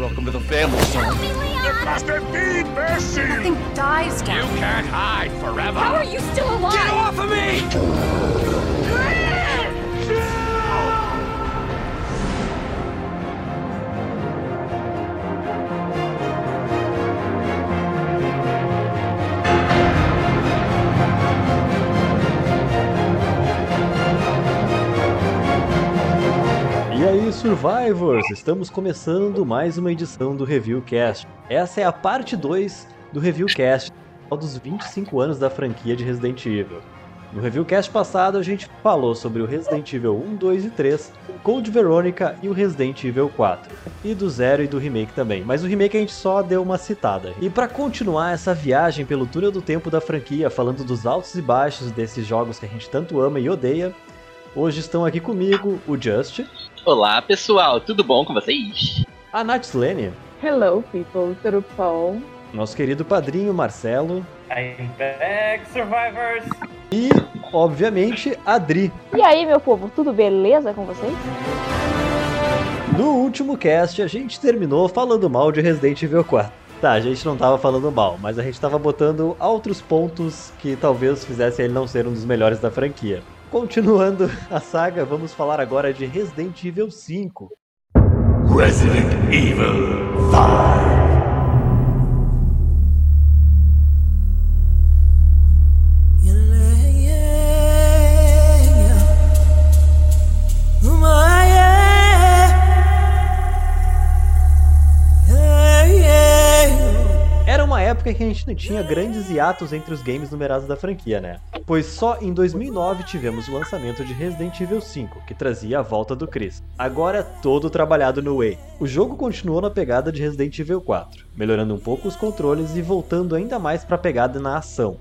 Welcome to the family, son. It must have been mercy! Nothing dies, You can't hide forever! How are you still alive? Get off of me! E aí, Survivors! Estamos começando mais uma edição do Review Cast. Essa é a parte 2 do Review Cast, dos 25 anos da franquia de Resident Evil. No Review Cast passado, a gente falou sobre o Resident Evil 1, 2 e 3, o Code Veronica e o Resident Evil 4. E do Zero e do remake também, mas o remake a gente só deu uma citada. E para continuar essa viagem pelo túnel do tempo da franquia, falando dos altos e baixos desses jogos que a gente tanto ama e odeia, hoje estão aqui comigo o Just, Olá pessoal, tudo bom com vocês? a Nath Slane, Hello, people. Tudo bom? nosso querido padrinho Marcelo I'm back, survivors! e, obviamente, a Dri. E aí, meu povo, tudo beleza com vocês? No último cast, a gente terminou falando mal de Resident Evil 4. Tá, a gente não tava falando mal, mas a gente tava botando outros pontos que talvez fizessem ele não ser um dos melhores da franquia. Continuando a saga, vamos falar agora de Resident Evil 5. Resident Evil 5. Época que a gente não tinha grandes hiatos entre os games numerados da franquia, né? Pois só em 2009 tivemos o lançamento de Resident Evil 5, que trazia a volta do Chris. Agora todo trabalhado no Way. O jogo continuou na pegada de Resident Evil 4, melhorando um pouco os controles e voltando ainda mais para a pegada na ação.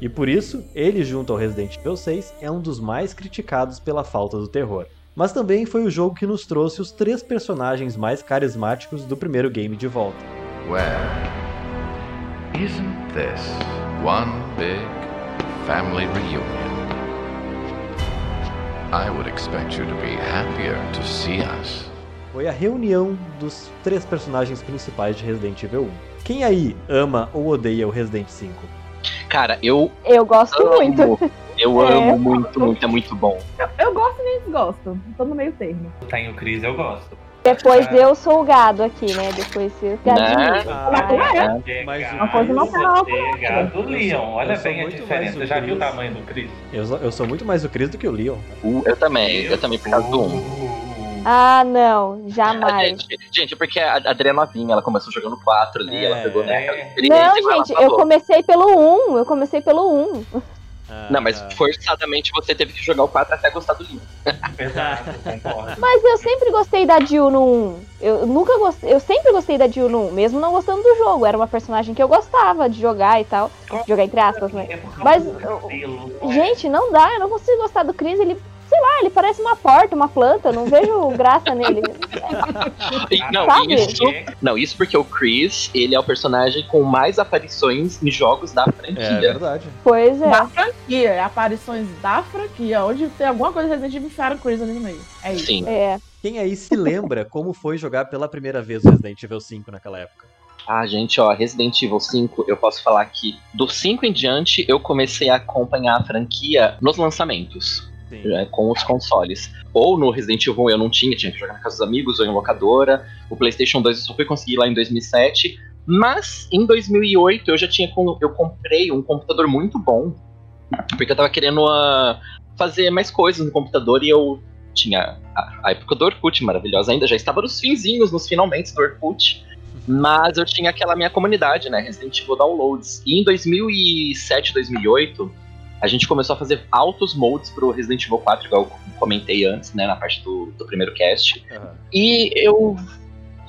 E por isso, ele junto ao Resident Evil 6 é um dos mais criticados pela falta do terror. Mas também foi o jogo que nos trouxe os três personagens mais carismáticos do primeiro game de volta. Well, isn't this one big family reunion? I would expect you to be happier to see us. foi a reunião dos três personagens principais de Resident Evil 1. Quem aí ama ou odeia o Resident 5? Cara, eu Eu gosto muito. amo, eu É. amo muito, muito, é muito bom. Eu, eu gosto e nem desgosto. Tô no meio termo. Tá em o Cris, eu gosto. Depois Ah. eu sou o gado aqui, né? Depois eu gado Né? de mim. Ah, É Mas Uma coisa não tá é gado Leon. Olha eu bem a muito diferença. Já viu o Chris. tamanho do Cris? eu, sou- eu sou muito mais o Chris do que o Leon. Uh, eu também, eu também por causa do 1. Uh, Ah, não. Jamais. gente, gente, porque a Adri é novinha, ela começou jogando 4 ali, É, ela pegou né, é. Não, gente, eu falou. comecei pelo 1. Eu comecei pelo 1. Ah, Não, mas tá. forçadamente você teve que jogar o 4 até gostar do. Pesado, concordo. Mas eu sempre gostei da Jill no 1. Eu nunca gostei. Eu sempre gostei da Jill no 1, mesmo não gostando do jogo. Era uma personagem que eu gostava de jogar e tal. Jogar entre aspas, né? Mas? Gente, não dá, eu não consigo gostar do Chris, ele. Sei lá, ele parece uma porta, uma planta, eu não vejo graça nele. E, não, Sabe? isso, não, isso porque o Chris, ele é o personagem com mais aparições em jogos da É franquia. verdade. Pois é. Da franquia, aparições da franquia, onde tem alguma coisa Resident Evil enfiaram o Chris ali no meio. É isso. Sim. É. Quem aí se lembra como foi jogar pela primeira vez o Resident Evil 5 naquela época? Ah, gente, ó, Resident Evil 5, eu posso falar que do 5 em diante eu comecei a acompanhar a franquia nos lançamentos, Sim. é, com os consoles. Ou no Resident Evil 1 eu não tinha, tinha que jogar na casa dos amigos ou em locadora. O PlayStation 2 eu só fui conseguir lá em 2007. Mas em 2008 eu já tinha eu comprei um computador muito bom, porque eu tava querendo ah, fazer mais coisas no computador e eu tinha a, a época do Orkut maravilhosa ainda, já estava nos finzinhos, nos finalmente do Orkut. Mas eu tinha aquela minha comunidade, né? Resident Evil Downloads. E em 2007, 2008, a gente começou a fazer altos modes pro Resident Evil 4, igual eu comentei antes, né? Na parte do, do primeiro cast. Aham. E eu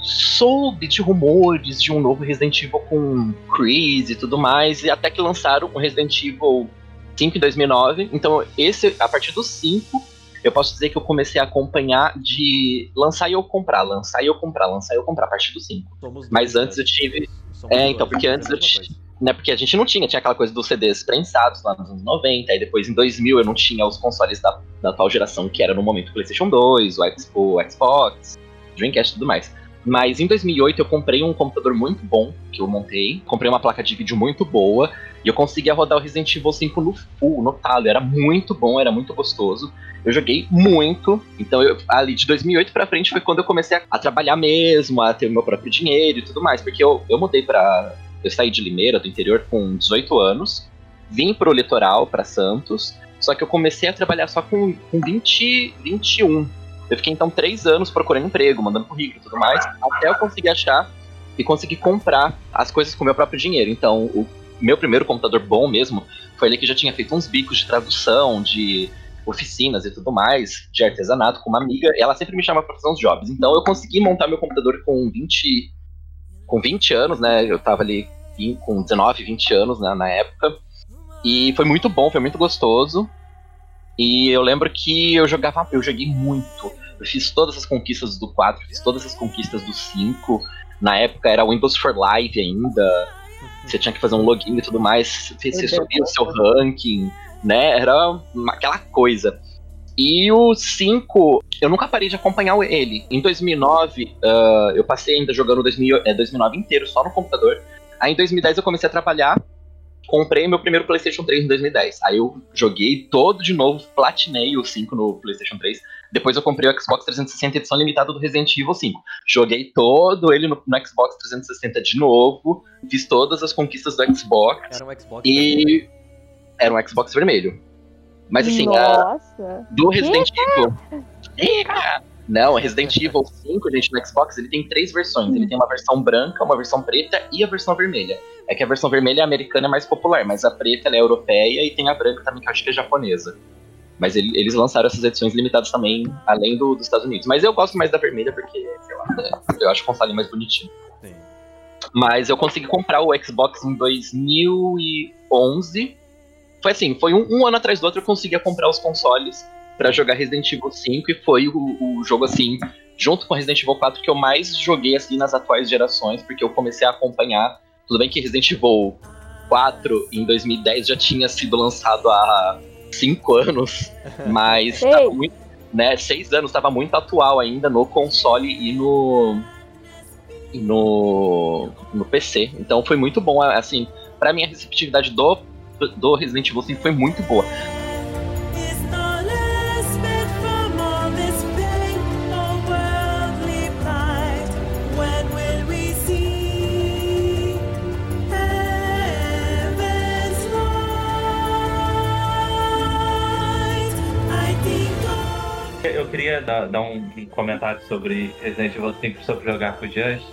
soube de rumores de um novo Resident Evil com Chris e tudo mais, e até que lançaram o Resident Evil 5 em 2009. Então, esse, a partir do 5, eu posso dizer que eu comecei a acompanhar de lançar e eu comprar, lançar e eu comprar, lançar e eu comprar a partir do 5. Somos Mas dois, antes né? eu tive Somos é, dois, então, porque é antes eu mesma ti- coisa. Né, porque a gente não tinha, tinha aquela coisa dos CDs prensados lá nos anos 90, aí depois em 2000 eu não tinha os consoles da, da atual geração, que era no momento o PlayStation 2, o, X- o Xbox, Dreamcast e tudo mais. Mas em 2008 eu comprei um computador muito bom que eu montei. Comprei uma placa de vídeo muito boa. E eu conseguia rodar o Resident Evil 5 no full, no talo. Era muito bom, era muito gostoso. Eu joguei muito. Então, eu, ali de 2008 pra frente foi quando eu comecei a, a trabalhar mesmo, a ter o meu próprio dinheiro e tudo mais. Porque eu, eu mudei pra. Eu saí de Limeira, do interior, com 18 anos. Vim pro litoral, pra Santos. Só que eu comecei a trabalhar só com, com 20, 21. Eu fiquei então três anos procurando emprego, mandando currículo e tudo mais, até eu conseguir achar e conseguir comprar as coisas com meu próprio dinheiro. Então, o meu primeiro computador bom mesmo foi ele que já tinha feito uns bicos de tradução, de oficinas e tudo mais, de artesanato com uma amiga. Ela sempre me chamava para fazer uns jobs. Então, eu consegui montar meu computador com 20, com 20 anos, né? Eu tava ali com 19, 20 anos né, na época. E foi muito bom, foi muito gostoso. E eu lembro que eu jogava, eu joguei muito. Eu fiz todas as conquistas do 4, fiz todas as conquistas do 5. Na época era Windows for Live ainda. Você tinha que fazer um login e tudo mais. Você subia o seu ranking, né? Era aquela coisa. E o 5, eu nunca parei de acompanhar ele. Em 2009, ah, eu passei ainda jogando 2000, é, 2009 inteiro só no computador. Aí em 2010 eu comecei a trabalhar comprei meu primeiro PlayStation 3 em 2010. Aí eu joguei todo de novo, platinei o 5 no PlayStation 3. Depois eu comprei o Xbox 360 edição limitada do Resident Evil 5. Joguei todo ele no, no Xbox 360 de novo, fiz todas as conquistas do Xbox Era um Xbox. e era um Xbox vermelho. Mas assim, a- Nossa. do Resident Evil. Eita! Não, Resident Evil 5, gente, no Xbox, ele tem três versões. Ele tem uma versão branca, uma versão preta e a versão vermelha. É que a versão vermelha americana é mais popular, mas a preta ela é europeia e tem a branca também, que eu acho que é japonesa. Mas ele- eles lançaram essas edições limitadas também, além do, dos Estados Unidos. Mas eu gosto mais da vermelha porque, sei lá, né, eu acho o console mais bonitinho. Sim. Mas eu consegui comprar o Xbox em 2011. Foi assim, foi um, um ano atrás do outro eu conseguia comprar os consoles pra jogar Resident Evil 5 e foi o, o jogo assim, junto com Resident Evil 4 que eu mais joguei assim nas atuais gerações, porque eu comecei a acompanhar. Tudo bem que Resident Evil 4 em 2010 já tinha sido lançado há 5 anos, mas Seis. tava muito, né, 6 anos, estava muito atual ainda no console e no e no no PC. Então foi muito bom, assim, pra mim a receptividade do do Resident Evil 5 foi muito boa. Queria dar, dar um comentário sobre Resident Evil 5 sobre jogar com o Just,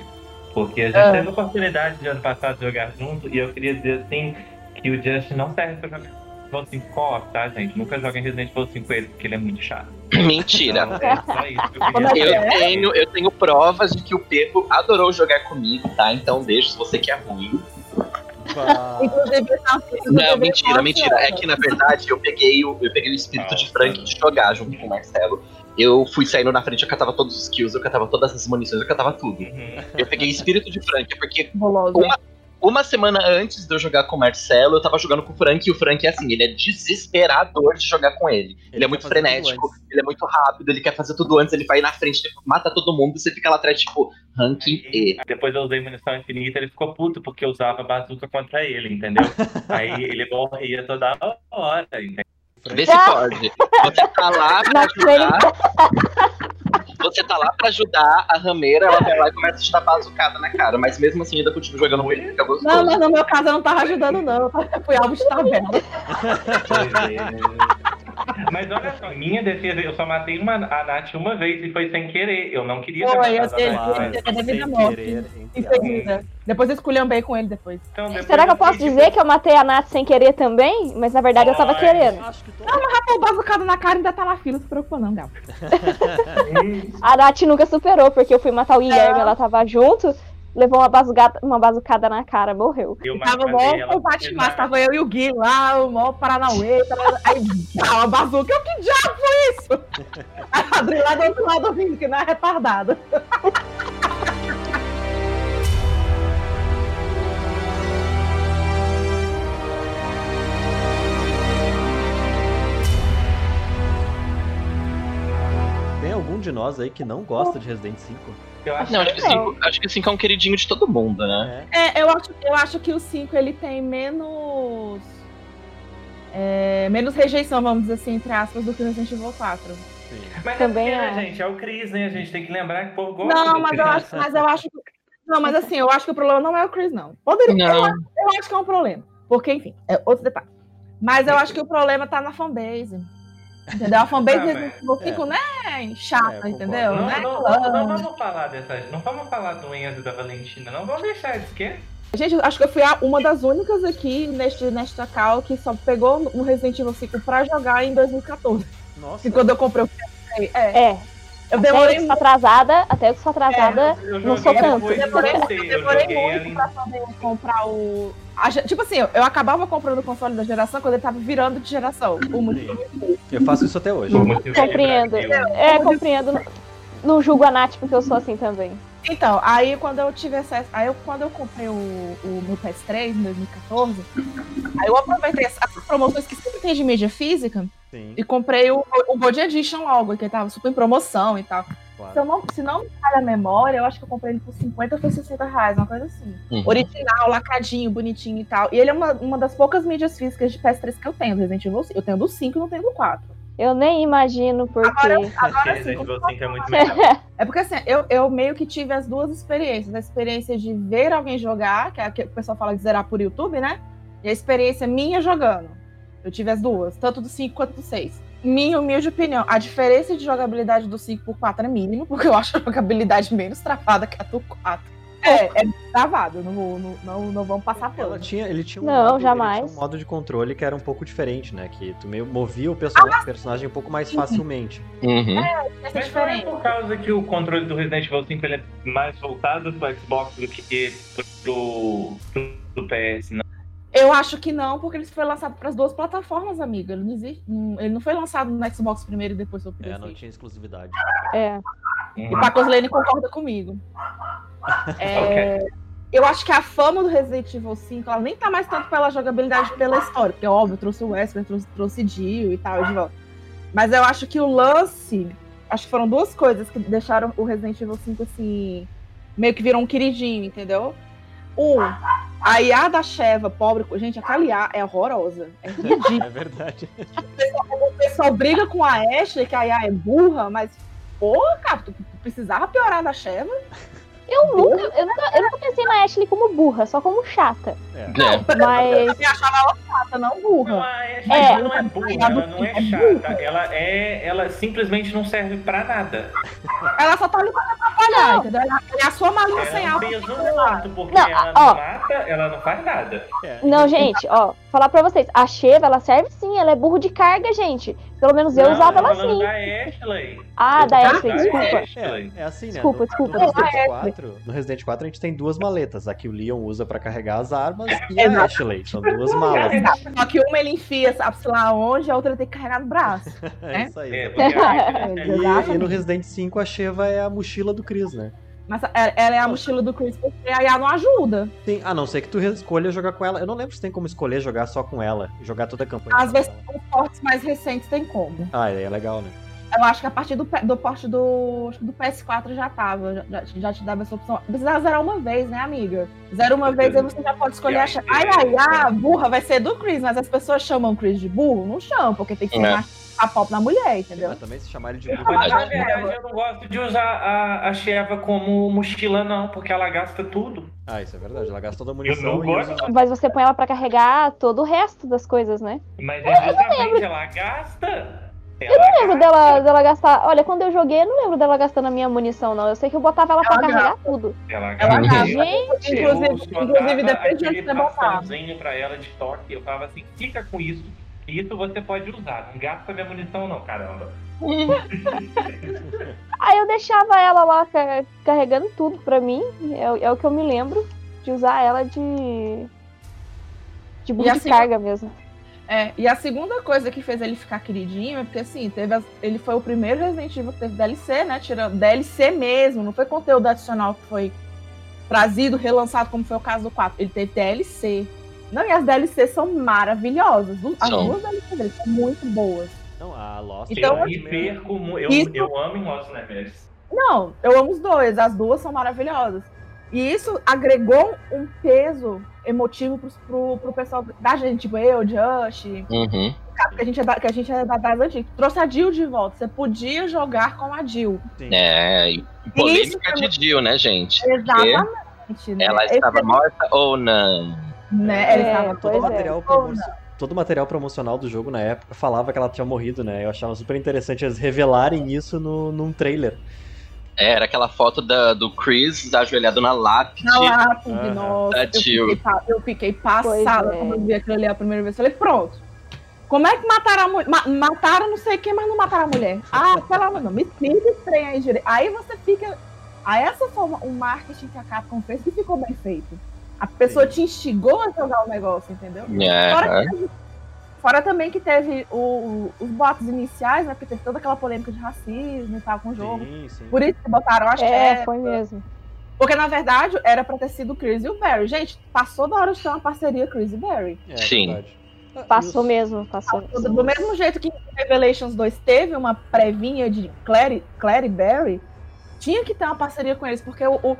porque a gente Ah. teve a oportunidade de ano passado de jogar junto, e eu queria dizer assim que o Just não serve pra jogar Resident Evil 5 co-op, tá, gente? Nunca joguem Resident Evil 5 com ele, porque ele é muito chato. Mentira. Então, é só isso que eu queria Eu tenho, eu tenho provas de que o Pedro adorou jogar comigo, tá? Então deixa se você quer ruim. Tá- Não, mentira, tá mentira. É que na verdade eu peguei o, eu peguei o espírito de Frank de jogar junto com o Marcelo. Eu fui saindo na frente, eu catava todos os kills, eu catava todas as munições, eu catava tudo. Uhum. Eu peguei espírito de Frank, porque Bolosa. uma, uma semana antes de eu jogar com o Marcelo, eu tava jogando com o Frank, e o Frank é assim, ele é desesperador de jogar com ele. Ele, Ele é muito frenético, ele é muito rápido, ele quer fazer tudo antes, ele vai na frente, mata todo mundo, e você fica lá atrás, tipo, ranking E. Depois eu usei munição infinita, ele ficou puto porque eu usava bazuca contra ele, entendeu? Aí ele morria toda hora, entendeu? Vê se pode. Você tá lá pra ajudar. Você tá lá pra ajudar a rameira, ela vai lá e começa a te dar bazucada na cara. Mas mesmo assim, ainda continua jogando ele, fica gostoso. Não, mas no meu caso eu não tava ajudando, não. Eu fui alvo de tabela. É. Mas olha só, minha defesa, eu só matei uma, a Nath uma vez e foi sem querer. Eu não queria ter Foi, eu matado a sei, Nath. eu mas- sei. É sem morte. Em seguida. Depois eu esculhambei com ele depois. Então, depois Será que eu posso dizer que eu matei a Nath sem querer também? Mas na verdade eu tava querendo. Acho que tô... Pô, bazucado na cara ainda tá na fila, não se preocupa não, Gal. hum, A Nath nunca superou, porque eu fui matar o Guilherme, ela tava junto, levou uma bazucada, uma bazucada na cara, morreu. eu Tava mó combate massa, tava eu e o Gui lá, o mó Paranauê, tava- aí pá, uma bazuca, eu que diabo foi isso? Aí a Adri lá do outro lado vindo, que não é retardado. Tem algum de de nós aí que não gosta de Resident 5? Eu acho Não, acho que, cinco, acho que o 5 é um queridinho de todo mundo, né? É. É, eu acho, eu acho que o 5 ele tem menos. é, menos rejeição, vamos dizer assim, entre aspas, do que o Resident Evil 4. Sim. Mas Também é porque, é. né, gente, é o Chris, né? A gente tem que lembrar que o povo gosta Não, do mas eu acho, mas eu acho que. Não, mas assim, eu acho que o problema não é o Chris, não. Poderia, eu, Não. acho- eu acho que é um problema. Porque, enfim, é outro detalhe. Mas eu acho que o problema tá na fanbase. Entendeu? A fanbase Ah, do mas- Resident Evil 5 não é chata, É, eu entendeu? Não, Não é não, não, não vamos falar dessa. Não vamos falar do Enzo e da Valentina, não. Vamos deixar eles que Gente, acho que eu fui a- uma das únicas aqui neste, nesta cal que só pegou o Resident Evil 5 pra jogar em 2014. Nossa. E quando eu comprei o PS3, é, É, eu até eu demorei atrasada, até eu que sou atrasada, eu não sou tanto. de demorei, eu Eu demorei muito em pra poder comprar o. a tipo assim, eu, eu acabava comprando o console da geração quando ele tava virando de geração. Eu faço isso até hoje. Compreendo. É, compreendo. Não julgo a Nath porque eu sou assim também. Então, aí quando eu tive acesso. Aí eu, quando eu comprei o, o meu PS3 em 2014, aí eu aproveitei essas promoções que sempre tem de mídia física Sim, e comprei o, o Gold Edition logo, que tava super em promoção e tal. Se, claro. eu não, se não me falha a memória, eu acho que eu comprei ele por 50 ou por 60 reais, uma coisa assim. Uhum. Original, lacradinho, bonitinho e tal. E ele é uma, uma das poucas mídias físicas de PS3 que eu tenho, Resident Evil 5. Eu tenho do 5 e não tenho do 4. Eu nem imagino porque. Agora Resident sim, Evil 5 é muito melhor. É porque assim, eu, eu meio que tive as duas experiências. A experiência de ver alguém jogar, que é a que o pessoal fala de zerar por YouTube, né? E a experiência minha jogando. Eu tive as duas, tanto do 5 quanto do 6. Minha humilde opinião, a diferença de jogabilidade do 5 por 4 é mínima, porque eu acho a jogabilidade menos travada que a do 4. É, é travado, não, não, não, não vamos passar Ela pano. tinha, ele tinha um Não, modo, ele jamais. tinha um modo de controle que era um pouco diferente, né? Que tu meio movia o perso- personagem um pouco mais facilmente. Uhum. Essa Mas não é por causa que o controle do Resident Evil 5 ele é mais voltado pro Xbox do que pro, pro, pro PS, não. Eu acho que não, porque ele foi lançado para as duas plataformas, amiga. Ele não, existe, ele não foi lançado no Xbox primeiro e depois pro É, PlayStation. não tinha exclusividade. É. E o Paco Lane concorda comigo. É, Eu acho que a fama do Resident Evil 5, ela nem tá mais tanto pela jogabilidade pela história. Porque, óbvio, trouxe o Wesker, trouxe, trouxe Dio e tal, de volta. Mas eu acho que o lance. Acho que foram duas coisas que deixaram o Resident Evil 5 assim. Meio que virou um queridinho, entendeu? Um, a IA da Sheva, pobre. Gente, aquela IA é horrorosa. É ridícula. É verdade. o pessoal briga com a Ashley, que a IA é burra, mas, porra, cara, tu precisava piorar da Sheva. Eu nunca, eu nunca, eu nunca pensei na Ashley como burra, só como chata. É. É. Mas. Eu achava ela chata, não Não, burra. a Ashley É. não é burra, Ela ela não é é chata. Ela é. Ela simplesmente não serve pra nada. Ela só tá ali pra atrapalhar, entendeu? Ela é a sua Ela sem é alma. peso morto, porque Não, ela ó. não mata, ela não faz nada. É. Não, gente, ó, falar pra vocês, a Sheva, ela serve sim, ela é burro de carga, gente. Pelo menos eu Não, usava ela assim. da Ashley. Ah, da Ah, Ashley, desculpa. Ashley. É, é assim, né? Desculpa, no, desculpa. No Resident, Ah, é. 4, no Resident 4 a gente tem duas maletas. A que o Leon usa pra carregar as armas e a Exato. Ashley. São duas malas. Só que uma ele enfia, sabe-se lá onde, a outra ele tem que carregar no braço. É isso aí. É, E, Exatamente. e no Resident 5 a Sheva é a mochila do Chris, né? Mas ela ela é a mochila do Chris, porque a IA não ajuda. Sim, a não ser que tu escolha jogar com ela. Eu não lembro se tem como escolher jogar só com ela. e Jogar toda a campanha. As com ela. versões fortes mais recentes tem como. Ah, é legal, né? Eu acho que a partir do, do porte do, acho que do PS4 já tava. Já, já- já te dava essa opção. Precisava zerar uma vez, né, amiga? Zera uma vez, aí você já pode escolher a chave. Ai, ai, ai, burra vai ser do Chris, mas as pessoas chamam o Chris de burro? Não chamam, porque tem que ser É. mais a pop na mulher, entendeu? Mas também se chamar ele de burro. na Verdade. eu não gosto de usar a, a Sheva como mochila, não, porque ela gasta tudo. Ah, isso é verdade. Ela gasta toda a Eu munição não e gosto. usa... Mas você põe ela pra carregar todo o resto das coisas, né? Mas é justamente ela gasta. Eu não lembro dela, dela gastar. Olha, quando eu joguei, eu não lembro dela gastando a minha munição, não. Eu sei que eu botava ela pra Ela carregar tudo. Ela Ela gasta. Gente, Eu Inclusive, inclusive depende de você botar. bastãozinho pra ela de toque. Eu falava assim, fica com isso. Isso você pode usar. Não gasta minha munição, não, caramba. Aí eu deixava ela lá ca- carregando tudo pra mim. É, é o que eu me lembro de usar ela de. De E de carga mesmo. É, e a segunda coisa que fez ele ficar queridinho é porque, assim, teve as- ele foi o primeiro Resident Evil que teve DLC, né? Tirando DLC mesmo, não foi conteúdo adicional que foi trazido, relançado, como foi o caso do 4. Ele teve DLC. Não, e as DLCs são maravilhosas. As São. duas DLCs dele são muito boas. Não, a Lost Então, eu me perco, eu, Isso- eu amo em Lost Nightmares. Não, eu amo os dois, as duas são maravilhosas. E isso agregou um peso emotivo pro, pro, pro pessoal da gente, tipo eu, Josh, Uhum. que a gente é da, que a gente é da das antigas. Trouxe a Jill de volta. Você podia jogar com a Jill. Sim. É, e Isso polêmica foi de Jill, né, gente? Exatamente. Né? Ela Esse- estava morta ou não? Né? Ela É, estava Todo o é. material promo- Todo o material promocional do jogo na época falava que ela tinha morrido, né? Eu achava super interessante eles revelarem isso no, num trailer. É, Era aquela foto da, do Chris ajoelhado na lápide. na lápide, Aham. nossa. Da Eu fiquei, eu fiquei passada é. quando eu vi aquilo ali a primeira vez. Falei, pronto. Como é que mataram a mulher? mataram não sei quem, mas não mataram a mulher. Ah, pelo amor Deus, me explica esse trem aí direito. Aí você fica. Aí essa foi um marketing que a Capcom fez que ficou bem feito. A pessoa te instigou a jogar o negócio, entendeu? É, Fora, que fora também que teve o- o- os boatos iniciais, né? Porque teve toda aquela polêmica de racismo e tal com o jogo. Sim, sim. Por isso que botaram a É, Cher, foi mesmo. porque, na verdade, era pra ter sido o Chris e o Barry. Gente, passou da hora de ter uma parceria Chris e Barry. É, Sim. verdade. Ah, Passou os- mesmo, passou. Do, do mesmo jeito que Revelations 2 teve uma previnha de Clary, Clary e Barry, tinha que ter uma parceria com eles, porque o, o-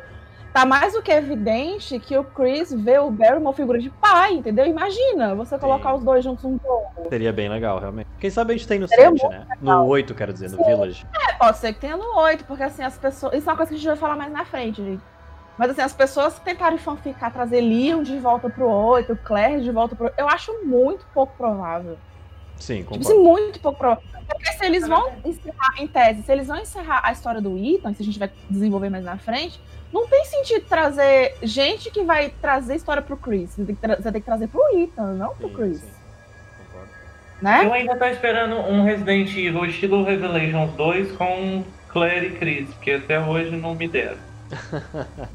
tá mais do que evidente que o Chris vê o Barry uma figura de pai, entendeu? Imagina você colocar Sim. os dois juntos num jogo. Seria bem legal, realmente. Quem sabe a gente tem no Seria 7, né? No 8, quero dizer, no Village. É, pode ser que tenha no 8, porque assim, as pessoas. Isso é uma coisa que a gente vai falar mais na frente, gente. Mas assim, as pessoas tentarem fanficar, trazer Leon de volta pro 8, Claire de volta pro. Eu acho muito pouco provável. Sim, Tipo concordo. assim, muito pouco provável. Porque se eles vão encerrar, em tese, se eles vão encerrar a história do Ethan, se a gente vai desenvolver mais na frente, não tem sentido trazer gente que vai trazer história pro Chris. Você tem que, tra- você tem que trazer pro Ethan, não pro Sim, Chris. sim. Né? Eu ainda tô esperando um Resident Evil estilo Revelations 2 com Claire e Chris, que até hoje não me deram.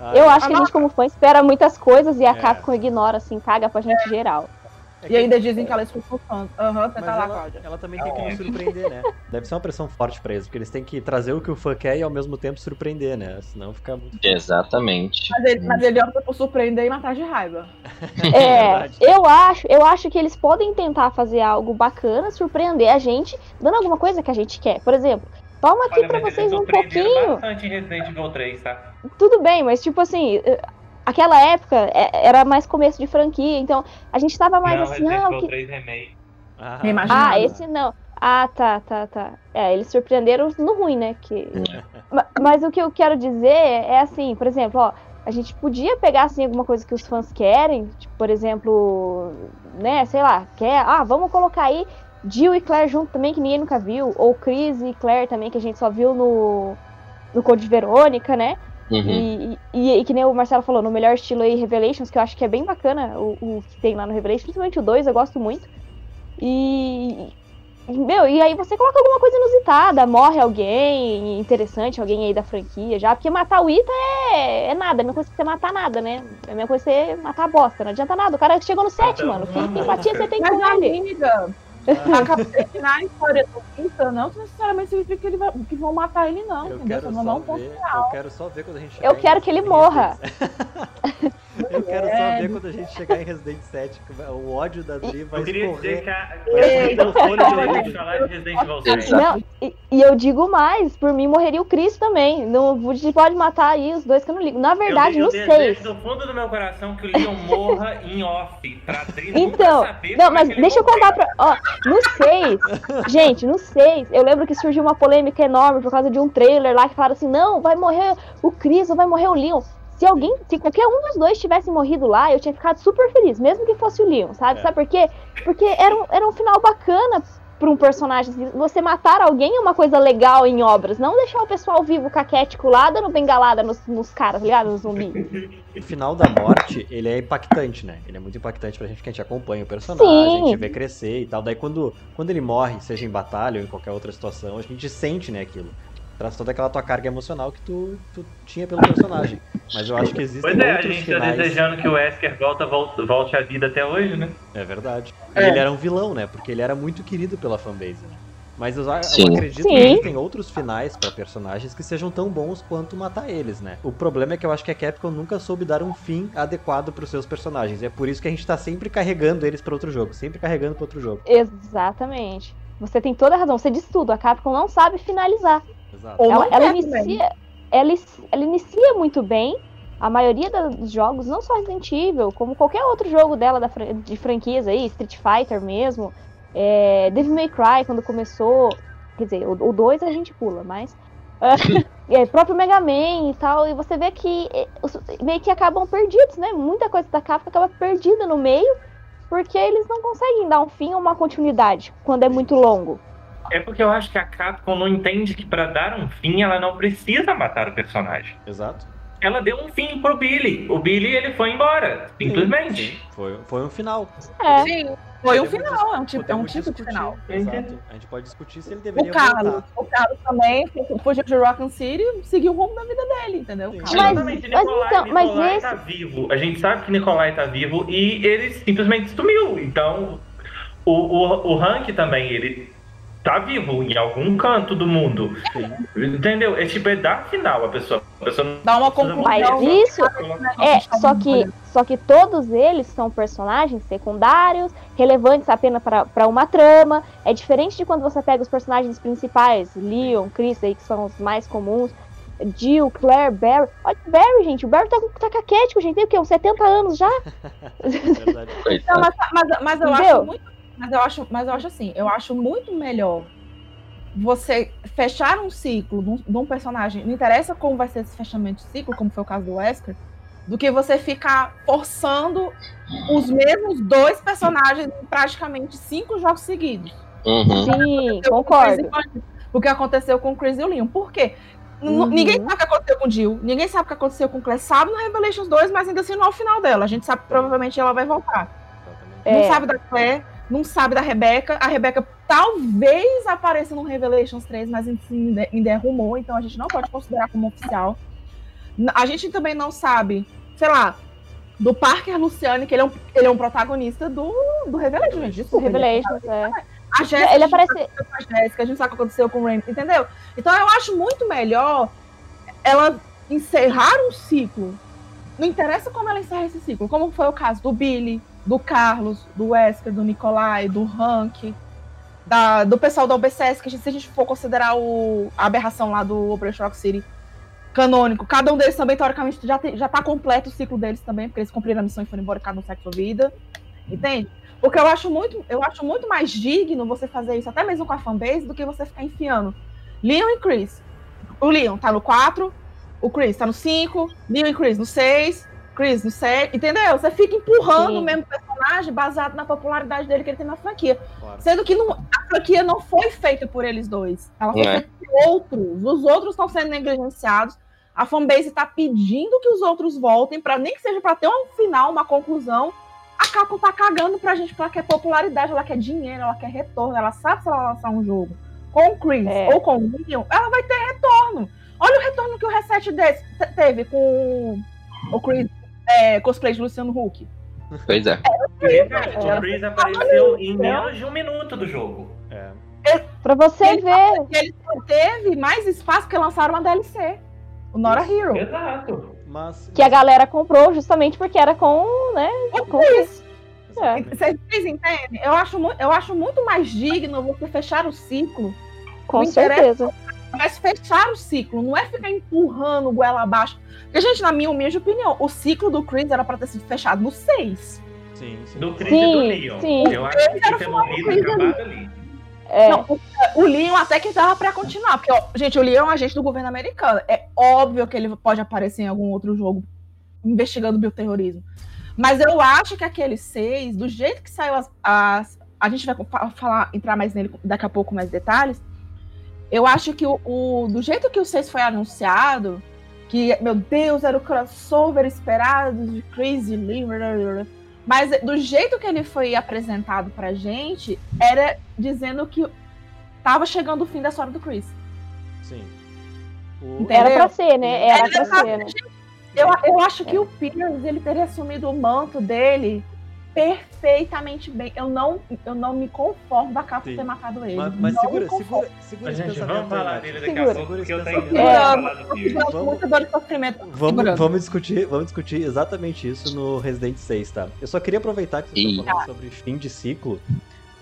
Ah, Eu acho que a gente, como fã, espera muitas coisas e a É. Capcom ignora, assim, caga pra gente geral. É E ainda dizem que ela escutou fãs. Aham, você Mas tá lá, Cláudia. ela também tem que nos surpreender, né? Deve ser uma pressão forte pra eles, porque eles têm que trazer o que o fã quer e ao mesmo tempo surpreender, né? Senão fica muito. Exatamente. Mas ele, mas ele opta por surpreender e matar de raiva. É, verdade. eu acho, eu acho que eles podem tentar fazer algo bacana, surpreender a gente, dando alguma coisa que a gente quer. Por exemplo, toma aqui Olha, pra vocês um pouquinho. bastante Resident Evil 3, tá? Tudo bem, mas tipo assim, eh, aquela época é- era mais começo de franquia, então a gente tava mais não, assim, ah, o que... 3 Remake. Ah, ah, esse não. Ah, tá, tá, tá. É, eles surpreenderam no ruim, né? Que... Ma- Mas o que eu quero dizer é assim, por exemplo, ó, a gente podia pegar assim alguma coisa que os fãs querem, tipo, por exemplo, né, sei lá, quer, ah, vamos colocar aí Jill e Claire junto também, que ninguém nunca viu, ou Chris e Claire também, que a gente só viu no, no Code Verônica, né? Uhum. E, e, e que nem o Marcelo falou, no melhor estilo aí, Revelations, que eu acho que é bem bacana o, o que tem lá no Revelations, principalmente o 2, eu gosto muito. E. e, Meu, e aí você coloca alguma coisa inusitada, morre alguém interessante, alguém aí da franquia já, porque matar o Ita é, é nada, é a mesma coisa que você matar nada, né? É a mesma coisa que você matar a bosta, não adianta nada. O cara chegou no 7, Então, mano. Que empatia você tem Mas, com ele? amiga, a- na história do não necessariamente significa que, ele vai, que vão matar ele, não, Eu entendeu? quero, Só não um ponto ver, final. eu quero só ver quando a gente chegar Eu quero que ele morra. Eu quero só É. ver quando a gente chegar em Resident 7, que vai- o ódio da Dri vai Eu queria dizer escorrer. que que a pelo fone de gente ouvido. falar de Resident Evil 7. Exato. Não, e, e eu digo mais, por mim morreria o Chris também. Não, a gente pode matar aí os dois que eu não ligo. Na verdade, eu, no eu 6. desejo do fundo do meu coração que o Leon morra em off, pra Dri nunca Então, saber não, é mas que deixa eu contar pra. Ó, no 6, gente, no 6, eu lembro que surgiu uma polêmica enorme por causa de um trailer lá que falaram assim: não, vai morrer o Chris ou vai morrer o Leon. Se alguém, se qualquer um dos dois tivesse morrido lá, eu tinha ficado super feliz, mesmo que fosse o Leon, sabe? É. Sabe por quê? Porque era um, era um final bacana pra um personagem. assim, Você matar alguém é uma coisa legal em obras, não deixar o pessoal vivo caquético lá dando bengalada nos, nos caras, tá ligado? Nos zumbis. O final da morte, ele é impactante, né? Ele é muito impactante pra gente, porque a gente acompanha o personagem, a Sim. gente vê crescer e tal. Daí quando, quando ele morre, seja em batalha ou em qualquer outra situação, a gente sente, né, aquilo. Traz toda aquela tua carga emocional que tu, tu tinha pelo personagem. Mas eu acho que existem Pois é, a gente tá finais. desejando que o Wesker volta, volte, volte à vida até hoje, né? É verdade. É. E ele era um vilão, né? Porque ele era muito querido pela fanbase. né? Mas eu, eu acredito Sim. que existem outros finais pra personagens que sejam tão bons quanto matar eles, né? O problema é que eu acho que a Capcom nunca soube dar um fim adequado pros seus personagens. É por isso que a gente tá sempre carregando eles pra outro jogo, sempre carregando pra outro jogo. Exatamente. Você tem toda a razão. Você disse tudo. A Capcom não sabe finalizar. Exato. Ela, ela inicia, ela, ela inicia muito bem. A maioria dos jogos, não só Resident Evil, como qualquer outro jogo dela da de franquias aí, Street Fighter mesmo, é, Devil May Cry quando começou, quer dizer, o 2 a gente pula, mas é, próprio Mega Man e tal, e você vê que é, os- meio que acabam perdidos, né? Muita coisa da Capcom acaba perdida no meio, porque eles não conseguem dar um fim ou uma continuidade quando é muito longo. É porque eu acho que a Capcom não entende que pra dar um fim ela não precisa matar o personagem. Exato. Ela deu um fim pro Billy. O Billy ele foi embora, simplesmente. Sim, Foi, foi um final. É, Sim, foi um final, é um tipo, é um tipo de final. Exato. A gente pode discutir se ele O deveria Carlos, voltar. o Carlos também fugiu de Rockin' City e seguiu o rumo da vida dele, entendeu? Sim. Carlos. Mas- Exatamente, mas Nicolai, então, mas Nicolai esse- tá vivo. A gente sabe que Nicolai tá vivo e ele simplesmente sumiu. Então, o, o, o Hank também, ele tá vivo em algum canto do mundo. Sim. Entendeu? É tipo, é dar final a pessoa. A pessoa não Dá uma conclusão. Mas isso É, só que, só que todos eles são personagens secundários, relevantes apenas para uma trama. É diferente de quando você pega os personagens principais, Leon, Chris, aí, que são os mais comuns, Jill, Claire, Barry. Olha o Barry, gente. O Barry tá, tá caquético, gente. Tem o quê? Uns 70 anos já? Verdade. Não, mas, mas, mas eu Entendeu? acho muito. Mas eu acho, mas eu acho assim, eu acho muito melhor você fechar um ciclo de um, de um personagem, não interessa como vai ser esse fechamento de ciclo, como foi o caso do Wesker, do que você ficar forçando os mesmos dois personagens em praticamente cinco jogos seguidos. Uhum. Sim, concordo. O que aconteceu com o Chris e o Leon. Por quê? Uhum. Ninguém sabe o que aconteceu com o Jill, ninguém sabe o que aconteceu com o Claire, sabe no Revelations 2, mas ainda assim não é o final dela. A gente sabe que provavelmente ela vai voltar. É. Não sabe da Claire, não sabe da Rebeca. A Rebeca talvez apareça no Revelations 3, mas ainda ainda é rumor, então a gente não pode considerar como oficial. A gente também não sabe, sei lá, do Parker Luciane, que ele é um, ele é um protagonista do, do Revelations. gente, Desculpa, é- Revelations, é. A Jéssica, Ele gente aparece. a Jéssica, a gente sabe o que aconteceu com o Rain, entendeu? Então eu acho muito melhor ela encerrar um ciclo. Não interessa como ela encerra esse ciclo, como foi o caso do Billy, do Carlos, do Wesker, do Nicolai, do Hank, da, do pessoal da OBSS, que a gente- se a gente for considerar o, a aberração lá do Operation Rock City canônico, cada um deles também, teoricamente, já, tem, já tá completo o ciclo deles também, porque eles cumpriram a missão e foram embora, cada um segue sua vida. Entende? Porque eu acho muito, eu acho muito mais digno você fazer isso, até mesmo com a fanbase, do que você ficar enfiando Leon e Chris. O Leon tá no 4, o Chris tá no 5, Leon e Chris no 6, Chris no 7, entendeu? Você fica empurrando Sim. o mesmo personagem baseado na popularidade dele que ele tem na franquia. Claro. Sendo que não- a franquia não foi feita por eles dois. Ela foi É. feita por outros. Os outros estão sendo negligenciados. A fanbase está pedindo que os outros voltem, para nem que seja para ter um final, uma conclusão. A Capcom tá cagando pra gente, porque ela quer popularidade, ela quer dinheiro, ela quer retorno. Ela sabe se ela lançar um jogo com o Chris É. ou com o Leon, ela vai ter retorno. Olha o retorno que o Reset desse, te- teve com o Chris é, cosplay de Luciano Huck. Pois é. Verdade, O Chris apareceu em menos de um minuto do jogo. É. Pra você Ele- ver. Ele só teve mais espaço que lançaram uma DLC. O Nora Hero. Exato. Mas. Que a galera comprou justamente porque era com, né? Com isso. Exatamente. Vocês entendem? Eu acho, eu acho muito mais digno você fechar o ciclo, Com Me interessa. Mas fechar o ciclo, não é ficar empurrando o goela abaixo. Porque, gente, na minha humilde opinião, o ciclo do Chris era pra ter sido fechado no 6. Sim, sim. Do Chris e do Sim, Leon. sim. Eu acho que tinha morrido Chris acabado ali. É. Não, o, o Leon até que dava pra continuar. Porque, ó, gente, o Leon é um agente do governo americano. É óbvio que ele pode aparecer em algum outro jogo investigando bioterrorismo. Mas eu acho que aquele 6, do jeito que saiu as. as- a gente vai fa- falar, entrar mais nele daqui a pouco com mais detalhes. Eu acho que o, o- do jeito que o 6 foi anunciado, que, meu Deus, era o crossover esperado de Crazy Lee, mas do jeito que ele foi apresentado pra gente, era dizendo que tava chegando o fim da história do Chris. Sim. O- Entendeu? Era pra ser, né? Era pra ser, né? Eu, eu acho que o Pierce ele teria assumido o manto dele perfeitamente bem. Eu não, eu não me conformo da Capcom Sim. ter matado ele. Mas, mas Não segura, me conformo. segura, segura Mas, esse gente, pensamento vamos falar dele daqui Segura. a pouco, Segura porque eu tenho que É, falar do eu filme. gosto Vamos-. Vamos, discutir, vamos discutir exatamente isso no Resident 6, tá? Eu só queria aproveitar que vocês Ih. estão falando sobre fim de ciclo.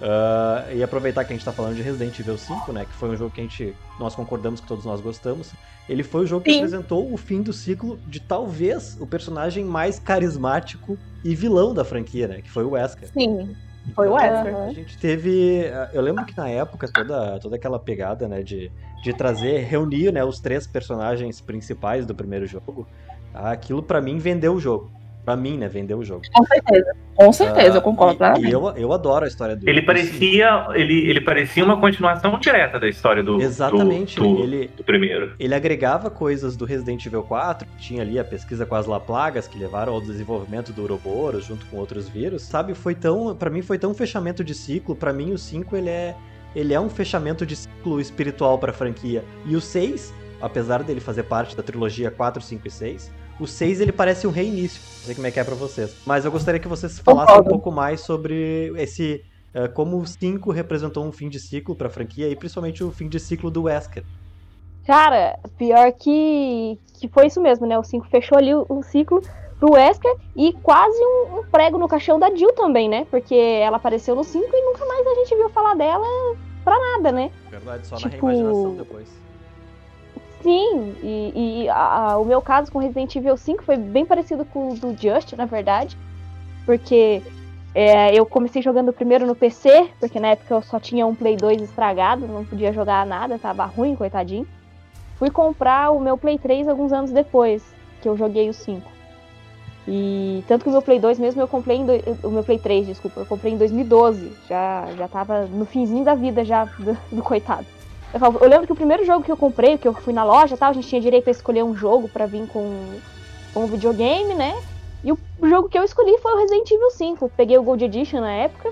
Ah, e aproveitar que a gente tá falando de Resident Evil 5, né? Que foi um jogo que a gente. Nós concordamos que todos nós gostamos. Ele foi o jogo que Sim. apresentou o fim do ciclo de talvez o personagem mais carismático e vilão da franquia, né? Que foi o Wesker. Sim, foi o Então, Wesker. A gente teve. Eu lembro que na época toda, toda aquela pegada, né, de, de trazer, reunir né, os três personagens principais do primeiro jogo, aquilo pra mim vendeu o jogo. Pra mim, né, vendeu o jogo. Com certeza. Com certeza, Ah, eu concordo E, e eu, eu adoro a história do Ele do parecia, ele, ele parecia uma continuação direta da história do, Exatamente, do, do, ele- do primeiro. Ele agregava coisas do Resident Evil 4, que tinha ali a pesquisa com as Laplagas, que levaram ao desenvolvimento do Ouroboros junto com outros vírus. Sabe, foi tão, Pra mim foi tão um fechamento de ciclo, Pra mim o 5 ele é ele é um fechamento de ciclo espiritual pra franquia. E o 6, apesar dele fazer parte da trilogia 4, 5 e 6, o 6 ele parece um reinício. Não sei como é que é pra vocês, mas eu gostaria que vocês falassem um pouco mais sobre esse eh, como o 5 representou um fim de ciclo pra franquia e principalmente o fim de ciclo do Wesker. Cara, pior que, que foi isso mesmo, né? O 5 fechou ali o, o ciclo pro Wesker e quase um, um prego no caixão da Jill também, né? Porque ela apareceu no 5 e nunca mais a gente viu falar dela pra nada, né? Verdade, só Tipo- na reimaginação depois. Sim, e, e a- a- o meu caso com Resident Evil 5 foi bem parecido com o do Just, na verdade. Porque é, eu comecei jogando primeiro no PC, porque na época eu só tinha um Play 2 estragado, não podia jogar nada, tava ruim, coitadinho. Fui comprar o meu Play 3 alguns anos depois, que eu joguei o 5. E tanto que o meu Play 2 mesmo eu comprei em. doi- O meu Play 3, desculpa, eu comprei em 2012. Já, já tava no finzinho da vida já do, do coitado. Eu, falo- eu lembro que o primeiro jogo que eu comprei, que eu fui na loja tal, a gente tinha direito a escolher um jogo pra vir com, com videogame, né? E o jogo que eu escolhi foi o Resident Evil 5. Eu peguei o Gold Edition na época.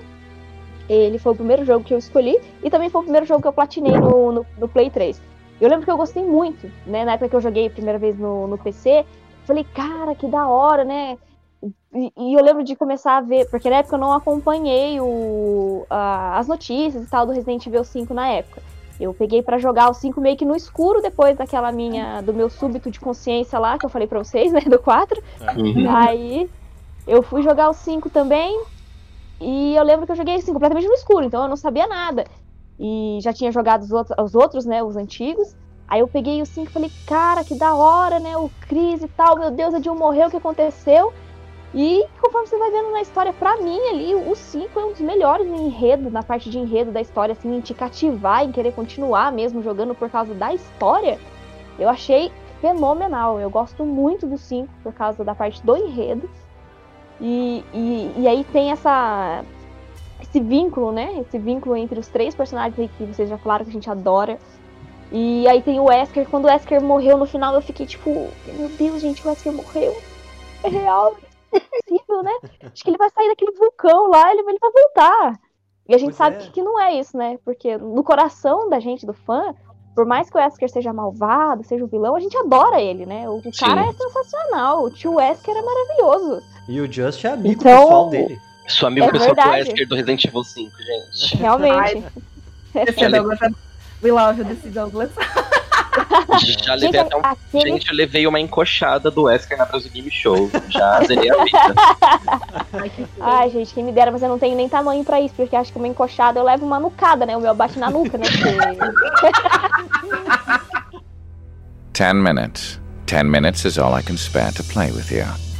Ele foi o primeiro jogo que eu escolhi. E também foi o primeiro jogo que eu platinei no, no, no Play 3. Eu lembro que eu gostei muito, né? Na época que eu joguei a primeira vez no, no PC. Falei, cara, que da hora, né? E, e eu lembro de começar a ver, porque na época eu não acompanhei o, a- as notícias e tal do Resident Evil 5 na época. Eu peguei pra jogar o 5 meio que no escuro depois daquela minha. do meu súbito de consciência lá, que eu falei pra vocês, né? Do 4. Uhum. Aí eu fui jogar o 5 também. E eu lembro que eu joguei assim, completamente no escuro, então eu não sabia nada. E já tinha jogado os outros, os outros né? Os antigos. Aí eu peguei o 5 e falei, cara, que da hora, né? O Chris e tal, meu Deus, a Jill morreu, o que aconteceu? E conforme você vai vendo na história, pra mim ali, o 5 é um dos melhores em enredo, na parte de enredo da história, assim, em te cativar, em querer continuar mesmo jogando por causa da história. Eu achei fenomenal. Eu gosto muito do 5 por causa da parte do enredo. E, e, e aí tem essa esse vínculo, né? Esse vínculo entre os três personagens que vocês já falaram que a gente adora. E aí tem o Wesker. Quando o Wesker morreu no final, eu fiquei tipo, meu Deus, gente, o Wesker morreu. É real, possível, né? Acho que ele vai sair daquele vulcão lá, ele, ele vai voltar. E a gente Pois sabe é. que, que não é isso, né? Porque no coração da gente, do fã, por mais que o Wesker seja malvado, seja o vilão, a gente adora ele, né? O, o cara Sim. é sensacional. O tio Wesker é maravilhoso. E o Just é amigo Então- pessoal dele. Sou amigo É pessoal do verdade. Wesker do Resident Evil 5, gente. Realmente. Esse Douglas é... We love you, desse Douglas. Já Gente, levei até um. aquele Gente, eu levei uma encoxada do Wesker na Brasil Game Show. Já zerei a vida. Ai, gente, quem me dera, mas eu não tenho nem tamanho pra isso, porque acho que uma encoxada eu levo uma nucada, né? O meu bate na nuca, né? Porque... Ten minutes. Ten minutes is all I can spare to play with you.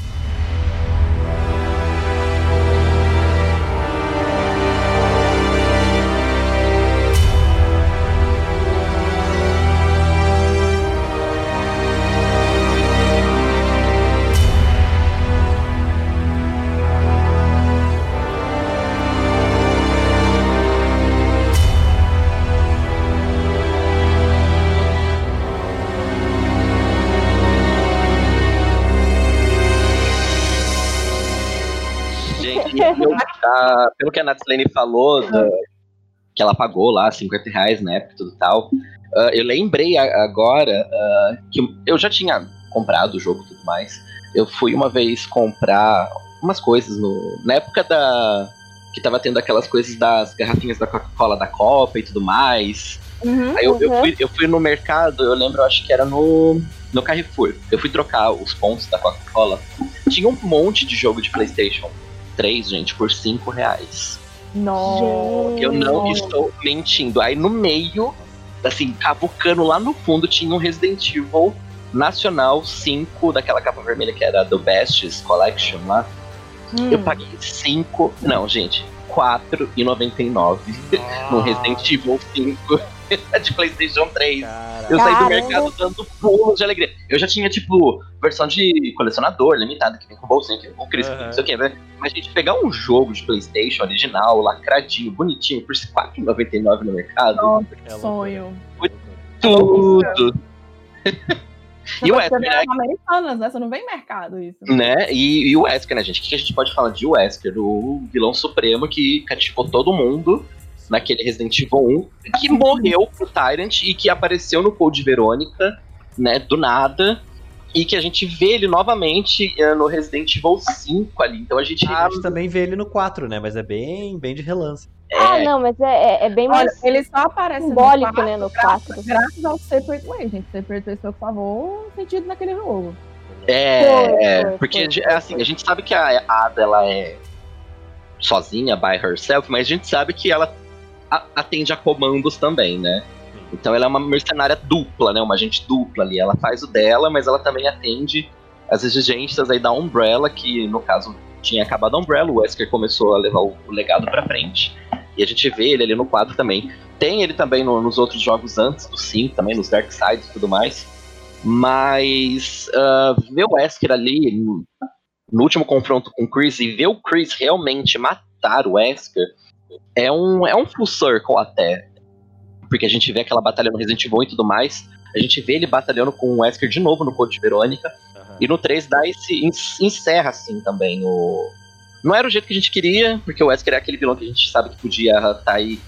Pelo que a Natslane falou, da- que ela pagou lá 50 reais na época e tudo tal, ah, eu lembrei agora ah, que eu já tinha comprado o jogo e tudo mais. Eu fui uma vez comprar umas coisas no, na época da que tava tendo aquelas coisas das garrafinhas da Coca-Cola da Copa e tudo mais. Uhum. Aí eu, eu Uhum. fui, eu fui no mercado, eu lembro, eu acho que era no, no Carrefour. Eu fui trocar os pontos da Coca-Cola. Tinha um monte de jogo de PlayStation 3, gente, por 5 reais. Nossa. Eu não estou mentindo. Aí no meio, assim, cavucando lá no fundo, tinha um Resident Evil Nacional 5, daquela capa vermelha que era do Best Collection lá. Hum. Eu paguei 5. Não, gente, R$4,99 no Resident Evil 5 de PlayStation 3. Eu saí do Caramba. mercado dando pulos de alegria. Eu já tinha, tipo, versão de colecionador, limitada, que vem com bolsinha, que vem com cristal, Aham. não sei o que, né? Mas a gente pegar um jogo de PlayStation original, lacradinho, bonitinho, por R$4,99 no mercado, Nossa, É que loucura. sonho. tudo. E o Wesker, né? as americanas, né? Você não vê em mercado isso. né? E, e o Wesker, né, gente? O que a gente pode falar de Wesker? O vilão supremo que cativou todo mundo naquele Resident Evil 1, que morreu pro Tyrant e que apareceu no Code Verônica, né, do nada. E que a gente vê ele novamente eh, no Resident Evil 5 ali. Então a gente. A gente também vê ele no 4, né? Mas é bem, bem de relance. Ah, não, mas é, é- é bem Olha, mais ele só aparece simbólico, no 4, né, no graças, 4. graças ao Separate Way, gente. Separate Way foi, por favor, sentido naquele jogo. É, Foi, é, foi, porque foi, é assim, a gente sabe que a Ada ela é sozinha, by herself, mas a gente sabe que ela atende a comandos também, né? Então ela é uma mercenária dupla, né? Uma agente dupla ali. Ela faz o dela, mas ela também atende as exigências aí da Umbrella, que no caso tinha acabado a Umbrella, o Wesker começou a levar o, o legado pra frente. E a gente vê ele ali no quadro também. Tem ele também no- nos outros jogos antes do 5, também nos Dark Sides e tudo mais. Mas ah, ver o Wesker ali no, no último confronto com o Chris e ver o Chris realmente matar o Wesker é um, é um full circle até. Porque a gente vê aquela batalha no Resident Evil e tudo mais. A gente vê ele batalhando com o Wesker de novo no Code Verônica. E no 3 dá esse. en- encerra assim também o. Não era o jeito que a gente queria, porque o Wesker é aquele vilão que a gente sabe que podia estar aí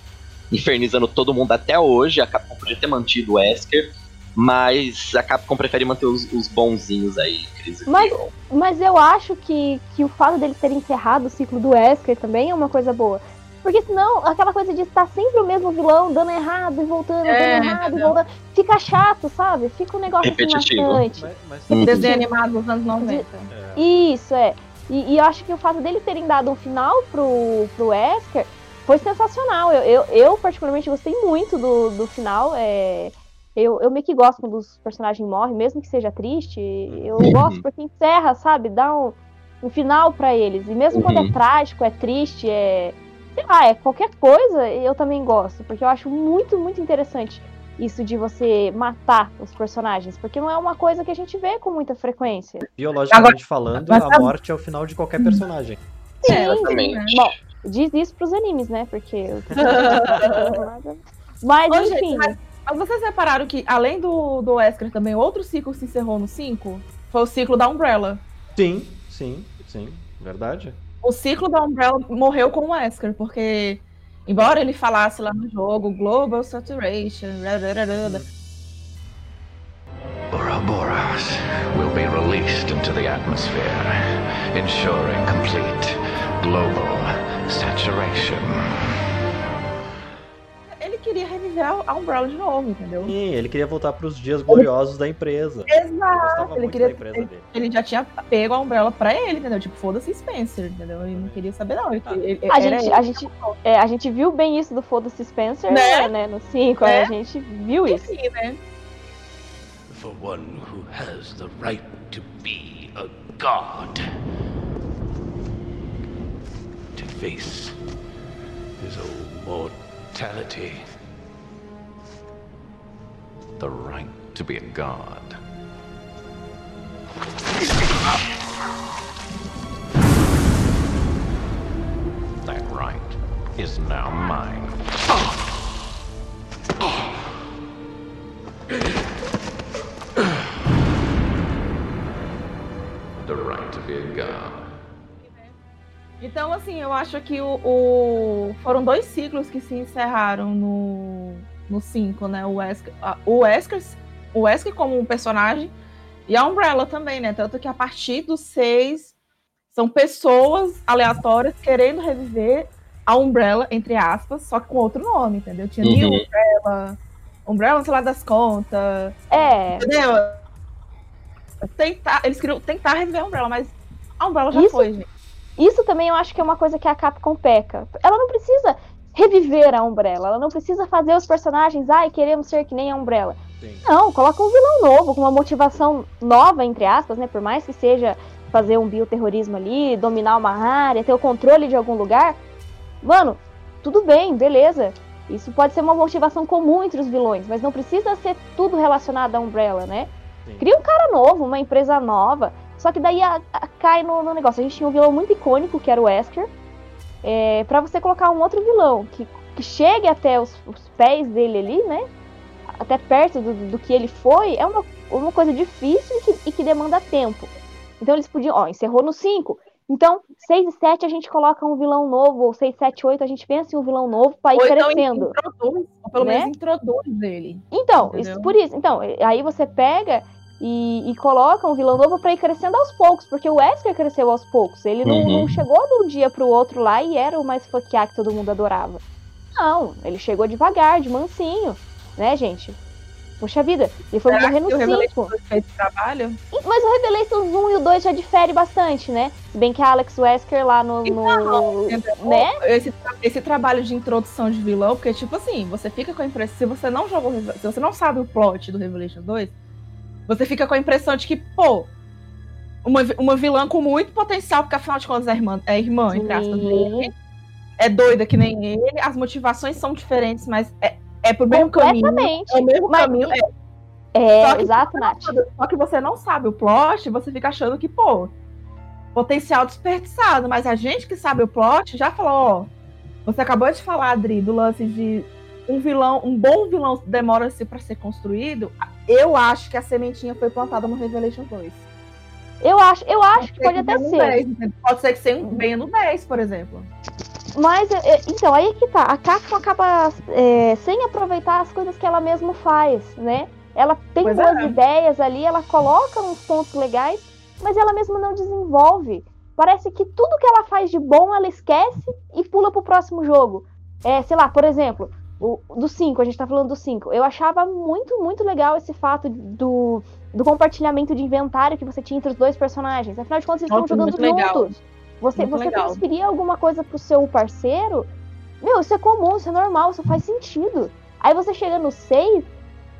infernizando todo mundo até hoje. A Capcom podia ter mantido o Wesker. Mas a Capcom prefere manter os, os bonzinhos aí, Cris. Mas- Mas eu acho que, que o fato dele ter encerrado o ciclo do Wesker também é uma coisa boa. Porque senão, aquela coisa de estar sempre o mesmo vilão, dando errado e voltando, É, dando errado e voltando, fica chato, sabe? Fica um negócio assim Repetitivo. maçante. Mas, mas Hum. Desenho animado dos anos 90. é, Isso, é. E, e eu acho que o fato dele terem dado um final pro, pro Wesker foi sensacional. Eu, eu, eu, particularmente, gostei muito do, do final. É, eu, eu meio que gosto quando os personagens morrem, mesmo que seja triste. Eu gosto porque encerra, sabe? Dá um, um final pra eles. E mesmo quando Uhum. é trágico, é triste, é. Sei lá, é qualquer coisa, eu também gosto. Porque eu acho muito, muito interessante isso de você matar os personagens. Porque não é uma coisa que a gente vê com muita frequência. biologicamente falando, mas a sabe- morte é o final de qualquer personagem. Sim, Exatamente. Bom, diz isso pros animes, né? Porque. Mas, Ô, gente, enfim. mas, mas vocês repararam que, além do, do Wesker, também outro ciclo se encerrou no 5? Foi o ciclo da Umbrella. Sim, sim, sim. Verdade. O ciclo da Umbrella morreu com o Wesker, porque, embora ele falasse lá no jogo Global Saturation, Ouroboros will be released into the atmosphere, ensuring complete global saturation. Ele queria reviver a Umbrella de novo, entendeu? Sim, ele queria voltar pros dias gloriosos da empresa. Exato. Ele, queria, ele, dele. ele já tinha pego a Umbrella pra ele, entendeu? Tipo, foda-se Spencer, entendeu? Ele não queria saber, não. Ele, ele- A gente, ele. a, gente, é, a gente viu bem isso do Foda-se Spencer, Né? né? No 5, Né? a gente viu isso. Enfim, né? For one who has the right to be a god. To face his own mortality. The right to be a god. That right is now mine. The right to be a god. Então, assim, eu acho que o, o- foram dois ciclos que se encerraram no 5, né? O Wesker, a- o Wesker, o Wesker como um personagem e a Umbrella também, né? Tanto que a partir do 6 São pessoas aleatórias querendo reviver a Umbrella, entre aspas, só que com outro nome, entendeu? Tinha Uhum. New Umbrella, Umbrella, sei lá das contas, É, entendeu? Tentar, eles queriam tentar reviver a Umbrella, mas a Umbrella já Isso- foi, gente. isso também eu acho que é uma coisa que a Capcom peca. Ela não precisa reviver a Umbrella, ela não precisa fazer os personagens, ai, queremos ser que nem a Umbrella. Sim. Não, coloca um vilão novo, com uma motivação nova, entre aspas, né? Por mais que seja fazer um bioterrorismo ali, dominar uma área, ter o controle de algum lugar. Mano, tudo bem, beleza. Isso pode ser uma motivação comum entre os vilões, mas não precisa ser tudo relacionado à Umbrella, né? Sim. Cria um cara novo, uma empresa nova. Só que daí a- a- cai no, no negócio. A gente tinha um vilão muito icônico, que era o Wesker. É, para você colocar um outro vilão que, que chegue até os, os pés dele ali, né? Até perto do, do que ele foi, é uma, uma coisa difícil e que, e que demanda tempo. Então eles podiam, ó, encerrou no 5. Então, 6 e 7 a gente coloca um vilão novo, ou 6, 7, 8 a gente pensa em um vilão novo pra ir Ou então crescendo. introduz, ou pelo né? menos introduz ele. Então, Entendeu? isso, por isso. Então, aí você pega e, e coloca um vilão novo pra ir crescendo aos poucos, porque o Wesker cresceu aos poucos. Ele não, Uhum. não chegou de um dia pro outro lá e era o mais fuckar que todo mundo adorava. Não, ele chegou devagar, de mansinho, né, gente? Poxa vida, ele foi Será morrer no que o 5. Revelation fez esse trabalho? Mas o Revelations 1 e o 2 já difere bastante, né? Se bem que a Alex Wesker lá no. no- Entendeu? né? Esse, tra- esse trabalho de introdução de vilão, porque, tipo assim, você fica com a impressão. Se você não jogou. Se você não sabe o plot do Revelation 2, você fica com a impressão de que, pô, uma, uma vilã com muito potencial, porque afinal de contas é irmã, é irmã entre aspas, dele. É doida que nem ele. As motivações são diferentes, mas é, é pro mesmo caminho. É o mesmo Mas- caminho. É, É, Só que- exato, Nath. só que você não sabe o plot, você fica achando que, pô, potencial desperdiçado. Mas a gente que sabe o plot já falou, ó. Você acabou de falar, Adri, do lance de um vilão, um bom vilão demora-se pra ser construído. Eu acho que a sementinha foi plantada no Revelation 2. Eu acho, eu acho que pode até ser. 10, entendeu? pode ser que você venha no 10, por exemplo. Mas, é, é, então, aí que tá. A Capcom acaba é, sem aproveitar as coisas que ela mesma faz, né? Ela tem Pois boas é. ideias ali, ela coloca uns pontos legais, mas ela mesma não desenvolve. Parece que tudo que ela faz de bom, ela esquece e pula pro próximo jogo. É, sei lá, por exemplo, o, do 5, a gente tá falando do 5. Eu achava muito, muito legal esse fato do, do compartilhamento de inventário que você tinha entre os dois personagens. Afinal de contas, eles estão jogando juntos. Você, Muito você legal. transferir alguma coisa pro seu parceiro, meu, isso é comum, isso é normal, isso faz sentido. Aí você chega no 6,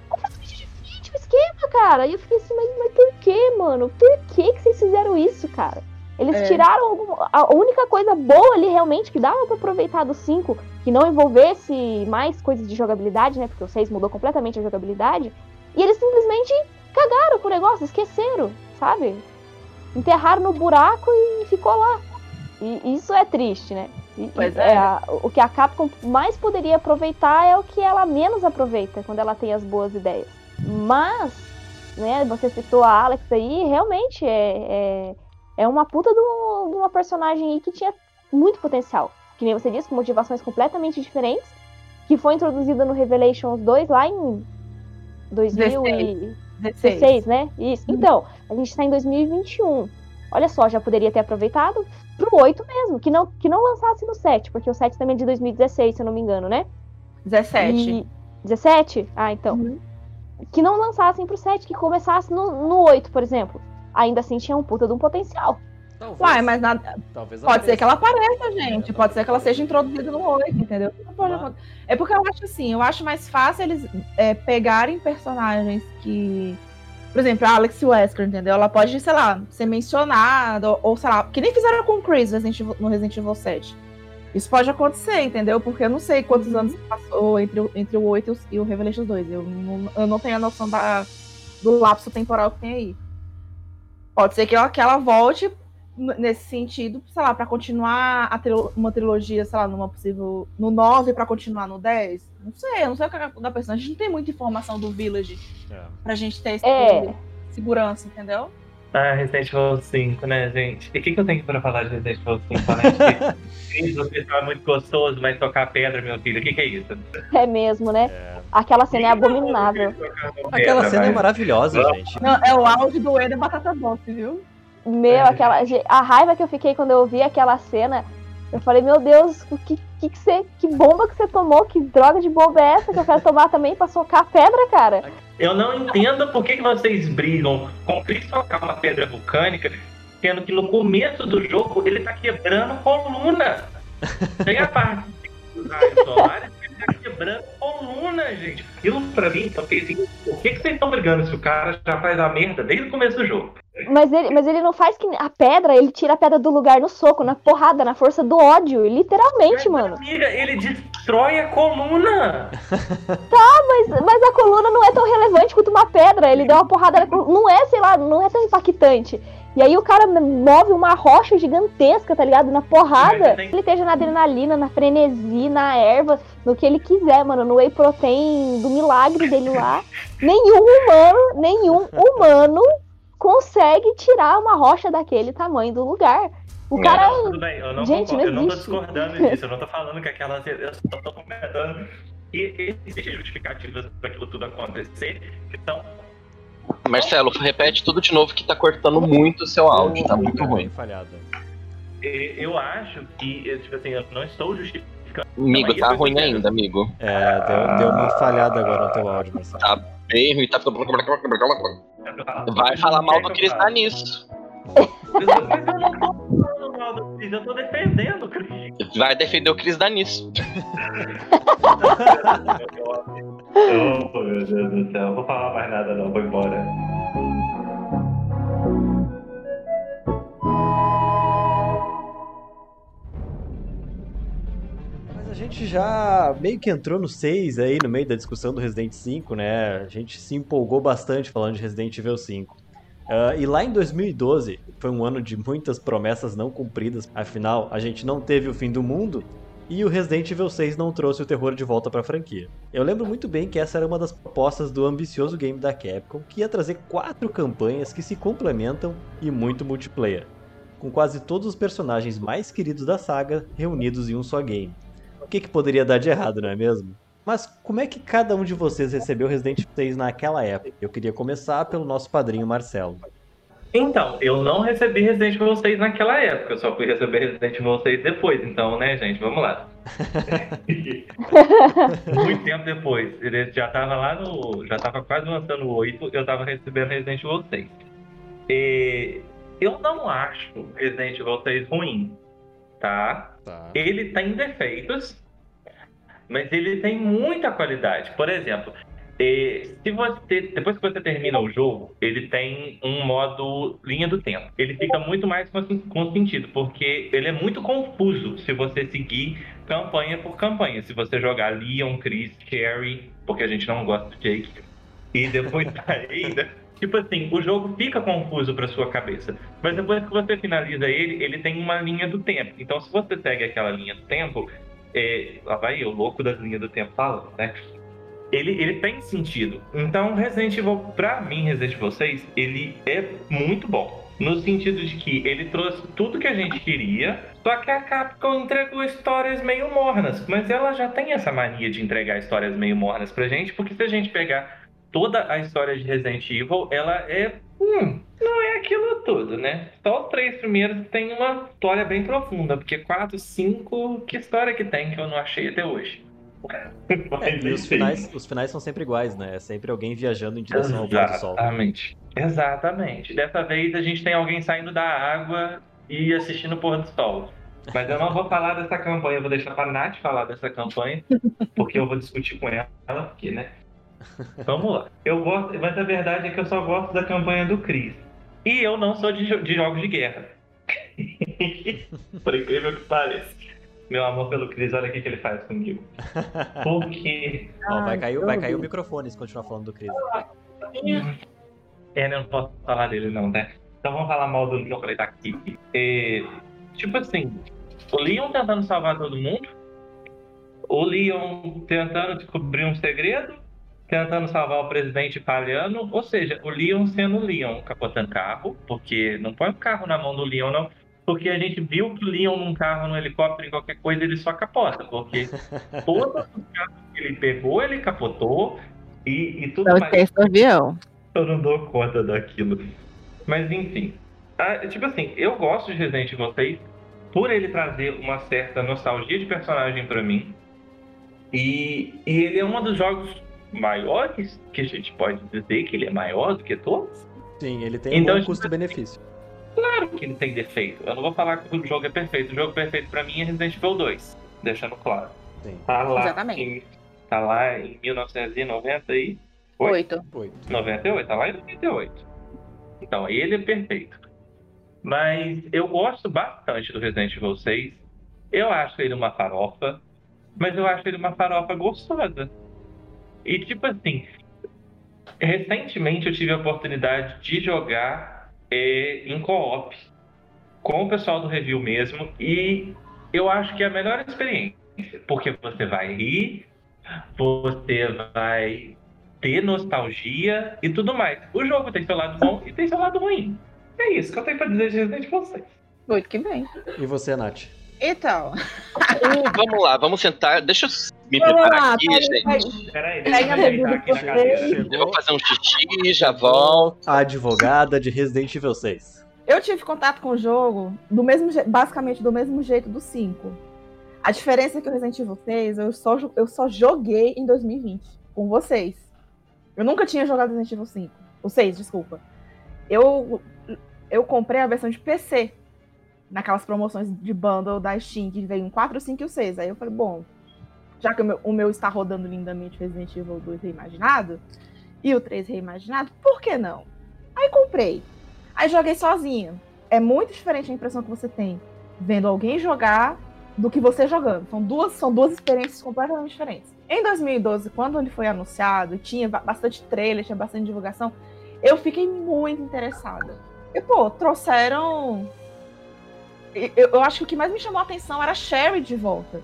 completamente diferente o esquema, cara. E eu fiquei assim, mas, mas por que, mano? Por que, que vocês fizeram isso, cara? Eles É. tiraram algum- a única coisa boa ali realmente que dava pra aproveitar do 5, que não envolvesse mais coisas de jogabilidade, né? Porque o 6 mudou completamente a jogabilidade. E eles simplesmente cagaram com o negócio, esqueceram, sabe? Enterraram no buraco e ficou lá. E isso é triste, né? E- Pois e é. a- o que a Capcom mais poderia aproveitar é o que ela menos aproveita quando ela tem as boas ideias. Mas, né, você citou a Alex aí, realmente é, é, é uma puta de, um- uma personagem aí que tinha muito potencial. Que nem você disse, com motivações completamente diferentes, que foi introduzida no Revelations 2 lá em 2016, 16. né? Isso. Uhum. Então, a gente tá em 2021. Olha só, já poderia ter aproveitado pro 8 mesmo, que não, que não lançasse no 7, porque o 7 também é de 2016, se eu não me engano, né? 17. E... 17? Ah, então. Uhum. Que não lançassem pro 7, que começasse no, no 8, por exemplo. Ainda assim tinha um puta de um potencial. Talvez, Uai, mas nada, talvez Pode ser que ela apareça. apareça, gente. Pode ser que ela seja introduzida no 8, entendeu? Ah. acontecer. É porque eu acho assim, eu acho mais fácil eles é, pegarem personagens que. Por exemplo, a Alex Wesker, entendeu? Ela pode, sei lá, ser mencionada, ou, ou sei lá, que nem fizeram com o Chris no Resident Evil 7. Isso pode acontecer, entendeu? Porque eu não sei quantos anos passou entre, o- entre o 8 e o- e o Revelations 2. Eu não, eu não tenho a noção da, do lapso temporal que tem aí. Pode ser que ela, que ela volte nesse sentido, sei lá, pra continuar trilo- uma trilogia, sei lá, numa possível. no 9 pra continuar no 10. Não sei, eu não sei o que é da personagem. A gente não tem muita informação do Village É. pra gente ter esse É. segurança, entendeu? Ah, Resident Evil 5, né, gente? E o que, que eu tenho pra falar de Resident Evil 5, né? Você tá muito gostoso, mas tocar pedra, meu filho. O que, que é isso? É mesmo, né? Aquela cena é abominável. Aquela cena é maravilhosa, Vamos. gente. Não, é o áudio do Eder Batata Doce, viu? Meu, aquela. A raiva que eu fiquei quando eu vi aquela cena. Eu falei, meu Deus, o que, que, que, você, que bomba que você tomou? Que droga de bomba é essa que eu quero tomar também pra socar a pedra, cara? Eu não entendo por que, que vocês brigam com socar uma pedra vulcânica, sendo que no começo do jogo ele tá quebrando coluna. Tem a parte solares tá quebrando coluna, gente. Aquilo pra mim, eu fiquei assim, por que, que vocês estão brigando se o cara já faz a merda desde o começo do jogo? Mas ele, mas ele não faz que. A pedra, ele tira a pedra do lugar no soco, na porrada, na força do ódio. Literalmente, mano. Amiga, ele destrói a coluna. Mas, mas a coluna não é tão relevante quanto uma pedra. Ele deu uma porrada na coluna. Não é, sei lá, não é tão impactante. E aí o cara move uma rocha gigantesca, tá ligado? Na porrada. Ele esteja na adrenalina, na frenesi, na erva, no que ele quiser, mano. No whey protein do milagre dele lá. Nenhum humano, nenhum humano consegue tirar uma rocha daquele tamanho do lugar. O cara. Não, tudo bem, eu não, Gente, concordo, não eu não tô discordando disso, eu não tô falando que aquela. Eu só tô comentando que existem justificativas para aquilo tudo acontecer, que são Marcelo, repete tudo de novo que tá cortando muito o seu áudio, tá muito ruim. bem falhado. Eu acho que, tipo assim, eu não estou justificando. Amigo, tá ruim ainda, amigo. É, deu, deu uma falhada agora no teu áudio, Marcelo. Tá bem ruim, tá Vai falar mal do Cris Danis. Mas eu não tô falando mal do Cris, eu tô defendendo o Cris. Vai defender o Cris Danis. Oh, meu Deus do céu, não vou falar mais nada não, vou embora. Mas a gente já meio que entrou no 6 aí, no meio da discussão do Resident 5, né? A gente se empolgou bastante falando de Resident Evil 5. Ah, e lá em 2012, foi um ano de muitas promessas não cumpridas, afinal, a gente não teve o fim do mundo e o Resident Evil 6 não trouxe o terror de volta para a franquia. Eu lembro muito bem que essa era uma das propostas do ambicioso game da Capcom, que ia trazer quatro campanhas que se complementam e muito multiplayer, com quase todos os personagens mais queridos da saga reunidos em um só game. O que, que poderia dar de errado, não é mesmo? Mas como é que cada um de vocês recebeu Resident Evil 6 naquela época? Eu queria começar pelo nosso padrinho Marcelo. Então, eu não recebi Resident Evil 6 naquela época, eu só fui receber Resident Evil 6 depois, então, né, gente, vamos lá. Muito tempo depois, ele já tava lá no. Já tava quase lançando o 8, eu tava recebendo Resident Evil 6. E eu não acho Resident Evil 6 ruim, tá? Tá. Ele tem defeitos, mas ele tem muita qualidade. Por exemplo, eh, se você depois que você termina o jogo, ele tem um modo linha do tempo. Ele fica muito mais com, sentido, porque ele é muito confuso se você seguir campanha por campanha. Se você jogar Leon, Chris, Cherry, porque a gente não gosta do Jake, e depois ainda. Tipo assim, o jogo fica confuso pra sua cabeça. Mas depois que você finaliza ele, ele tem uma linha do tempo. Então, se você segue aquela linha do tempo, é, lá vai eu, louco das linhas do tempo falando, né? Ele, ele tem sentido. Então, Resident Evil, pra mim, Resident Evil 6, ele é muito bom. No sentido de que ele trouxe tudo que a gente queria, só que a Capcom entregou histórias meio mornas. Mas ela já tem essa mania de entregar histórias meio mornas pra gente, porque se a gente pegar toda a história de Resident Evil, ela é. Hum, não é aquilo tudo, né? Só os três primeiros tem uma história bem profunda, porque quatro, cinco, que história que tem que eu não achei até hoje? Mas, E os finais, os finais são sempre iguais, né? É sempre alguém viajando em direção ao pôr do sol. Exatamente. Exatamente. Dessa vez a gente tem alguém saindo da água e assistindo o pôr do sol. Mas eu não vou falar dessa campanha, eu vou deixar pra Nath falar dessa campanha, porque eu vou discutir com ela, porque, né? Vamos lá. Eu gosto, mas a verdade é que eu só gosto da campanha do Chris. E eu não sou de, de jogos de guerra. Por incrível que pareça. Meu amor pelo Chris, olha o que ele faz comigo. Porque Ó, vai Ai, cair, que vai cair o microfone se continuar falando do Chris. É, eu não posso falar dele não, né? Então vamos falar mal do Leon que ele tá aqui. É, tipo assim, o Leon tentando salvar todo mundo, o Leon tentando descobrir um segredo, tentando salvar o presidente falhando, ou seja, o Leon sendo o Leon, capotando carro, porque não põe o carro na mão do Leon não, porque a gente viu que o Leon num carro, num helicóptero, em qualquer coisa, ele só capota, porque todos os carros que ele pegou, ele capotou, e, e tudo Não mais esquece do avião. eu não dou conta daquilo. Mas enfim. Ah, tipo assim, eu gosto de Resident Evil 6 por ele trazer uma certa nostalgia de personagem pra mim. E, e ele é um dos jogos maiores, que a gente pode dizer que ele é maior do que todos. Sim, ele tem Então, um bom tipo, custo-benefício. Claro que ele tem defeito. Eu não vou falar que o jogo é perfeito. O jogo perfeito pra mim é Resident Evil 2, deixando claro. Sim. Tá lá, Exatamente. Em, tá lá em 1990 e Oi? Oito. Oito. 98, tá lá em 98. Então, ele é perfeito. Mas eu gosto bastante do Resident Evil 6. Eu acho ele uma farofa, mas eu acho ele uma farofa gostosa. E tipo assim, recentemente eu tive a oportunidade de jogar é, em co-op com o pessoal do review mesmo, e eu acho que é a melhor experiência, porque você vai rir, você vai ter nostalgia e tudo mais. O jogo tem seu lado bom e tem seu lado ruim. É isso que eu tenho pra dizer de Resident 6. Oito que vem. E você, Nath? Então, vamos lá, vamos sentar. Deixa eu me vamos preparar lá, aqui, gente. Peraí, deixa eu bebida aqui na cadeira. Eu vou fazer um xixi, já volto. A advogada de Resident Evil 6. eu tive contato com o jogo do mesmo basicamente do mesmo jeito do 5. A diferença é que o Resident Evil 6 eu só, eu só joguei em 2020 com vocês. Eu nunca tinha jogado Resident Evil 5. O 6, desculpa. Eu, eu comprei a versão de PC naquelas promoções de bundle da Steam, que veio um 4, o 5 e o 6. Aí eu falei, bom, já que o meu, o meu está rodando lindamente Resident Evil 2 reimaginado e o 3 reimaginado, por que não? Aí comprei. Aí joguei sozinha. É muito diferente a impressão que você tem vendo alguém jogar do que você jogando. São duas, são duas experiências completamente diferentes. Em 2012, quando ele foi anunciado, tinha ba- bastante trailer, tinha bastante divulgação, eu fiquei muito interessada. E, pô, trouxeram. Eu, eu acho que o que mais me chamou a atenção era a Sherry de volta.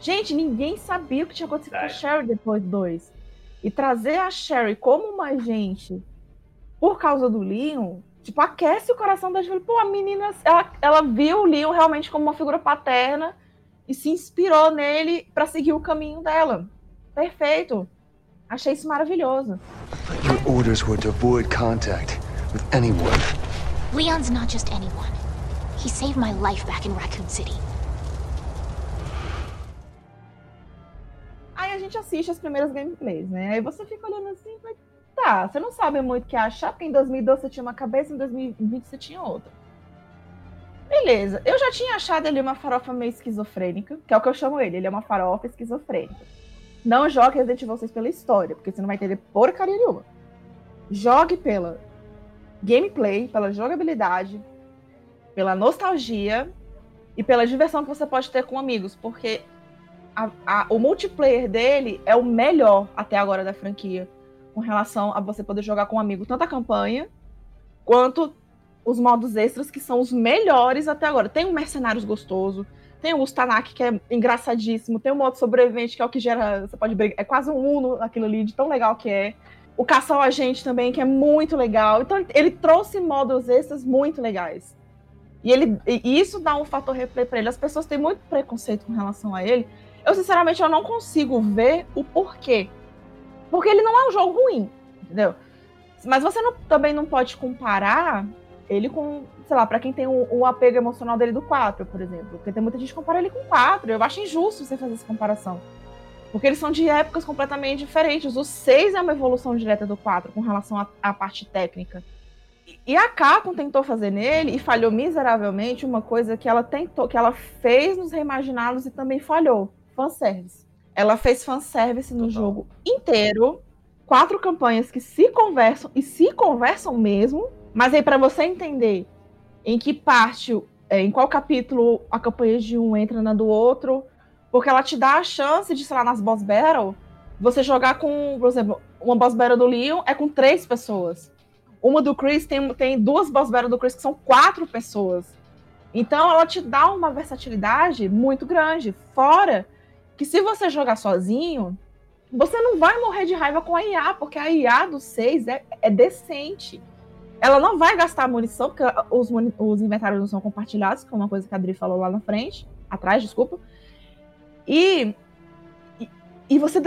Gente, ninguém sabia o que tinha acontecido com a. Sherry depois do 2. E trazer a Sherry como uma agente por causa do Leon, tipo, aquece o coração da Julie. Pô, a menina, ela, ela viu o Leon realmente como uma figura paterna e se inspirou nele pra seguir o caminho dela. Perfeito. Achei isso maravilhoso. Your orders were to avoid contact with anyone. Leon's not just anyone. He saved my life back in Raccoon City. Gente assiste as primeiras gameplays, né? Aí você fica olhando assim, mas tá, você não sabe muito o que achar, porque em 2012 você tinha uma cabeça, em 2020 você tinha outra. Beleza, eu já tinha achado ele uma farofa meio esquizofrênica, que é o que eu chamo ele, ele é uma farofa esquizofrênica. Não jogue Resident Evil 6 pela história, porque você não vai entender porcaria nenhuma. Jogue pela gameplay, pela jogabilidade, pela nostalgia e pela diversão que você pode ter com amigos, porque a- a- o multiplayer dele é o melhor até agora da franquia, com relação a você poder jogar com um amigo tanto a campanha quanto os modos extras, que são os melhores até agora. Tem o Mercenários gostoso, tem o Ustanak, que é engraçadíssimo, tem o modo sobrevivente, que é o que gera. Você pode brigar. É quase um Uno aquilo ali, de tão legal que é. O Caça ao Agente também, que é muito legal. Então, ele trouxe modos extras muito legais. E, ele, e isso dá um fator replay pra ele. As pessoas têm muito preconceito com relação a ele. Eu, sinceramente, eu não consigo ver o porquê. Porque ele não é um jogo ruim, entendeu? Mas você não- também não pode comparar ele com, sei lá, pra quem tem o, o apego emocional dele do 4, por exemplo. Porque tem muita gente que compara ele com o 4. Eu acho injusto você fazer essa comparação. Porque eles são de épocas completamente diferentes. O 6 é uma evolução direta do 4 com relação à- à parte técnica. E a Capcom tentou fazer nele e falhou miseravelmente uma coisa que ela tentou, que ela fez nos reimaginados e também falhou, fanservice. Ela fez fanservice no Total. jogo inteiro, quatro campanhas que se conversam e se conversam mesmo, mas aí pra você entender em que parte, é, em qual capítulo a campanha de um entra na do outro, porque ela te dá a chance de, sei lá, nas boss battle, você jogar com, por exemplo, uma boss battle do Leon é com três pessoas. Uma do Chris tem, tem duas boss battle do Chris que são quatro pessoas. Então ela te dá uma versatilidade muito grande. Fora que se você jogar sozinho, você não vai morrer de raiva com a IA, porque a IA do 6 é, é decente. Ela não vai gastar munição, porque os, os inventários não são compartilhados, que é uma coisa que a Adri falou lá na frente, atrás, desculpa. E, e, você,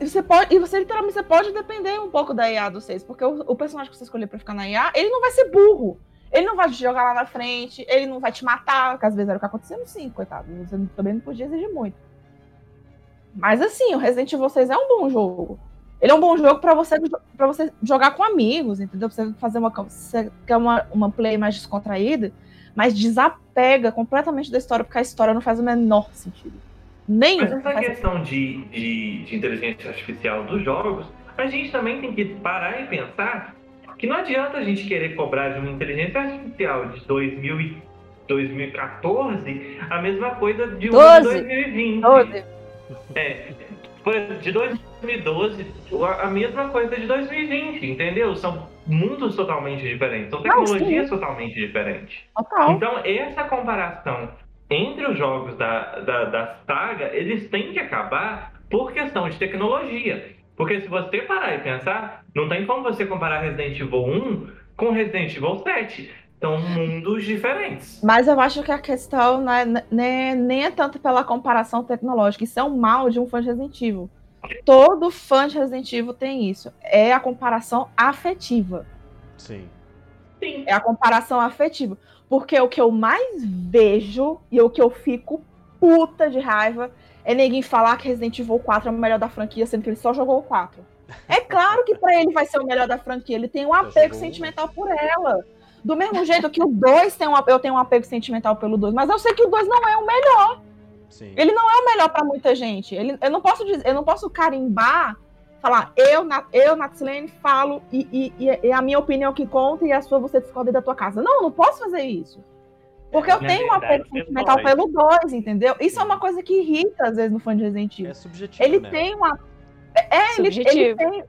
você pode, e você literalmente você pode depender um pouco da IA do 6, porque o, o personagem que você escolher pra ficar na IA, ele não vai ser burro. Ele não vai te jogar lá na frente, ele não vai te matar, que às vezes era o que acontecia no 5, coitado. Você também não podia exigir muito. Mas assim, o Resident Evil 6 é um bom jogo. Ele é um bom jogo pra você, pra você jogar com amigos, entendeu? Pra você fazer uma, você quer uma, uma play mais descontraída, mas desapega completamente da história, porque a história não faz o menor sentido. Nenhum. Mas essa questão de, de, de inteligência artificial dos jogos, a gente também tem que parar e pensar que não adianta a gente querer cobrar de uma inteligência artificial de 2000 e 2014 a mesma coisa de de 12. 2020. 12. É, de 2012, a mesma coisa de 2020, entendeu? São mundos totalmente diferentes, são Não, tecnologias totalmente diferentes. Total. Então, essa comparação entre os jogos da, da, da saga, eles têm que acabar por questão de tecnologia. Porque se você parar e pensar, não tem como você comparar Resident Evil 1 com Resident Evil 7. São mundos diferentes. Mas eu acho que a questão não é, né, nem é tanto pela comparação tecnológica. Isso é um mal de um fã de Resident Evil. Todo fã de Resident Evil tem isso. É a comparação afetiva. Sim. Sim. É a comparação afetiva. Porque o que eu mais vejo e o que eu fico puta de raiva é ninguém falar que Resident Evil 4 é o melhor da franquia, sendo que ele só jogou o 4. É claro que pra ele vai ser o melhor da franquia. Ele tem um apego jogou um. sentimental por ela. Do mesmo jeito que o 2 tem um, eu tenho um apego sentimental pelo 2, mas eu sei que o 2 não é o melhor. Sim. Ele não é o melhor pra muita gente. Ele, eu não posso dizer, eu não posso carimbar, falar, eu, na, eu Natslane, falo e, e, e é a minha opinião que conta e a sua você discorda da tua casa. Não, eu não posso fazer isso. Porque eu Na tenho um apego você sentimental pelo 2, entendeu? Isso é uma coisa que irrita, às vezes, no fã de Resident Evil. É subjetivo, Ele né? tem uma. É, ele, ele Subjetivo. tem,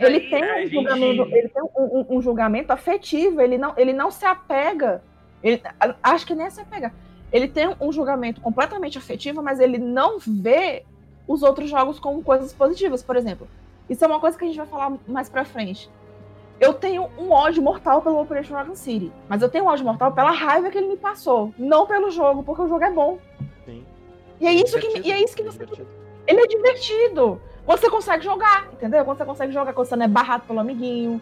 ele aí tem a um gente- julgamento, ele tem um, um- um julgamento afetivo, ele não, ele não se apega. Ele, acho que nem é se apega. Ele tem um julgamento completamente afetivo, mas ele não vê os outros jogos como coisas positivas. Por exemplo, isso é uma coisa que a gente vai falar mais pra frente. Eu tenho um ódio mortal pelo Operation Raccoon City, mas eu tenho um ódio mortal pela raiva que ele me passou, não pelo jogo, porque o jogo é bom. Sim. E é isso que, e é isso que é você divertido. ele é divertido. Você consegue jogar, entendeu? Quando você consegue jogar, quando você não é barrado pelo amiguinho.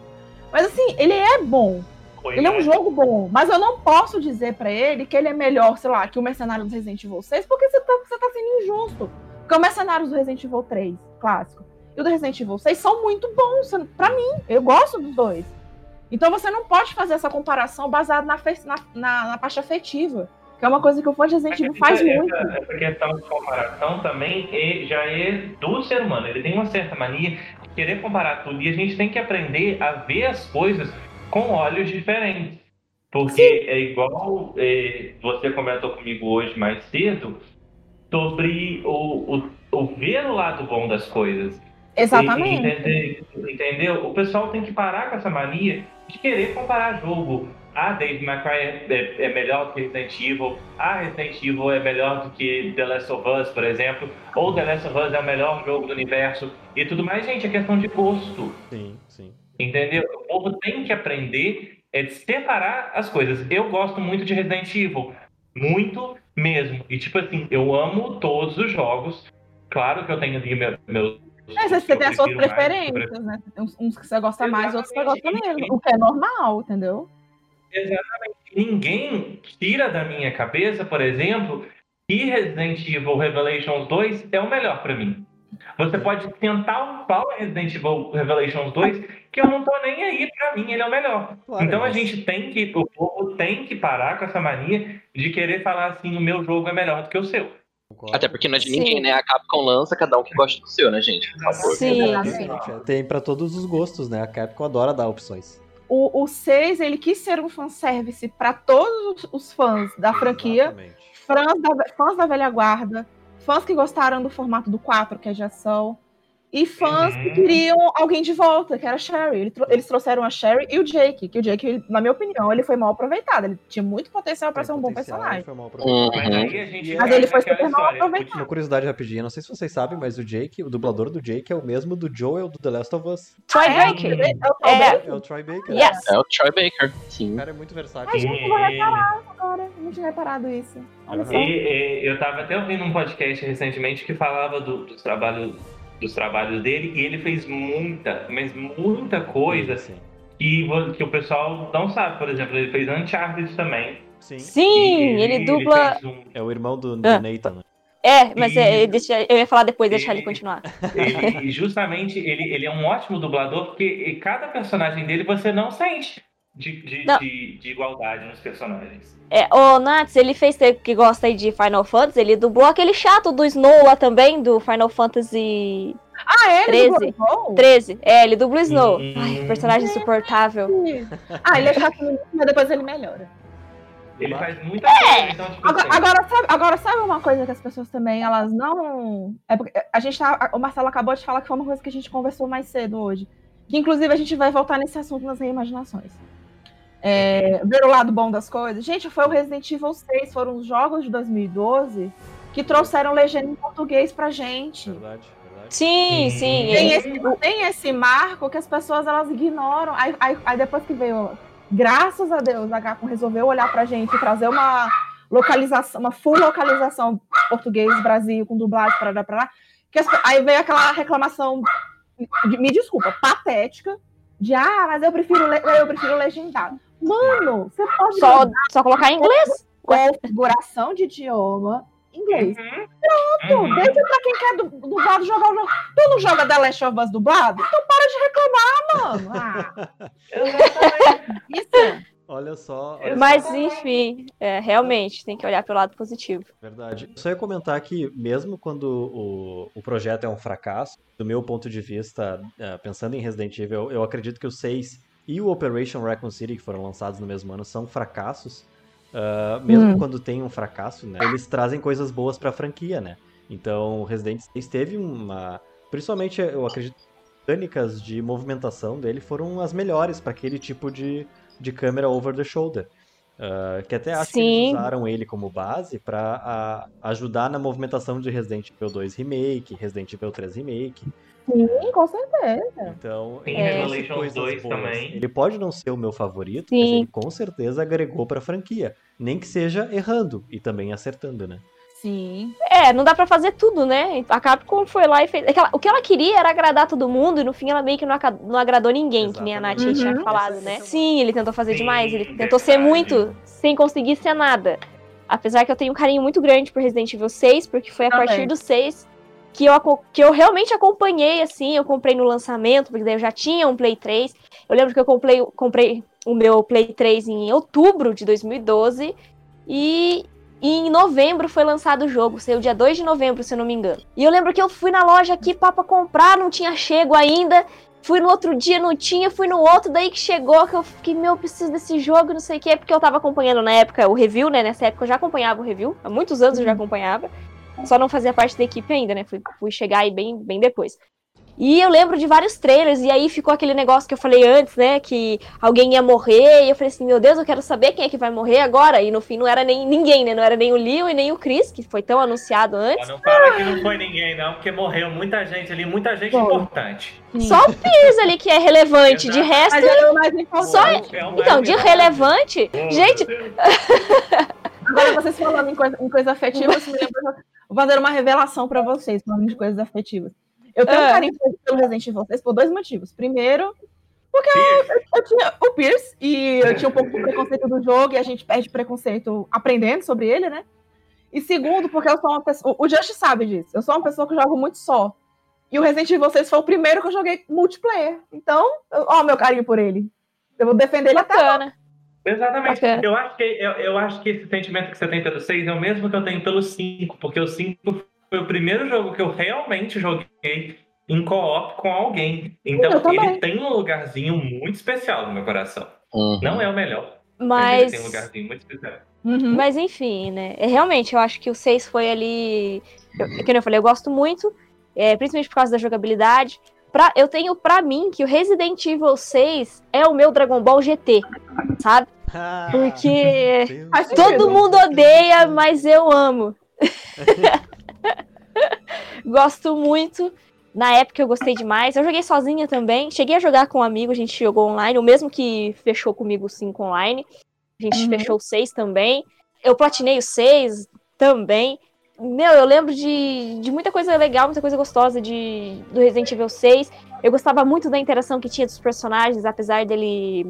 Mas assim, ele é bom. Ele é um né? jogo bom. Mas eu não posso dizer pra ele que ele é melhor, sei lá, que o Mercenário do Resident Evil 6, porque você tá, você tá sendo injusto. Porque o Mercenário do Resident Evil 3, clássico, e o do Resident Evil 6 são muito bons. Pra mim, eu gosto dos dois. Então você não pode fazer essa comparação baseada na, na, na, na parte afetiva. Que é uma coisa que o fã de Resident Evil faz essa, muito. Essa, essa questão de comparação também é- já é do ser humano. Ele tem uma certa mania de querer comparar tudo. E a gente tem que aprender a ver as coisas com olhos diferentes. Porque é igual é, você comentou comigo hoje mais cedo sobre o, o, o ver o lado bom das coisas. Exatamente. Entende- Entendeu? O pessoal tem que parar com essa mania de querer comparar jogo. Ah, Dave McCray é, é- é melhor do que Resident Evil. Ah, Resident Evil é melhor do que The Last of Us, por exemplo. Ou The Last of Us é o melhor jogo do universo. E tudo mais, gente, é questão de gosto. Sim, sim. Entendeu? O povo tem que aprender é de separar as coisas. Eu gosto muito de Resident Evil. Muito mesmo. E tipo assim, eu amo todos os jogos. Claro que eu tenho ali meu, meus. É, você tem as suas prefiro mais, preferências, né? Uns, que você gosta mais, outros que você gosta Exatamente. menos. O que é normal, entendeu? Exatamente. Ninguém tira da minha cabeça, por exemplo, que Resident Evil Revelations 2 é o melhor pra mim. Você pode tentar um pau Resident Evil Revelations 2, que eu não tô nem aí, pra mim ele é o melhor. Claro, então a mas- gente tem que, o povo tem que parar com essa mania de querer falar assim, o meu jogo é melhor do que o seu. Até porque não é de Sim. ninguém, né? A Capcom lança cada um que gosta do seu, né, gente? Por favor. Sim. Exatamente, é. Tem pra todos os gostos, né? A Capcom adora dar opções. O, o 6, ele quis ser um fanservice para todos os fãs da franquia, fãs da, fãs da velha guarda, fãs que gostaram do formato do 4, que é de ação, e fãs que Uhum. queriam alguém de volta, que era a Sherry. Ele Eles trouxeram a Sherry e o Jake, que o Jake, ele, na minha opinião, ele foi mal aproveitado. Ele tinha muito potencial para ser um bom personagem. foi mal Uhum. aproveitado. Mas Mas ele foi super mal aproveitado. Uma curiosidade rapidinha, não sei se vocês sabem, mas o Jake, o dublador do Jake é o mesmo do Joel do The Last of Us. Troy Ah, é? Baker. É o Troy É. Baker? É o Troy Baker. Yes. É o Troy Baker, O sim. cara é muito versátil. Ai, gente, eu vou reparar agora. Eu não tinha reparado isso. E, e, eu tava até ouvindo um podcast recentemente que falava do- dos trabalhos dos trabalhos dele e ele fez muita, mas muita coisa Sim. que, que o pessoal não sabe. Por exemplo, ele fez Uncharted também. Sim. Sim, ele dubla. fez um- É o irmão do, do Ah. Nathan. né? É, mas é, Isso. deixa, eu ia falar depois, deixar ele E- continuar. ele- e justamente ele, ele é um ótimo dublador, porque cada personagem dele você não sente de, de, de- de igualdade nos personagens. É, o Nats, ele fez que gosta aí de Final Fantasy, ele dublou aquele chato do Snow lá também, do Final Fantasy Ah, ele 13. dublou? 13. É, ele dubla o Snow. Hum. Ai, personagem insuportável. Ah, ele é chato no mas depois ele melhora. Ele faz muita coisa, então, tipo Agora, assim, agora, sabe, agora, sabe uma coisa que as pessoas também, elas não. É porque a gente tá. O Marcelo acabou de falar que foi uma coisa que a gente conversou mais cedo hoje. Que inclusive a gente vai voltar nesse assunto nas reimaginações. É, ver o lado bom das coisas. Gente, foi o Resident Evil 6, foram os jogos de 2012 que trouxeram legenda em português pra gente. Verdade, verdade. Sim, Hum. sim. Tem esse, tem esse marco que as pessoas elas ignoram. Aí, aí- aí depois que veio, graças a Deus, a Capcom resolveu olhar pra gente e trazer uma localização, uma full localização português Brasil com dublagem para lá, para lá. Que as- aí veio aquela reclamação, me desculpa, patética, de ah, mas eu prefiro eu prefiro legendado. Mano, você pode Só, só colocar em inglês. configuração de idioma inglês. uhum. Pronto, deixa pra quem quer du- dublado jogar o jogo. Tu não joga The Last of Us dublado? Então para de reclamar, mano. Ah, isso. Olha só. olha Mas, só. enfim, é, realmente, tem que olhar pelo lado positivo. Verdade. Eu só ia comentar que, mesmo quando o, o projeto é um fracasso, do meu ponto de vista, eh, pensando em Resident Evil, eu, eu acredito que o 6 e o Operation Raccoon City, que foram lançados no mesmo ano, são fracassos. Ah, mesmo Hum. quando tem um fracasso, né, eles trazem coisas boas pra franquia, né? Então, o Resident 6 teve uma. Principalmente, eu acredito, mecânicas de movimentação dele foram as melhores para aquele tipo de, de câmera over the shoulder. Ah, que até acho que Sim. eles usaram ele como base para ajudar na movimentação de Resident Evil 2 Remake, Resident Evil 3 Remake. Sim, com certeza. Então, ele trouxe Revelations coisas 2 boas. também. Ele pode não ser o meu favorito, mas Sim. ele com certeza agregou para a franquia. Nem que seja errando e também acertando, né? Sim. É, não dá pra fazer tudo, né? A Capcom foi lá e fez. aquela- o que ela queria era agradar todo mundo e no fim ela meio que não, aca- não agradou ninguém, que nem a Nath Exatamente. tinha Uhum. falado, né? Sim, ele tentou fazer Sim, demais, ele tentou ser verdade. muito sem conseguir ser nada. Apesar que eu tenho um carinho muito grande por Resident Evil 6, porque foi a Também. partir do 6 que eu, que eu realmente acompanhei, assim, eu comprei no lançamento, porque daí eu já tinha um Play 3. Eu lembro que eu comprei, comprei o meu Play 3 em outubro de 2012 e, e em novembro foi lançado o jogo, saiu dia 2 de novembro, se eu não me engano. E eu lembro que eu fui na loja aqui pra comprar, não tinha chego ainda. Fui no outro dia, não tinha, fui no outro, daí que chegou, que eu fiquei, meu, eu preciso desse jogo, não sei o que, porque eu tava acompanhando na época o review, né? Nessa época eu já acompanhava o review, há muitos anos eu já acompanhava. Só não fazia parte da equipe ainda, né? Fui, fui chegar aí bem, bem depois. E eu lembro de vários trailers, e aí ficou aquele negócio que eu falei antes, né? Que alguém ia morrer, e eu falei assim, meu Deus, eu quero saber quem é que vai morrer agora. E no fim não era nem ninguém, né? Não era nem o Leo e nem o Chris, que foi tão anunciado antes. Não fala que não foi ninguém, não, porque morreu muita gente ali, muita gente Bom. importante. Só o Pierce ali que é relevante, de resto. Mas ele é. Só- É Então, de relevante, gente. Agora vocês falando em coisa, em coisa afetiva, isso me lembra. Vou fazer uma revelação pra vocês, falando de coisas afetivas. Eu tenho um Ah. carinho pelo Resident Evil 6 por dois motivos. Primeiro, eu tinha o Pierce e eu tinha um pouco de preconceito do jogo e a gente perde preconceito aprendendo sobre ele, né? E segundo, porque eu sou uma pessoa. O Just sabe disso. Eu sou uma pessoa que joga muito só. E o Resident Evil 6 foi o primeiro que eu joguei multiplayer. Então, eu- ó, meu carinho por ele. Eu vou defender ele até bacana. Exatamente. Bacana. Eu acho, que, eu, eu acho que esse sentimento que você tem pelo 6 é o mesmo que eu tenho pelo 5, porque o 5 foi o primeiro jogo que eu realmente joguei em co-op com alguém. Então ele tem um lugarzinho muito especial no meu coração. Uhum. Não é o melhor, mas, Mas. ele tem um lugarzinho muito especial. Uhum. Mas enfim, né? É, realmente, eu acho que o 6 foi ali. Eu, que nem eu falei, eu gosto muito, é, principalmente por causa da jogabilidade. Pra, eu tenho pra mim que o Resident Evil 6 é o meu Dragon Ball GT, sabe? Porque. Faz sentido. todo mundo odeia, mas eu amo. Gosto muito. Na época eu gostei demais. Eu joguei sozinha também. Cheguei a jogar com um amigo, a gente jogou online, o mesmo que fechou comigo o 5 online. A gente Uhum. fechou o 6 também. Eu platinei o 6 também. Meu, eu lembro de, de muita coisa legal, muita coisa gostosa de, do Resident Evil 6. Eu gostava muito da interação que tinha dos personagens, apesar dele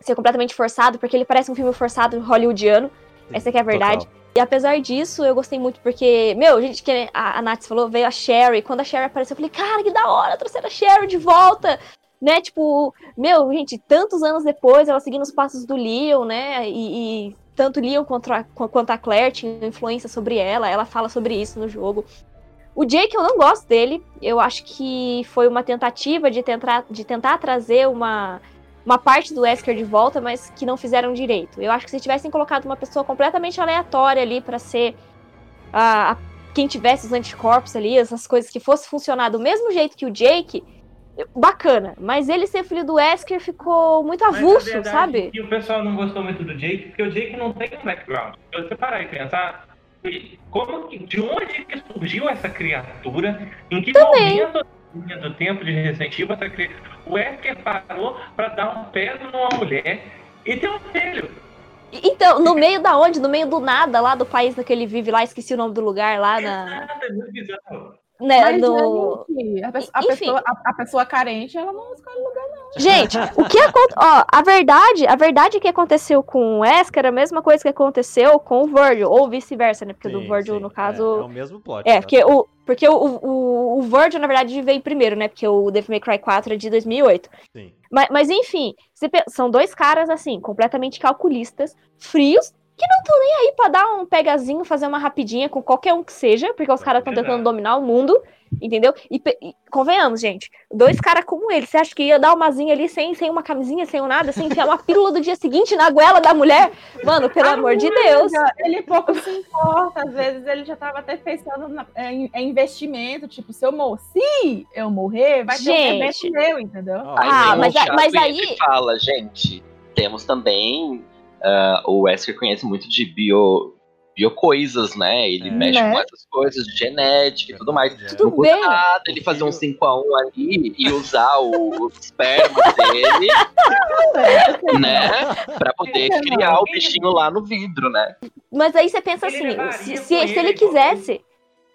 ser completamente forçado, porque ele parece um filme forçado hollywoodiano. Essa que é a verdade. Total. E apesar disso, eu gostei muito porque, meu, gente, que a, a Nath falou, veio a Sherry. Quando a Sherry apareceu, eu falei, cara, que da hora, trouxeram a Sherry de volta. Né, tipo, meu, gente, tantos anos depois, ela seguindo os passos do Leon, né, e, e tanto Leon quanto a, quanto a Claire tinham influência sobre ela, ela fala sobre isso no jogo. O Jake, eu não gosto dele, eu acho que foi uma tentativa de tentar, de tentar trazer uma, uma parte do Wesker de volta, mas que não fizeram direito. Eu acho que se tivessem colocado uma pessoa completamente aleatória ali pra ser a, a- quem tivesse os anticorpos ali, essas coisas que fosse funcionar do mesmo jeito que o Jake, bacana. Mas ele ser filho do Wesker ficou muito Mas a avulso, verdade sabe? é que o pessoal não gostou muito do Jake, porque o Jake não tem um background. Se você parar e pensar, como de onde que surgiu essa criatura? Em que Também. momento do tempo de Resident Evil essa criatura? O Wesker parou pra dar um pé numa mulher e ter um filho. Então, no meio da onde? No meio do nada, lá do país que ele vive lá, esqueci o nome do lugar lá na. Nada, é muito bizarro. Né, Mas, no... gente, a, pessoa, a, Enfim. pessoa, a, a pessoa carente, ela não escolhe lugar, não. Gente, o que aconteceu. A verdade, a verdade que aconteceu com o Wesker é a mesma coisa que aconteceu com o Virgil, ou vice-versa, né? Porque do Sim, Virgil, sim, no É, é caso. o mesmo plot. É, tá? porque o, porque o, o, o Virgil, na verdade, veio primeiro, né? Porque o Devil May Cry 4 é de 2008. Sim. Mas, mas enfim, são dois caras, assim, completamente calculistas, frios, que não estão nem aí pra dar um pegazinho, fazer uma rapidinha com qualquer um que seja, porque os caras estão tentando dominar o mundo, entendeu? E, e convenhamos, gente, dois caras como ele, você acha que ia dar umazinha ali sem, sem uma camisinha, sem um nada, sem enfiar uma pílula do dia seguinte na goela da mulher? Mano, pelo amor de Deus. Ele pouco se importa, às vezes ele já tava até pensando na- em, em investimento, tipo, se eu morrer, se eu morrer, vai ter um Gente. meu, entendeu? Ah, um mas mas aí- ele fala, gente, temos também. Ah, o Wesker conhece muito de bio, biocoisas, né? Ele É. mexe Né? com essas coisas de genética e tudo mais. Verdade, Tudo Não bem. nada ele fazer um filho- 5x1 ali e usar o, o esperma dele, né? Pra poder não? criar o bichinho lá no vidro, né? Mas aí você pensa assim, se, se, se ele ele quisesse.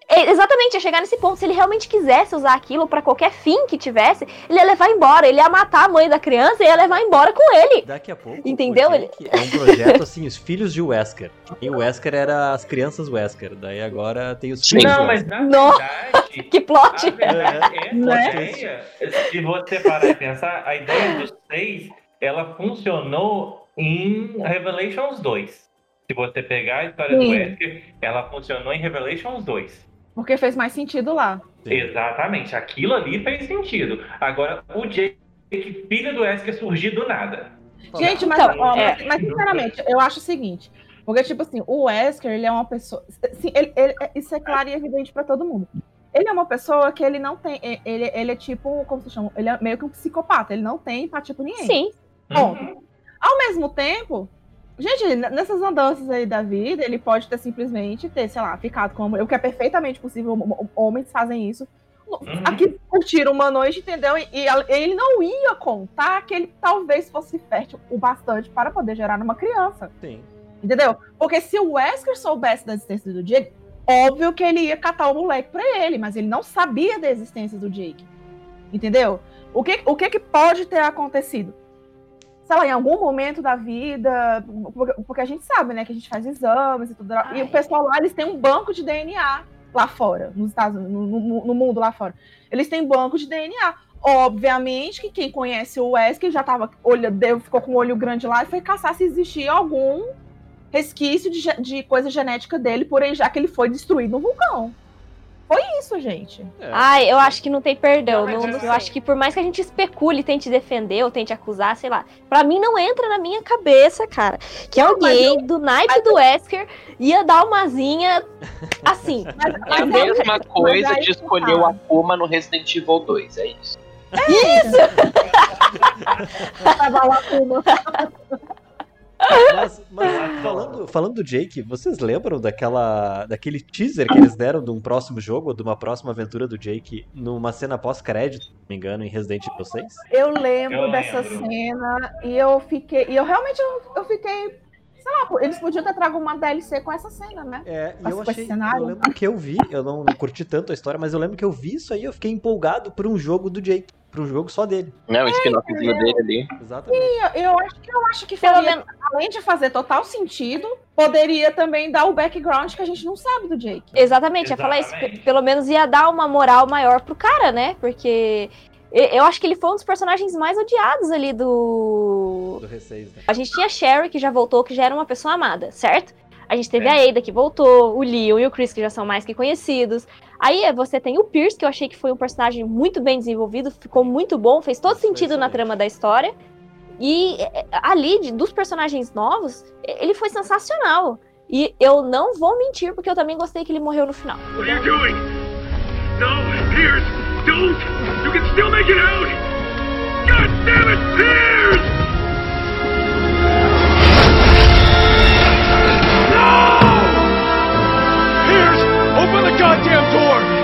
É, Exatamente, ia chegar nesse ponto. Se ele realmente quisesse usar aquilo pra qualquer fim que tivesse, ele ia levar embora. Ele ia matar a mãe da criança e ia levar embora com ele. Daqui a pouco. Entendeu? Jake É um projeto assim, os filhos de Wesker. E o Wesker era as crianças Wesker. Daí agora tem os filhos Não, de mas na Não. verdade. Que plot! Verdade, essa Né? ideia, se você parar e pensar, a ideia dos seis, ela funcionou em Revelations 2. Se você pegar a história do Sim. Wesker, ela funcionou em Revelations 2. Porque fez mais sentido lá. Sim. Exatamente, aquilo ali fez sentido. Agora, o Jake, filho do Wesker, surgiu do nada. Gente, mas, Então, ó, é. mas, mas, sinceramente, eu acho o seguinte. Porque, tipo assim, o Wesker, ele é uma pessoa. Assim, ele- ele- isso é claro e evidente pra todo mundo. Ele é uma pessoa que ele não tem. Ele, ele é tipo, como se chama? Ele é meio que um psicopata. Ele não tem empatia por ninguém. Sim. Ponto. Ao mesmo tempo, gente, nessas andanças aí da vida, ele pode ter simplesmente ter, sei lá, ficado com uma mulher, o que é perfeitamente possível, hom- hom- homens fazem isso. Uhum. Aqui curtiram uma noite, entendeu? E, e ele não ia contar que ele talvez fosse fértil o bastante para poder gerar uma criança. Sim. Entendeu? Porque se o Wesker soubesse da existência do Jake, óbvio que ele ia catar o moleque pra ele, mas ele não sabia da existência do Jake. Entendeu? O que, o que, que pode ter acontecido? Sei lá, em algum momento da vida, porque, a gente sabe, né, que a gente faz exames e tudo. E o pessoal lá, eles têm um banco de DNA lá fora, nos Estados no, no- no mundo lá fora. Eles têm banco de DNA. Obviamente que quem conhece o Wesker já tava, olha, deu, ficou com o olho grande lá e foi caçar se existia algum resquício de, de coisa genética dele, porém, já que ele foi destruído no vulcão. Foi isso, gente. É. Ai, eu acho que não tem perdão. Não, Não- eu eu acho que por mais que a gente especule, tente defender ou tente acusar, sei lá, pra mim não entra na minha cabeça, cara, que alguém do naipe do Wesker ia dar umazinha assim. Mas, É a mas mesma mas coisa de que escolher o tá. Akuma no Resident Evil 2, é isso. Tava lá com uma- Mas, mas falando, falando do Jake, vocês lembram daquela, daquele teaser que eles deram de um próximo jogo, de uma próxima aventura do Jake, numa cena pós-crédito, se não me engano, em Resident Evil 6? Eu lembro Eu dessa lembro. cena e eu fiquei. E eu realmente eu, eu fiquei. Sei lá, eles podiam ter trago uma DLC com essa cena, né? É, e eu com esse achei. cenário? Eu lembro que eu vi, eu não, não curti tanto a história, mas eu lembro que eu vi isso aí, eu fiquei empolgado por um jogo do Jake. pro jogo só dele. Né, o spin-offzinho dele ali. Exatamente. Eu, eu acho que eu acho que faria, menos- além de fazer total sentido, poderia também dar o background que a gente não sabe do Jake. Exatamente, ia falar isso. Exatamente. Pelo menos ia dar uma moral maior pro cara, né? Porque e- eu acho que ele foi um dos personagens mais odiados ali do. Do R6, né? A gente tinha a Sherry, que já voltou, que já era uma pessoa amada, certo? A gente teve a Ada, que voltou, o Leon e o Chris, que já são mais que conhecidos. Aí eh, você tem o Pierce, que eu achei que foi um personagem muito bem desenvolvido, ficou muito bom, fez todo sentido na trama da história. E eh, ali, de- dos personagens novos, ele foi sensacional. E eu não vou mentir, porque eu também gostei que ele morreu no final. What are you doing? No, Pierce, don't! You can still make it out! God damn it, Pierce! No! Pierce, open the goddamn door!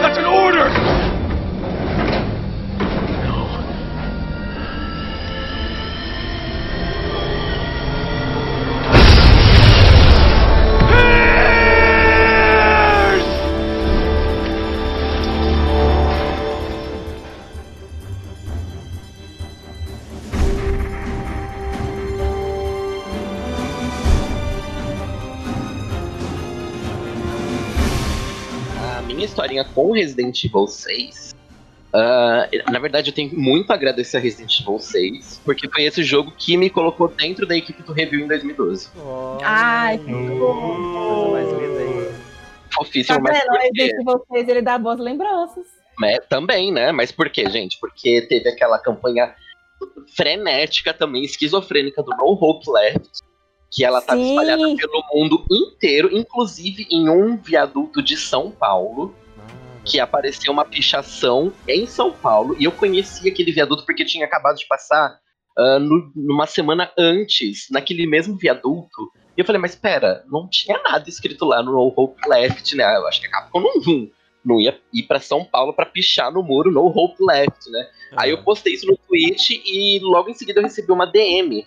Historinha com Resident Evil 6. ah, na verdade, eu tenho muito a agradecer a Resident Evil 6, porque foi esse jogo que me colocou dentro da equipe do review em 2012. Ai, Coisa mais linda aí. tá Fofíssimo, mas por quê? de vocês ele dá boas lembranças. É, também, né? Mas por quê, gente? Porque teve aquela campanha frenética também, esquizofrênica do No Hope Left, que ela tá Sim. espalhada pelo mundo inteiro, inclusive em um viaduto de São Paulo, que apareceu uma pichação em São Paulo, e eu conheci aquele viaduto porque tinha acabado de passar ah, no- numa semana antes, naquele mesmo viaduto. E eu falei, mas pera, não tinha nada escrito lá no No Hope Left, né? Eu acho que a Capcom não, não ia ir pra São Paulo pra pichar no muro No Hope Left, né? Aí eu postei isso no Twitch e logo em seguida eu recebi uma DM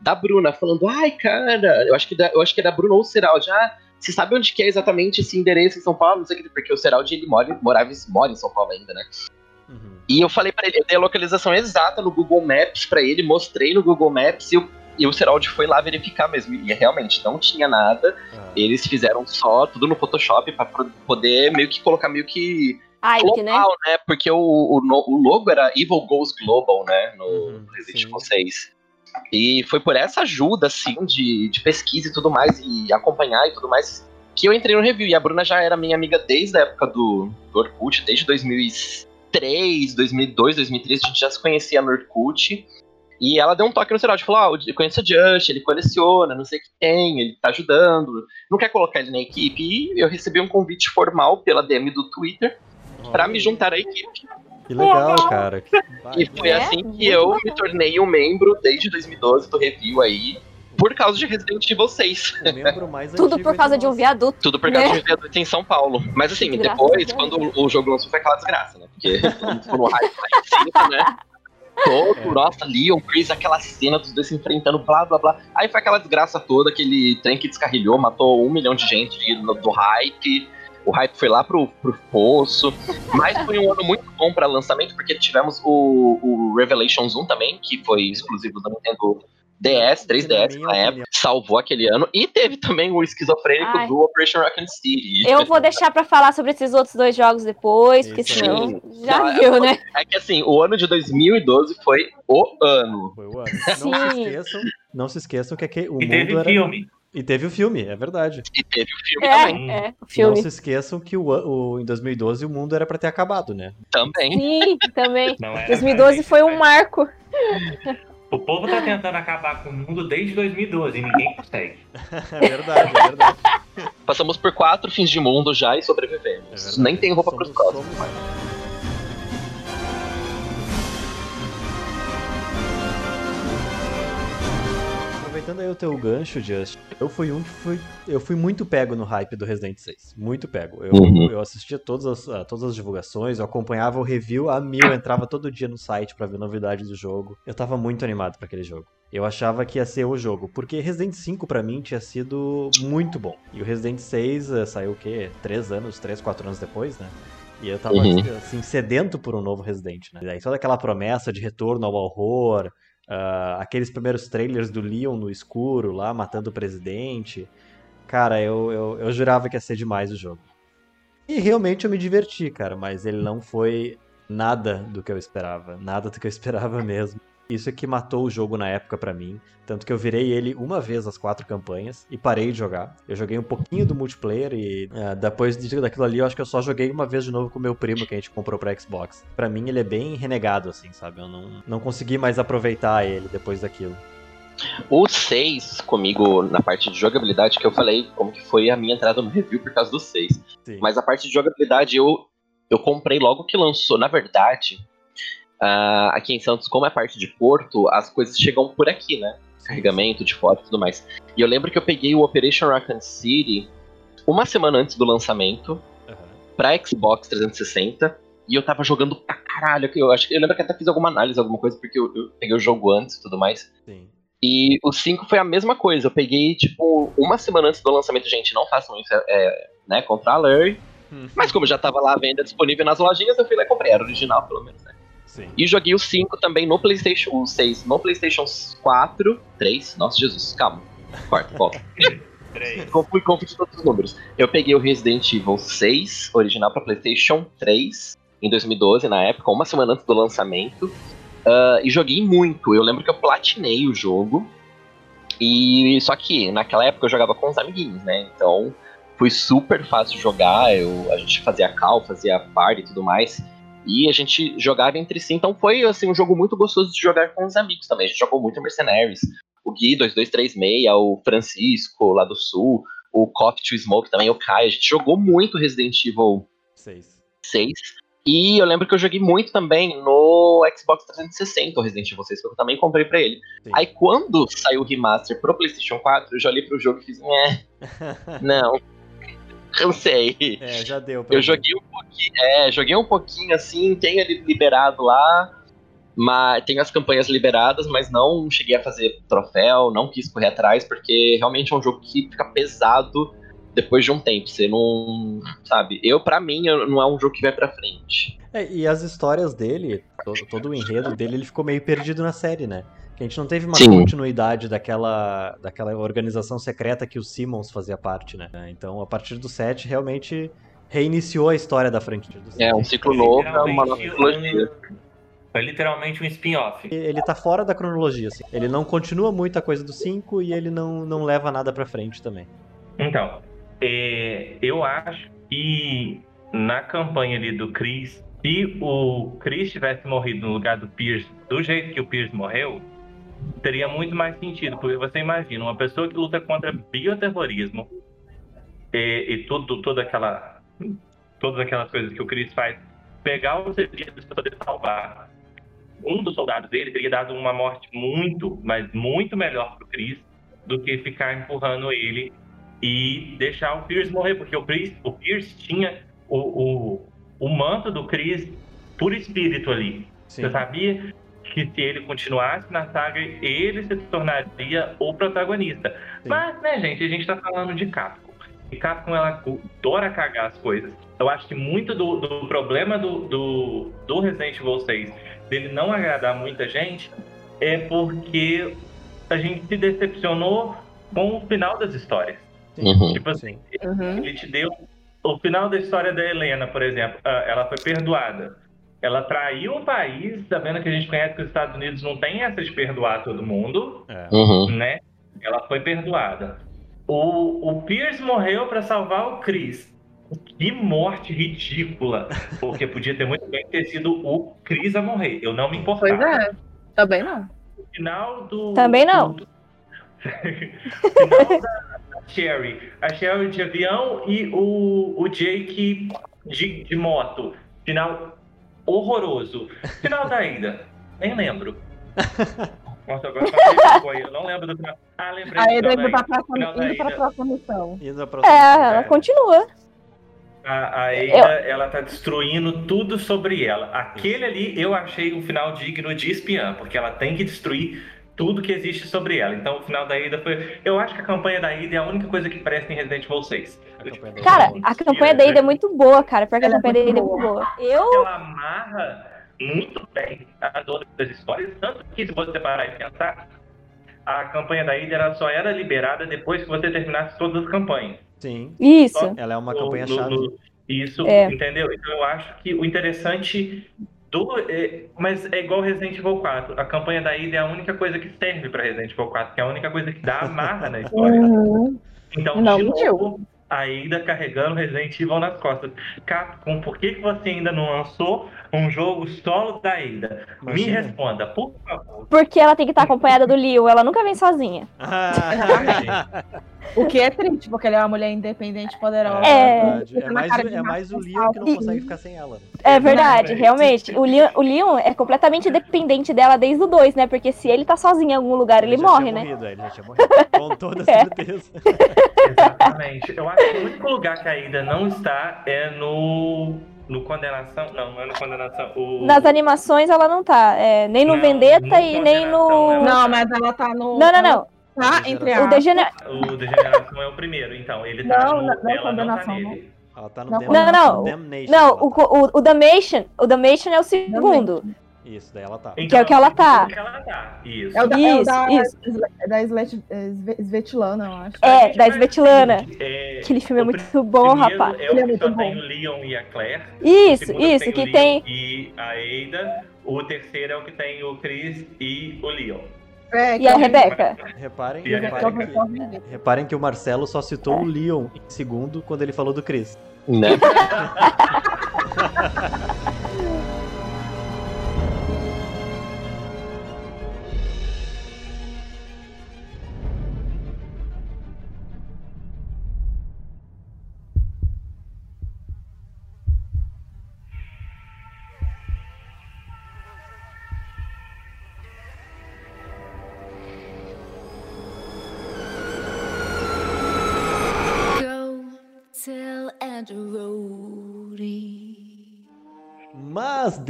da Bruna falando: Ai, cara, eu acho que, da, eu acho que é da Bruna ou Seraldi. Ah, você sabe onde que é exatamente esse endereço em São Paulo? Não sei o que, porque o Seraldi ele mora, morava, em- mora em São Paulo ainda, né? Uhum. E eu falei pra ele, eu dei a localização exata no Google Maps pra ele, mostrei no Google Maps e, o- e o Seraldi foi lá verificar mesmo. E realmente não tinha nada. Ah, Eles fizeram só tudo no Photoshop pra pro- poder meio que colocar meio que Ike, né? global, né? Porque o, o, o logo era Evil Goes Global, né? No Uhum, Resident. Evil 6. E foi por essa ajuda, assim, de, de pesquisa e tudo mais, e acompanhar e tudo mais, que eu entrei no review. E a Bruna já era minha amiga desde a época do, do Orkut, desde 2003, 2002, 2003, a gente já se conhecia no Orkut. E ela deu um toque no Seraldi, falou, ah, eu conheço o Just, ele coleciona, não sei o que tem, ele tá ajudando, não quer colocar ele na equipe. E eu recebi um convite formal pela DM do Twitter pra me juntar à equipe. Que legal, cara. Que- E foi É, assim que eu me tornei um membro desde 2012 do review aí, por causa de Resident Evil 6. O membro mais Tudo por causa entre de um viaduto. Tudo por causa Né? de um viaduto em São Paulo. Mas assim, depois, quando o jogo lançou, foi aquela desgraça, né? Porque ficou no hype lá em cima, né? Todo, É. nossa, Leon, Chris, aquela cena dos dois se enfrentando, blá blá blá. Aí foi aquela desgraça toda, aquele trem que descarrilhou, matou um milhão de gente do, do hype. O hype foi lá pro, pro poço. Mas foi um ano muito bom pra lançamento, porque tivemos o, o Revelations 1 também, que foi exclusivo da Nintendo DS, 3DS minha na época. opinião. Salvou aquele ano. E teve também o esquizofrênico Ai. do Operation Raccoon City. Eu vou deixar pra falar sobre esses outros dois jogos depois, porque Isso senão aí. já Não, é- viu, né? É que assim, o ano de 2012 foi o ano. Foi o ano. Não Sim. se esqueçam, não se esqueçam que aqui, o E mundo teve era... filme. E teve o filme, é verdade. E teve o filme também. É, é, o Não filme. se esqueçam que o, o- em 2012 o mundo era pra ter acabado, né? Também. Sim, também. Não era 2012 foi um marco. O povo tá tentando acabar com o mundo desde 2012 e ninguém consegue. É verdade, é verdade. Passamos por quatro fins de mundo já e É sobrevivemos. verdade. Nem tem roupa Somos- pros próximos. somos- Aproveitando aí o teu gancho, Just, eu fui um que fui. Eu fui muito pego no hype do Resident 6. Muito pego. Eu, Uhum. eu assistia todas as, a todas as divulgações, eu acompanhava o review a mil, entrava todo dia no site pra ver novidades do jogo. Eu tava muito animado pra aquele jogo. Eu achava que ia ser o jogo, porque Resident 5 pra mim tinha sido muito bom. E o Resident 6 eh, saiu o quê? Três anos, três, quatro anos depois, né? E eu tava, Uhum. assim, sedento por um novo Resident, né? E daí toda aquela promessa de retorno ao horror, ah, aqueles primeiros trailers do Leon no escuro lá, matando o presidente. Cara, eu, eu, eu jurava que ia ser demais o jogo. E realmente eu me diverti, cara, mas ele não foi nada do que eu esperava. Nada do que eu esperava mesmo. Isso é que matou o jogo na época pra mim. Tanto que eu virei ele uma vez as quatro campanhas e parei de jogar. Eu joguei um pouquinho do multiplayer e ah, depois de- daquilo ali eu acho que eu só joguei uma vez de novo com o meu primo que a gente comprou pra Xbox. Pra mim ele é bem renegado, assim, sabe? Eu não, não consegui mais aproveitar ele depois daquilo. O 6, comigo, na parte de jogabilidade, que eu falei como que foi a minha entrada no review por causa do 6. Sim. Mas a parte de jogabilidade eu, eu comprei logo que lançou. Na verdade, ah, aqui em Santos, como é parte de Porto, as coisas chegam por aqui, né? Carregamento de foto e tudo mais. E eu lembro que eu peguei o Operation Raccoon City uma semana antes do lançamento pra Xbox 360 e eu tava jogando pra caralho. Eu, acho, que- eu lembro que até fiz alguma análise, alguma coisa, porque eu, eu peguei o jogo antes e tudo mais. Sim. E o 5 foi a mesma coisa. Eu peguei, tipo, uma semana antes do lançamento, gente, não façam isso, é, é, né, contra a Lurry. Mas como já tava lá à venda disponível nas lojinhas, eu fui lá e comprei. Era original, pelo menos, né? Sim. E joguei o 5 também no PlayStation o 6, no PlayStation 4, 3, nossa Jesus, calma. Quarto, volta. Fui confundir todos os números. Eu peguei o Resident Evil 6, original pra PlayStation 3, em 2012, na época, uma semana antes do lançamento. ah, e joguei muito. Eu lembro que eu platinei o jogo. E só que naquela época eu jogava com os amiguinhos, né? Então foi super fácil jogar. Eu, a gente fazia call, fazia party e tudo mais. E a gente jogava entre si. Então foi assim, um jogo muito gostoso de jogar com os amigos também. A gente jogou muito Mercenaries. O Gui 2236, o Francisco lá do Sul, o Coffee to Smoke também, o Kai. A gente jogou muito Resident Evil 6. 6. E eu lembro que eu joguei muito também no Xbox 360, o Resident Evil 6, que eu também comprei pra ele. Aí quando saiu o remaster pro PlayStation 4, eu já olhei pro jogo e fiz, né, não, cansei. É, já deu Eu mim. joguei um pouquinho, é, joguei um pouquinho assim, tenho ele liberado lá, mas tenho as campanhas liberadas, mas não cheguei a fazer troféu, não quis correr atrás, porque realmente é um jogo que fica pesado depois de um tempo. Você não. Sabe? Eu, pra mim, não é um jogo que vai pra frente. É, e as histórias dele, todo, todo o enredo dele, ele ficou meio perdido na série, né? Que a gente não teve uma Sim. continuidade daquela, daquela organização secreta que o Simmons fazia parte, né? Então, a partir do 7, realmente reiniciou a história da franquia. Do É um ciclo novo, é uma nova Literalmente, trilogia. Foi literalmente um spin-off. Ele tá fora da cronologia, assim. Ele não continua muita coisa do 5 e ele não, não leva nada pra frente também. Então, é, eu acho que na campanha ali do Chris, se o Chris tivesse morrido no lugar do Pierce, do jeito que o Pierce morreu, teria muito mais sentido, porque você imagina uma pessoa que luta contra bioterrorismo e, e tudo, toda aquela, todas aquelas coisas que o Chris faz, pegar os serviços para poder salvar um dos soldados dele teria dado uma morte muito, mas muito melhor pro Chris do que ficar empurrando ele e deixar o Pierce morrer, porque o Pierce, o Pierce tinha o, o, o manto do Chris por espírito ali. Você sabia que se ele continuasse na saga, ele se tornaria o protagonista. Mas, né, gente, a gente tá falando de Capcom. E Capcom, ela adora cagar as coisas. Eu acho que muito do, do problema do, do, do Resident Evil 6, dele não agradar muita gente, é porque a gente se decepcionou com o final das histórias. Uhum. Tipo assim, ele te deu. O final da história da Helena, por exemplo, ah, ela foi perdoada. Ela traiu um país, sabendo que a gente conhece que os Estados Unidos não tem essa de perdoar todo mundo, Uhum. né? Ela foi perdoada. O, o Pierce morreu para salvar o Chris. Que morte ridícula! Porque podia ter muito bem ter sido o Chris a morrer. Eu não me importava. Pois é. Também não. No final do. Também não. final da, da Sherry. A Sherry de avião e o, o Jake de, de moto. Final horroroso. Final da ida. Nem lembro. Nossa, agora. Eu não lembro do final. Ah, lembrei ele final indo da pra ida. próxima, indo pra ida. próxima missão. É, ela continua. A, a Ada, ela tá destruindo tudo sobre ela. Aquele ali eu achei um final digno de espiã, porque ela tem que destruir tudo que existe sobre ela. Então o final da Ida foi. Eu acho que a campanha da Ida é a única coisa que presta em Resident Evil 6. Cara, a campanha da Ida é muito boa, cara. Pior que a Ela é campanha da Ida é muito boa. Eu. Ela amarra muito bem as outras histórias, tanto que se você parar e pensar, a campanha da Ida ela só era liberada depois que você terminasse todas as campanhas. Sim. Isso. Ela é uma campanha no- chave. no- Isso, É. entendeu? Então eu acho que o interessante do. é, mas é igual Resident Evil 4. A campanha da Ida é a única coisa que serve pra Resident Evil 4, que é a única coisa que dá amarra na história. Uhum. Então, Não, de novo, a Ida carregando Resident Evil nas costas. Capcom, por que, que você ainda não lançou um jogo solo da Ida? Me responda, por favor. Porque ela tem que estar acompanhada do Leo. Ela nunca vem sozinha. O que é triste, porque ela é uma mulher independente, poderosa. É. É na mais, é mais o macho Leon que não consegue ficar sem ela. né? É verdade, realmente. O Leon, o Leon é completamente dependente dela desde o 2, né? Porque se ele tá sozinho em algum lugar, ele já morre, tinha né? Morrido, é, ele já tinha morrido. Com toda É. certeza. Exatamente. Eu acho que o único lugar que a Ida não está é no. No Condenação. Não, não é no Condenação. O... Nas animações ela não tá. é, nem no Não, Vendetta no e nem no. Ela- Não, mas ela tá no. Não, não, não. Tá, entre O aspas. Degener... O Degeneração é o primeiro, então. Ele tá Não, no. não, é ela não tá Condenação, nele. Ela tá no Não, Dam- Não, não. Damnation. Não, ela o, tá. o, o Damnation. O Damation é o segundo. Isso, daí ela tá. Que é o que ela tá. Que ela tá. Isso. É o da, é o Isso, da, isso. é da Slet- é Sve- Svetlana, eu acho. É, da Svetlana. É, Aquele filme é o muito bom, rapaz. É Ele é o que muito só bom. tem o Leon e a Claire. O Isso, isso, o que tem. E a Ada. O terceiro é o que tem o Chris e o Leon. É, E a Rebeca. Reparem, a reparem, Rebeca. que, reparem que o Marcelo só citou o Leon em segundo quando ele falou do Chris. Né?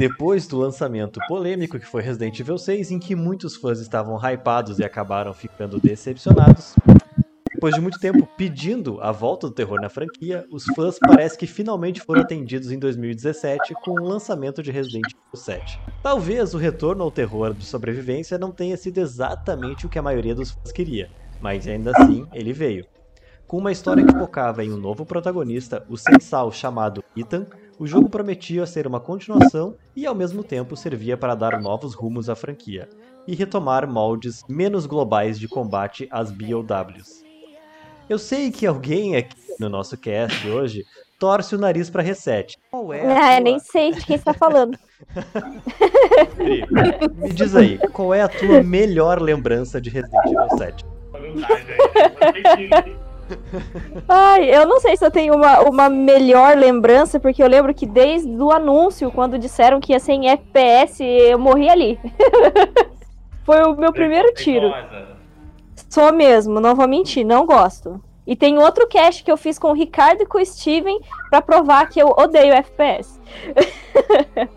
depois do lançamento polêmico que foi Resident Evil 6, em que muitos fãs estavam hypados e acabaram ficando decepcionados, depois de muito tempo pedindo a volta do terror na franquia, os fãs parece que finalmente foram atendidos em 2017 com o lançamento de Resident Evil 7. Talvez o retorno ao terror de sobrevivência não tenha sido exatamente o que a maioria dos fãs queria, mas ainda assim ele veio. Com uma história que focava em um novo protagonista, o sensal chamado Ethan, o jogo prometia ser uma continuação e ao mesmo tempo servia para dar novos rumos à franquia e retomar moldes menos globais de combate às BOWs. Eu sei que alguém aqui no nosso cast hoje torce o nariz para reset. Qual é a Ah, tua- nem sei de quem você tá falando. Me diz aí, qual é a tua melhor lembrança de Resident Evil 7? Ai, eu não sei se eu tenho uma, uma melhor lembrança, porque eu lembro que desde o anúncio, quando disseram que ia ser em FPS, eu morri ali. Foi o meu primeiro tiro. Teimosa. Só mesmo, não vou mentir, não gosto. E tem outro cast que eu fiz com o Ricardo e com o Steven pra provar que eu odeio FPS.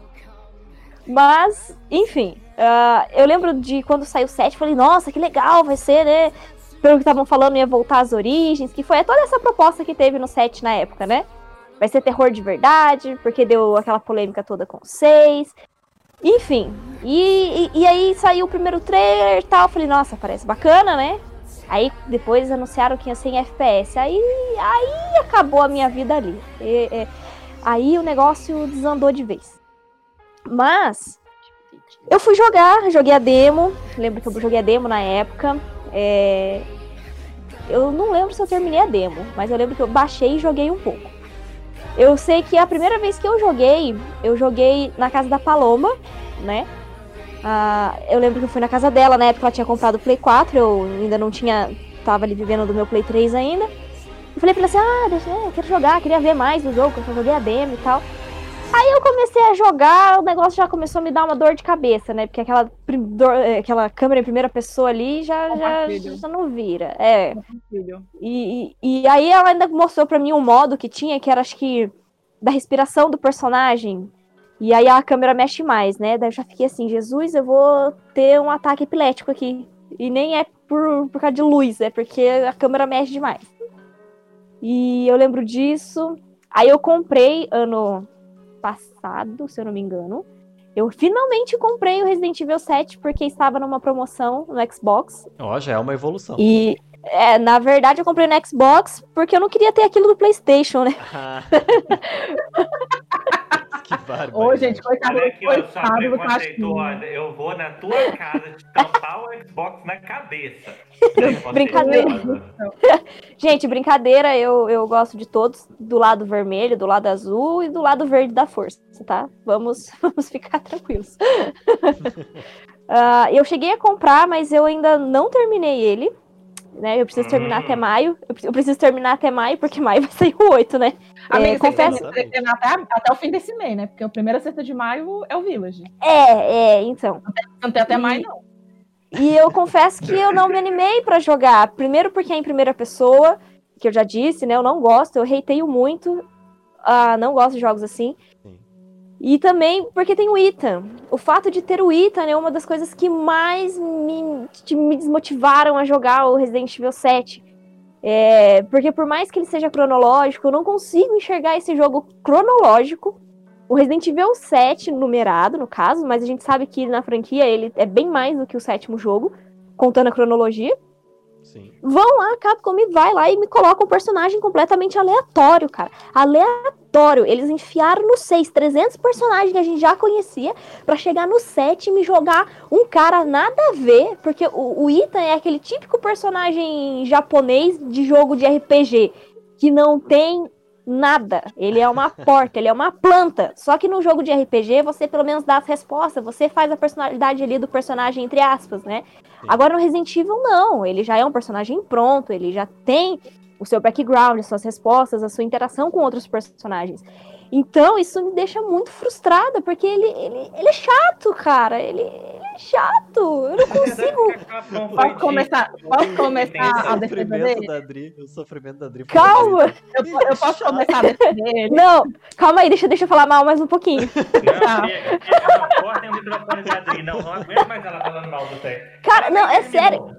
Mas, enfim, ah, eu lembro de quando saiu o 7, falei, nossa, que legal, vai ser, né? Pelo que estavam falando, ia voltar às origens, que foi toda essa proposta que teve no 7 na época, né? Vai ser terror de verdade, porque deu aquela polêmica toda com 6. Enfim, e, e, e aí saiu o primeiro trailer e tal, falei, nossa, parece bacana, né? Aí depois anunciaram que ia ser em FPS. Aí, aí acabou a minha vida ali. E- é, aí o negócio desandou de vez. Mas eu fui jogar, joguei a demo. Lembro que eu joguei a demo na época. É, eu não lembro se eu terminei a demo, mas eu lembro que eu baixei e joguei um pouco. Eu sei que a primeira vez que eu joguei, eu joguei na casa da Paloma, né? Ah, eu lembro que eu fui na casa dela, na época ela tinha comprado o Play 4, eu ainda não tinha. tava ali vivendo do meu Play 3 ainda. Eu falei pra ela assim, ah, deixa, eu quero jogar, queria ver mais do jogo, eu joguei a demo e tal. Aí eu comecei a jogar, o negócio já começou a me dar uma dor de cabeça, né? Porque aquela, dor- eh, aquela câmera em primeira pessoa ali já, já, já não vira. É. E, e, e aí ela ainda mostrou pra mim um modo que tinha, que era acho que da respiração do personagem. E aí a câmera mexe mais, né? Daí eu já fiquei assim, Jesus, eu vou ter um ataque epilético aqui. E nem é por, por causa de luz, é porque a câmera mexe demais. E eu lembro disso. Aí eu comprei ano passado, se eu não me engano. Eu finalmente comprei o Resident Evil 7 porque estava numa promoção no Xbox. Ó, já é uma evolução. E, é, na verdade, eu comprei no Xbox porque eu não queria ter aquilo do PlayStation, né? que bárbaro. Ô, gente, coitado, Olha aqui, ó, coitado do. Casquinha. Eu vou na tua casa te tampar o Xbox na cabeça. Brincadeira. Gente, brincadeira, eu, eu gosto de todos, do lado vermelho, do lado azul e do lado verde da força, tá? Vamos, vamos ficar tranquilos. Ah, eu cheguei a comprar, mas eu ainda não terminei ele. Né? Eu preciso terminar Hum. até maio. Eu pre- eu preciso terminar até maio, porque maio vai sair o 8, né? É, Amiga, você confesso. tem que terminar até, até o fim desse mês, né? Porque o primeiro sexta de maio é o Village. É, é, então. Não tem até E- maio, não. E eu confesso que eu não me animei pra jogar. Primeiro porque é em primeira pessoa, que eu já disse, né? Eu não gosto, eu reiteio muito. ah, não gosto de jogos assim. E também porque tem o Ethan. O fato de ter o Ethan é uma das coisas que mais me, me desmotivaram a jogar o Resident Evil 7. É, porque por mais que ele seja cronológico, eu não consigo enxergar esse jogo cronológico. O Resident Evil 7, numerado no caso, mas a gente sabe que na franquia ele é bem mais do que o sétimo jogo, contando a cronologia. Vão lá, Capcom me vai lá e me coloca um personagem completamente aleatório, cara. Aleatório. Eles enfiaram no 6 300 personagens que a gente já conhecia pra chegar no 7 e me jogar um cara nada a ver, porque o, o Ethan é aquele típico personagem japonês de jogo de RPG que não tem nada. Ele é uma porta, ele é uma planta. Só que no jogo de RPG você pelo menos dá as respostas, você faz a personalidade ali do personagem entre aspas, né? Agora no Resident Evil não, ele já é um personagem pronto, ele já tem o seu background, as suas respostas, a sua interação com outros personagens. Então isso me deixa muito frustrada, porque ele, ele, ele é chato, cara. Ele, ele é chato. Eu não consigo. Posso começar, posso começar a o defesa sofrimento dele? da Adri, o sofrimento da Adri. Calma! Eu, eu posso começar a defender ele? Não, calma aí, deixa, deixa eu falar mal mais um pouquinho. Não, chega, chega, não, cortem o microfone da Adri. Não, não aguento mais ela falando mal do Té. Cara, não, é sério.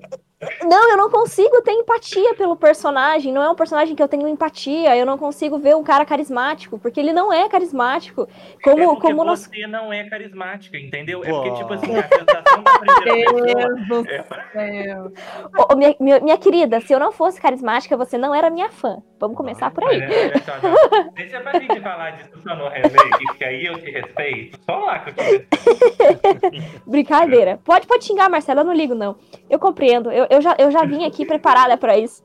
Não, eu não consigo ter empatia pelo personagem. Não é um personagem que eu tenho empatia. Eu não consigo ver um cara carismático, porque ele não é carismático. Como, é como nós. você não é carismática, entendeu? É Pô. porque, tipo assim, a sensação da Deus do é- céu. Ô, ô, minha, minha, minha querida, se eu não fosse carismática, você não era minha fã. Vamos começar por aí. Olha só, não. Deixa pra gente falar disso só no remake, que aí eu te respeito. Só lá que eu te respeito. Brincadeira. Pode, pode xingar, Marcela, eu não ligo, não. Eu compreendo. Eu, eu, já, eu já vim aqui preparada pra isso.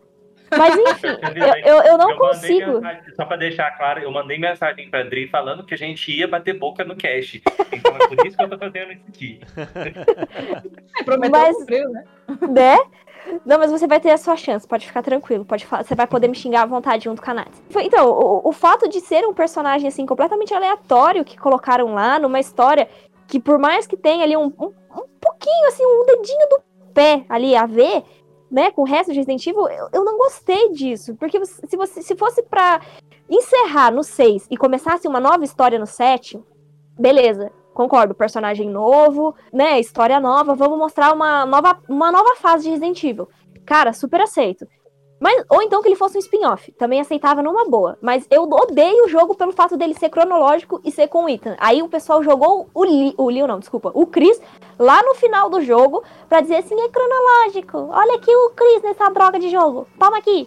Mas enfim, eu, eu, eu não Eu consigo. mensagem- só pra deixar claro, eu mandei mensagem pra Adri falando que a gente ia bater boca no cash. Então é por isso que eu tô fazendo isso aqui. É, prometeu, Mas- cumpriu, né? né? Não, mas você vai ter a sua chance, pode ficar tranquilo, pode você vai poder me xingar à vontade junto com a Nath. Então, o, o fato de ser um personagem assim completamente aleatório que colocaram lá numa história que por mais que tenha ali um, um, um pouquinho assim, um dedinho do pé ali a ver, né, com o resto de Resident Evil, eu, eu não gostei disso, porque se você se fosse pra encerrar no 6 e começasse uma nova história no 7, beleza. Concordo, personagem novo, né? História nova, vamos mostrar uma nova, uma nova fase de Resident Evil. Cara, super aceito. Mas, ou então que ele fosse um spin-off, também aceitava numa boa. Mas eu odeio o jogo pelo fato dele ser cronológico e ser com o Ethan. Aí o pessoal jogou o Lee, o Leo não, desculpa, o Chris lá no final do jogo pra dizer assim, é cronológico. Olha aqui o Chris nessa droga de jogo. Toma aqui.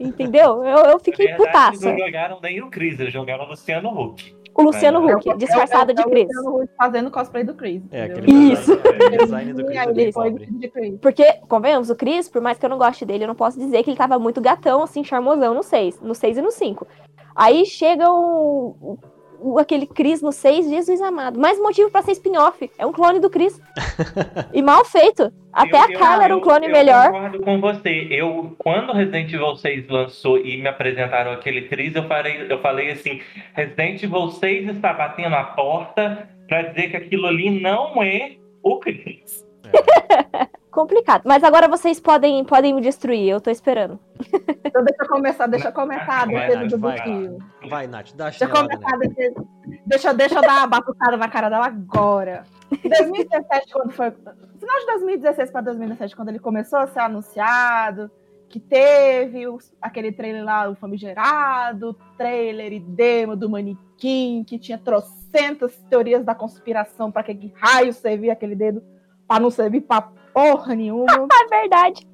Entendeu? Eu, eu fiquei Na verdade, eles putaça. não jogaram nem o Chris, eles jogaram o Luciano Huck. O Luciano É, Huck, disfarçado de É o Chris. Luciano Huck fazendo cosplay do Chris. É, entendeu? aquele Isso. design, design do Chris é ele pobre. Chris. Porque, convenhamos, o Chris, por mais que eu não goste dele, eu não posso dizer que ele tava muito gatão, assim, charmosão no 6, no 6 e no 5. Aí chega o- aquele Chris no 6, Jesus amado. Mais motivo pra ser spin-off. É um clone do Chris. e mal feito. Até Eu- a eu- Carla era um eu- clone eu melhor. concordo com você. Eu, quando Resident Evil 6 lançou e me apresentaram aquele Chris, eu falei, eu falei assim: Resident Evil 6 está batendo a porta pra dizer que aquilo ali não é o Chris. complicado. Mas agora vocês podem, podem me destruir, eu tô esperando. Então deixa eu começar, deixa eu comentar a defesa do. Buquinho. Vai, Nath, dá a Deixa eu começar defesa. Deixa, deixa eu dar uma batucada na cara dela agora. Em 2017, quando foi. Final de 2016 para 2017, quando ele começou a ser anunciado, que teve o- aquele trailer lá, o famigerado, trailer e demo do manequim, que tinha trocentas teorias da conspiração para que, que raio servia aquele dedo, para não servir pra porra nenhuma. É verdade.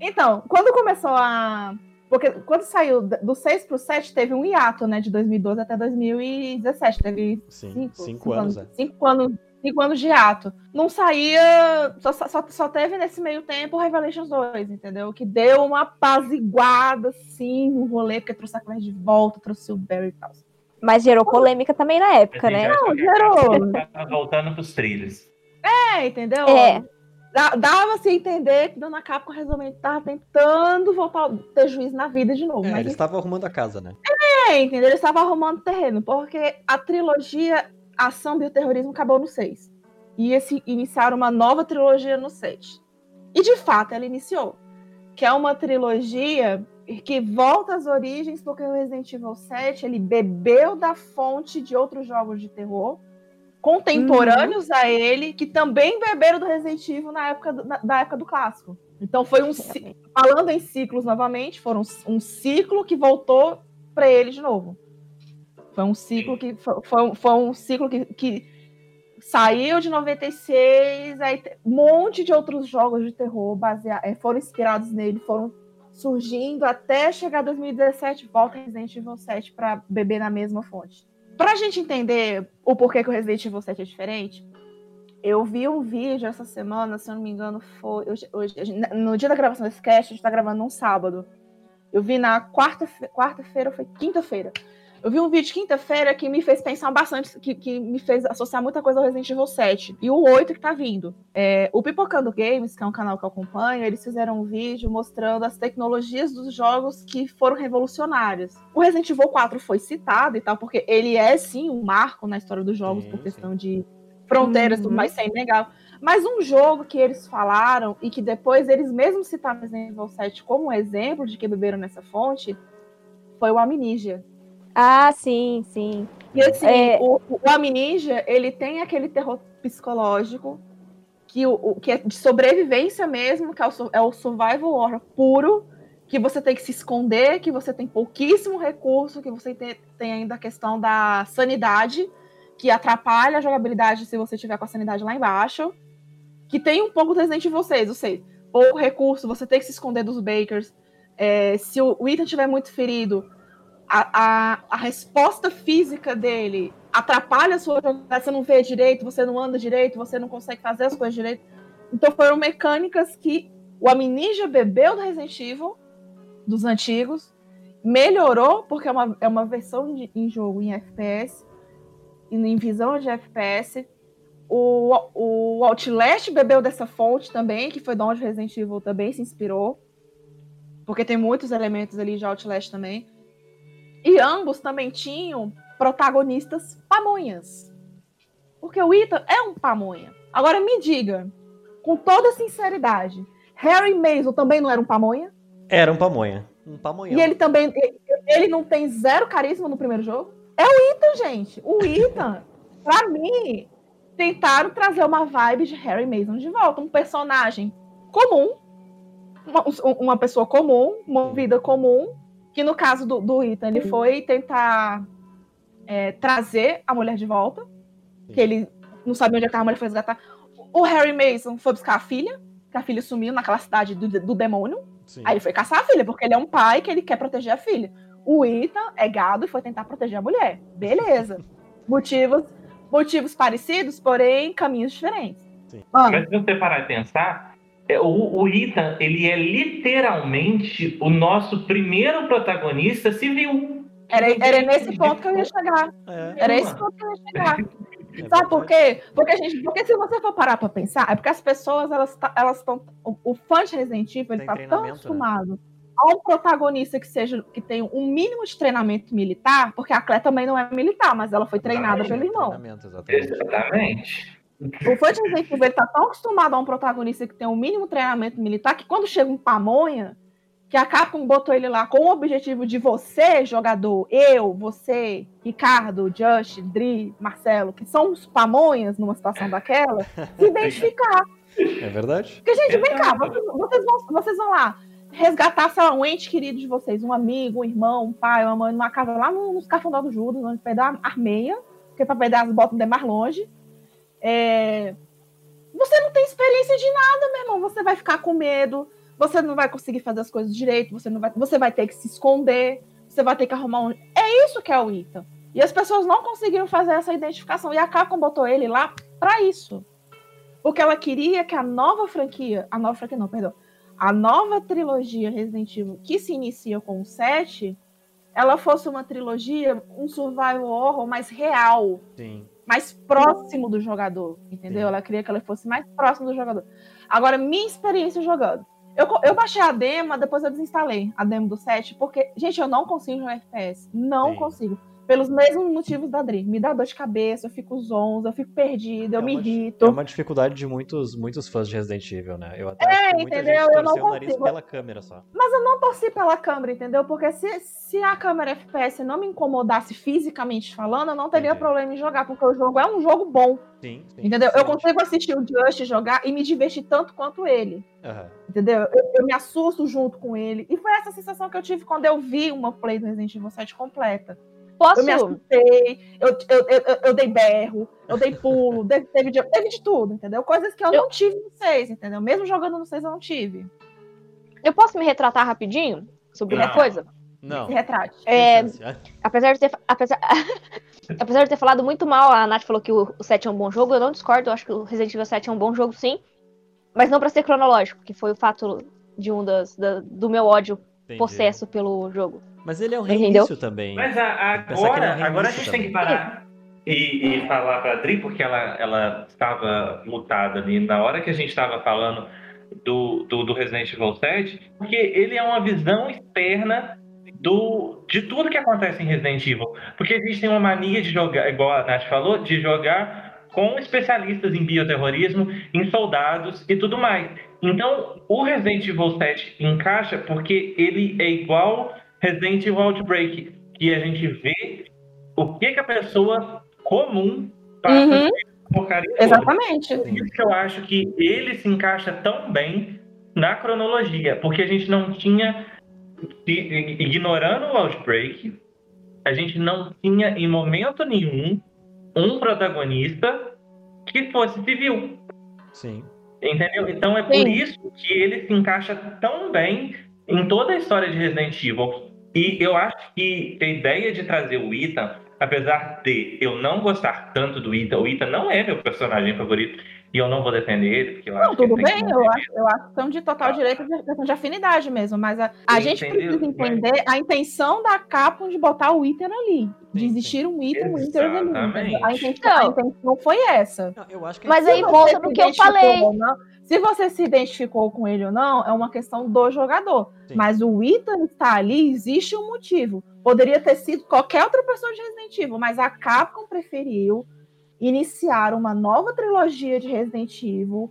Então, quando começou a. Porque quando saiu do 6 pro 7, teve um hiato, né? De 2012 até 2017. Teve Sim, cinco, cinco anos, é. Cinco anos, cinco anos de hiato. Não saía. Só, só, só teve nesse meio tempo o Revelations 2, entendeu? Que deu uma apaziguada, assim, no rolê, porque trouxe a Claire de volta, trouxe o Barry e tal. Mas gerou polêmica também na época, né? Não, gerou. Tá voltando pros trilhos. É, entendeu? É. Dava-se a entender que Dona Capcom resolveu tava tentando voltar a ter juízo na vida de novo. É, mas eles estavam arrumando a casa, né? É, entendeu? Ele estava arrumando terreno, porque a trilogia Ação Bioterrorismo acabou no 6. E esse iniciaram uma nova trilogia no 7. E de fato ela iniciou. Que é uma trilogia que volta às origens, porque o Resident Evil 7 ele bebeu da fonte de outros jogos de terror contemporâneos a ele, que também beberam do Resident Evil na época do, na- da época do clássico. Então foi um falando em ciclos novamente, foram um ciclo que voltou para ele de novo. Foi um ciclo que foi, foi um- foi um ciclo que, que saiu de 96, aí um monte de outros jogos de terror basea- eh, foram inspirados nele, foram surgindo até chegar 2017, volta Resident Evil 7 para beber na mesma fonte. Pra gente entender o porquê que o Resident Evil 7 é diferente, eu vi um vídeo essa semana, se eu não me engano, foi. Hoje, hoje- no dia da gravação desse cast, a gente tá gravando num sábado. Eu vi na quarta-fe- quarta-feira, ou foi quinta-feira. Eu vi um vídeo quinta-feira que me fez pensar bastante, que, que me fez associar muita coisa ao Resident Evil 7. E o 8 que tá vindo. É, o Pipocando Games, que é um canal que eu acompanho, eles fizeram um vídeo mostrando as tecnologias dos jogos que foram revolucionários. O Resident Evil 4 foi citado e tal, porque ele é sim um marco na história dos jogos por questão de fronteiras, tudo Uhum. mais, sem legal. Mas um jogo que eles falaram e que depois eles mesmos citaram Resident Evil 7 como um exemplo de que beberam nessa fonte foi o Amnesia. Ah, sim, sim. E assim, É. o, o Amnesia, ele tem aquele terror psicológico que, o, que é de sobrevivência mesmo, que é o, é o survival horror puro, que você tem que se esconder, que você tem pouquíssimo recurso, que você tem, tem ainda a questão da sanidade, que atrapalha a jogabilidade se você tiver com a sanidade lá embaixo, que tem um pouco do Resident Evil 6, ou seja, pouco recurso, você tem que se esconder dos Bakers, é, se o, Ethan estiver muito ferido, a, a, a resposta física dele atrapalha a sua jogada, você não vê direito, você não anda direito, você não consegue fazer as coisas direito. Então foram mecânicas que o Amnesia bebeu do Resident Evil, dos antigos, melhorou, porque é uma, é uma versão de, em jogo em FPS, em visão de FPS. O, o Outlast bebeu dessa fonte também, que foi de onde Resident Evil também se inspirou. Porque tem muitos elementos ali de Outlast também. E ambos também tinham protagonistas pamonhas. Porque o Ethan é um pamonha. Agora me diga, com toda sinceridade, Harry Mason também não era um pamonha? Era um pamonha. Um pamonhão. E ele também. Ele não tem zero carisma no primeiro jogo? É o Ethan, gente. O Ethan, pra mim, tentaram trazer uma vibe de Harry Mason de volta. Um personagem comum, uma, uma pessoa comum, uma vida comum, que no caso do, do Ethan, ele foi tentar é, trazer a mulher de volta, que ele não sabia onde é que a mulher foi resgatar. O Harry Mason foi buscar a filha, que a filha sumiu naquela cidade do, do demônio. Sim. Aí ele foi caçar a filha, porque ele é um pai que ele quer proteger a filha. O Ethan é gado e foi tentar proteger a mulher. Beleza. motivos, motivos parecidos, porém caminhos diferentes. Mano, Mas se você parar e pensar, o, o Ethan, ele é literalmente o nosso primeiro protagonista civil. era, era nesse ponto que eu ia chegar. É. Era esse ponto que eu ia chegar. Sabe por quê? Porque, gente, porque se você for parar pra pensar, é porque as pessoas, elas tá- elas estão. O, o fã de Resident Evil, ele tá tão né? acostumado a um protagonista que seja que tenha um mínimo de treinamento militar, porque a Clé também não é militar, mas ela foi treinada pelo irmão. Exatamente. Exatamente. O fã de Resident Evil tá tão acostumado a um protagonista que tem um mínimo treinamento militar que quando chega um pamonha, que a Capcom botou ele lá com o objetivo de você, jogador, eu, você, Ricardo, Just, Dri, Marcelo, que são os pamonhas numa situação daquela, se identificar. É verdade? Porque, gente, vem cá, vocês, vocês vão, vocês vão lá resgatar, sei lá, um ente querido de vocês, um amigo, um irmão, um pai, uma mãe, numa casa lá no- nos Cafundó do Judas, onde pegar a armeia, porque pra pegar as botas é mais longe. É, Você não tem experiência de nada, meu irmão. Você vai ficar com medo, você não vai conseguir fazer as coisas direito, você, não vai... você vai ter que se esconder, você vai ter que arrumar um. É isso que é o Ethan. E as pessoas não conseguiram fazer essa identificação. E a Capcom botou ele lá pra isso. Porque ela queria que a nova franquia, a nova franquia não, perdão, a nova trilogia Resident Evil, que se inicia com o 7, ela fosse uma trilogia, um survival horror mais real, Sim. Mais próximo do jogador, entendeu? Ela queria que ela fosse mais próximo do jogador. Agora, minha experiência jogando. Eu, eu baixei a demo, depois eu desinstalei a demo do 7, porque, gente, eu não consigo jogar FPS. Não Sim. consigo. Pelos mesmos motivos da Dri. Me dá dor de cabeça, eu fico zonza, eu fico perdida, eu É me uma di- irrito. É uma dificuldade de muitos, muitos fãs de Resident Evil, né? Eu até É, entendeu? Eu não o nariz pela câmera só. Mas eu não torci pela câmera, entendeu? Porque se, se a câmera FPS não me incomodasse fisicamente falando, eu não teria Entendi. problema em jogar, porque o jogo é um jogo bom, Sim, sim. entendeu? Eu excelente. consigo assistir o Just jogar e me divertir tanto quanto ele, Aham. entendeu? Eu, eu me assusto junto com ele. E foi essa sensação que eu tive quando eu vi uma play do Resident Evil 7 completa. Posso? Eu me assustei, eu, eu, eu, eu- eu dei berro, eu dei pulo, de- teve, de, teve de tudo, entendeu? Coisas que eu, não tive no 6, entendeu? Mesmo jogando no 6 eu não tive. Eu posso me retratar rapidinho sobre uma Não. coisa? Não. Se retrate. É, apesar de ter, apesar, apesar de ter falado muito mal, a Nath falou que o, o 7 é um bom jogo, eu não discordo, eu acho que o Resident Evil 7 é um bom jogo sim, mas não pra ser cronológico, que foi o fato de um das, da- do meu ódio entendi. possesso pelo jogo. Mas ele é um Entendeu? reinício também. Mas a- que ele é um agora, agora a gente tem que também. parar e, e falar para a Adri, porque ela, ela estava mutada ali na hora que a gente estava falando do, do, do Resident Evil 7, porque ele é uma visão externa do, de tudo que acontece em Resident Evil. Porque a gente tem uma mania de jogar, igual a Nath falou, de jogar com especialistas em bioterrorismo, em soldados e tudo mais. Então, o Resident Evil 7 encaixa porque ele é igual Resident Evil Outbreak, que a gente vê o que, que a pessoa comum passa Uhum. de porcaria. Exatamente. Por isso que eu acho que ele se encaixa tão bem na cronologia, porque a gente não tinha, ignorando o Outbreak, a gente não tinha em momento nenhum um protagonista que fosse civil. Sim. Entendeu? Então é por Sim. isso que ele se encaixa tão bem em toda a história de Resident Evil. E eu acho que a ideia de trazer o Ethan, apesar de eu não gostar tanto do Ethan, o Ethan não é meu personagem favorito, e eu não vou defender ele, porque eu Não, acho que tudo ele tem bem, que eu acho, eu acho que são de total Ah. direito de questão de afinidade mesmo, mas a, a gente Entendeu? precisa entender a intenção da Capcom de botar o Ethan ali, de Sim, existir um Ethan Winter ali. Exatamente. entendeu? A intenção, a intenção foi essa. Não, eu acho que Mas Se aí volta no que eu falei. não- se você se identificou com ele ou não, é uma questão do jogador. Sim. Mas o Ethan está ali, existe um motivo. Poderia ter sido qualquer outra pessoa de Resident Evil, mas a Capcom preferiu iniciar uma nova trilogia de Resident Evil,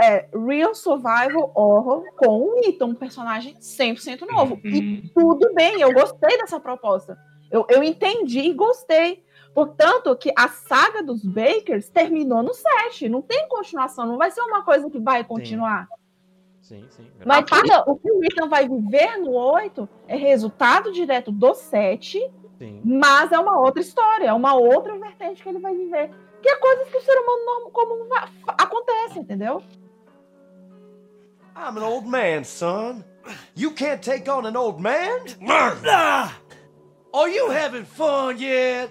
é, Real Survival Horror, com o Ethan, um personagem 100% novo. E tudo bem, eu gostei dessa proposta. Eu, eu entendi e gostei. Portanto, que a saga dos Bakers terminou no 7. Não tem continuação, não vai ser uma coisa que vai continuar. Sim, sim. Mas parte- então- o que o Ethan vai viver no 8 é resultado direto do 7, Sim. mas é uma outra história, é uma outra vertente que ele vai viver. Que é coisas que o ser humano normal, comum acontece, entendeu? I'm an old man, son. You can't take on an old man? Ah! Are you having fun yet?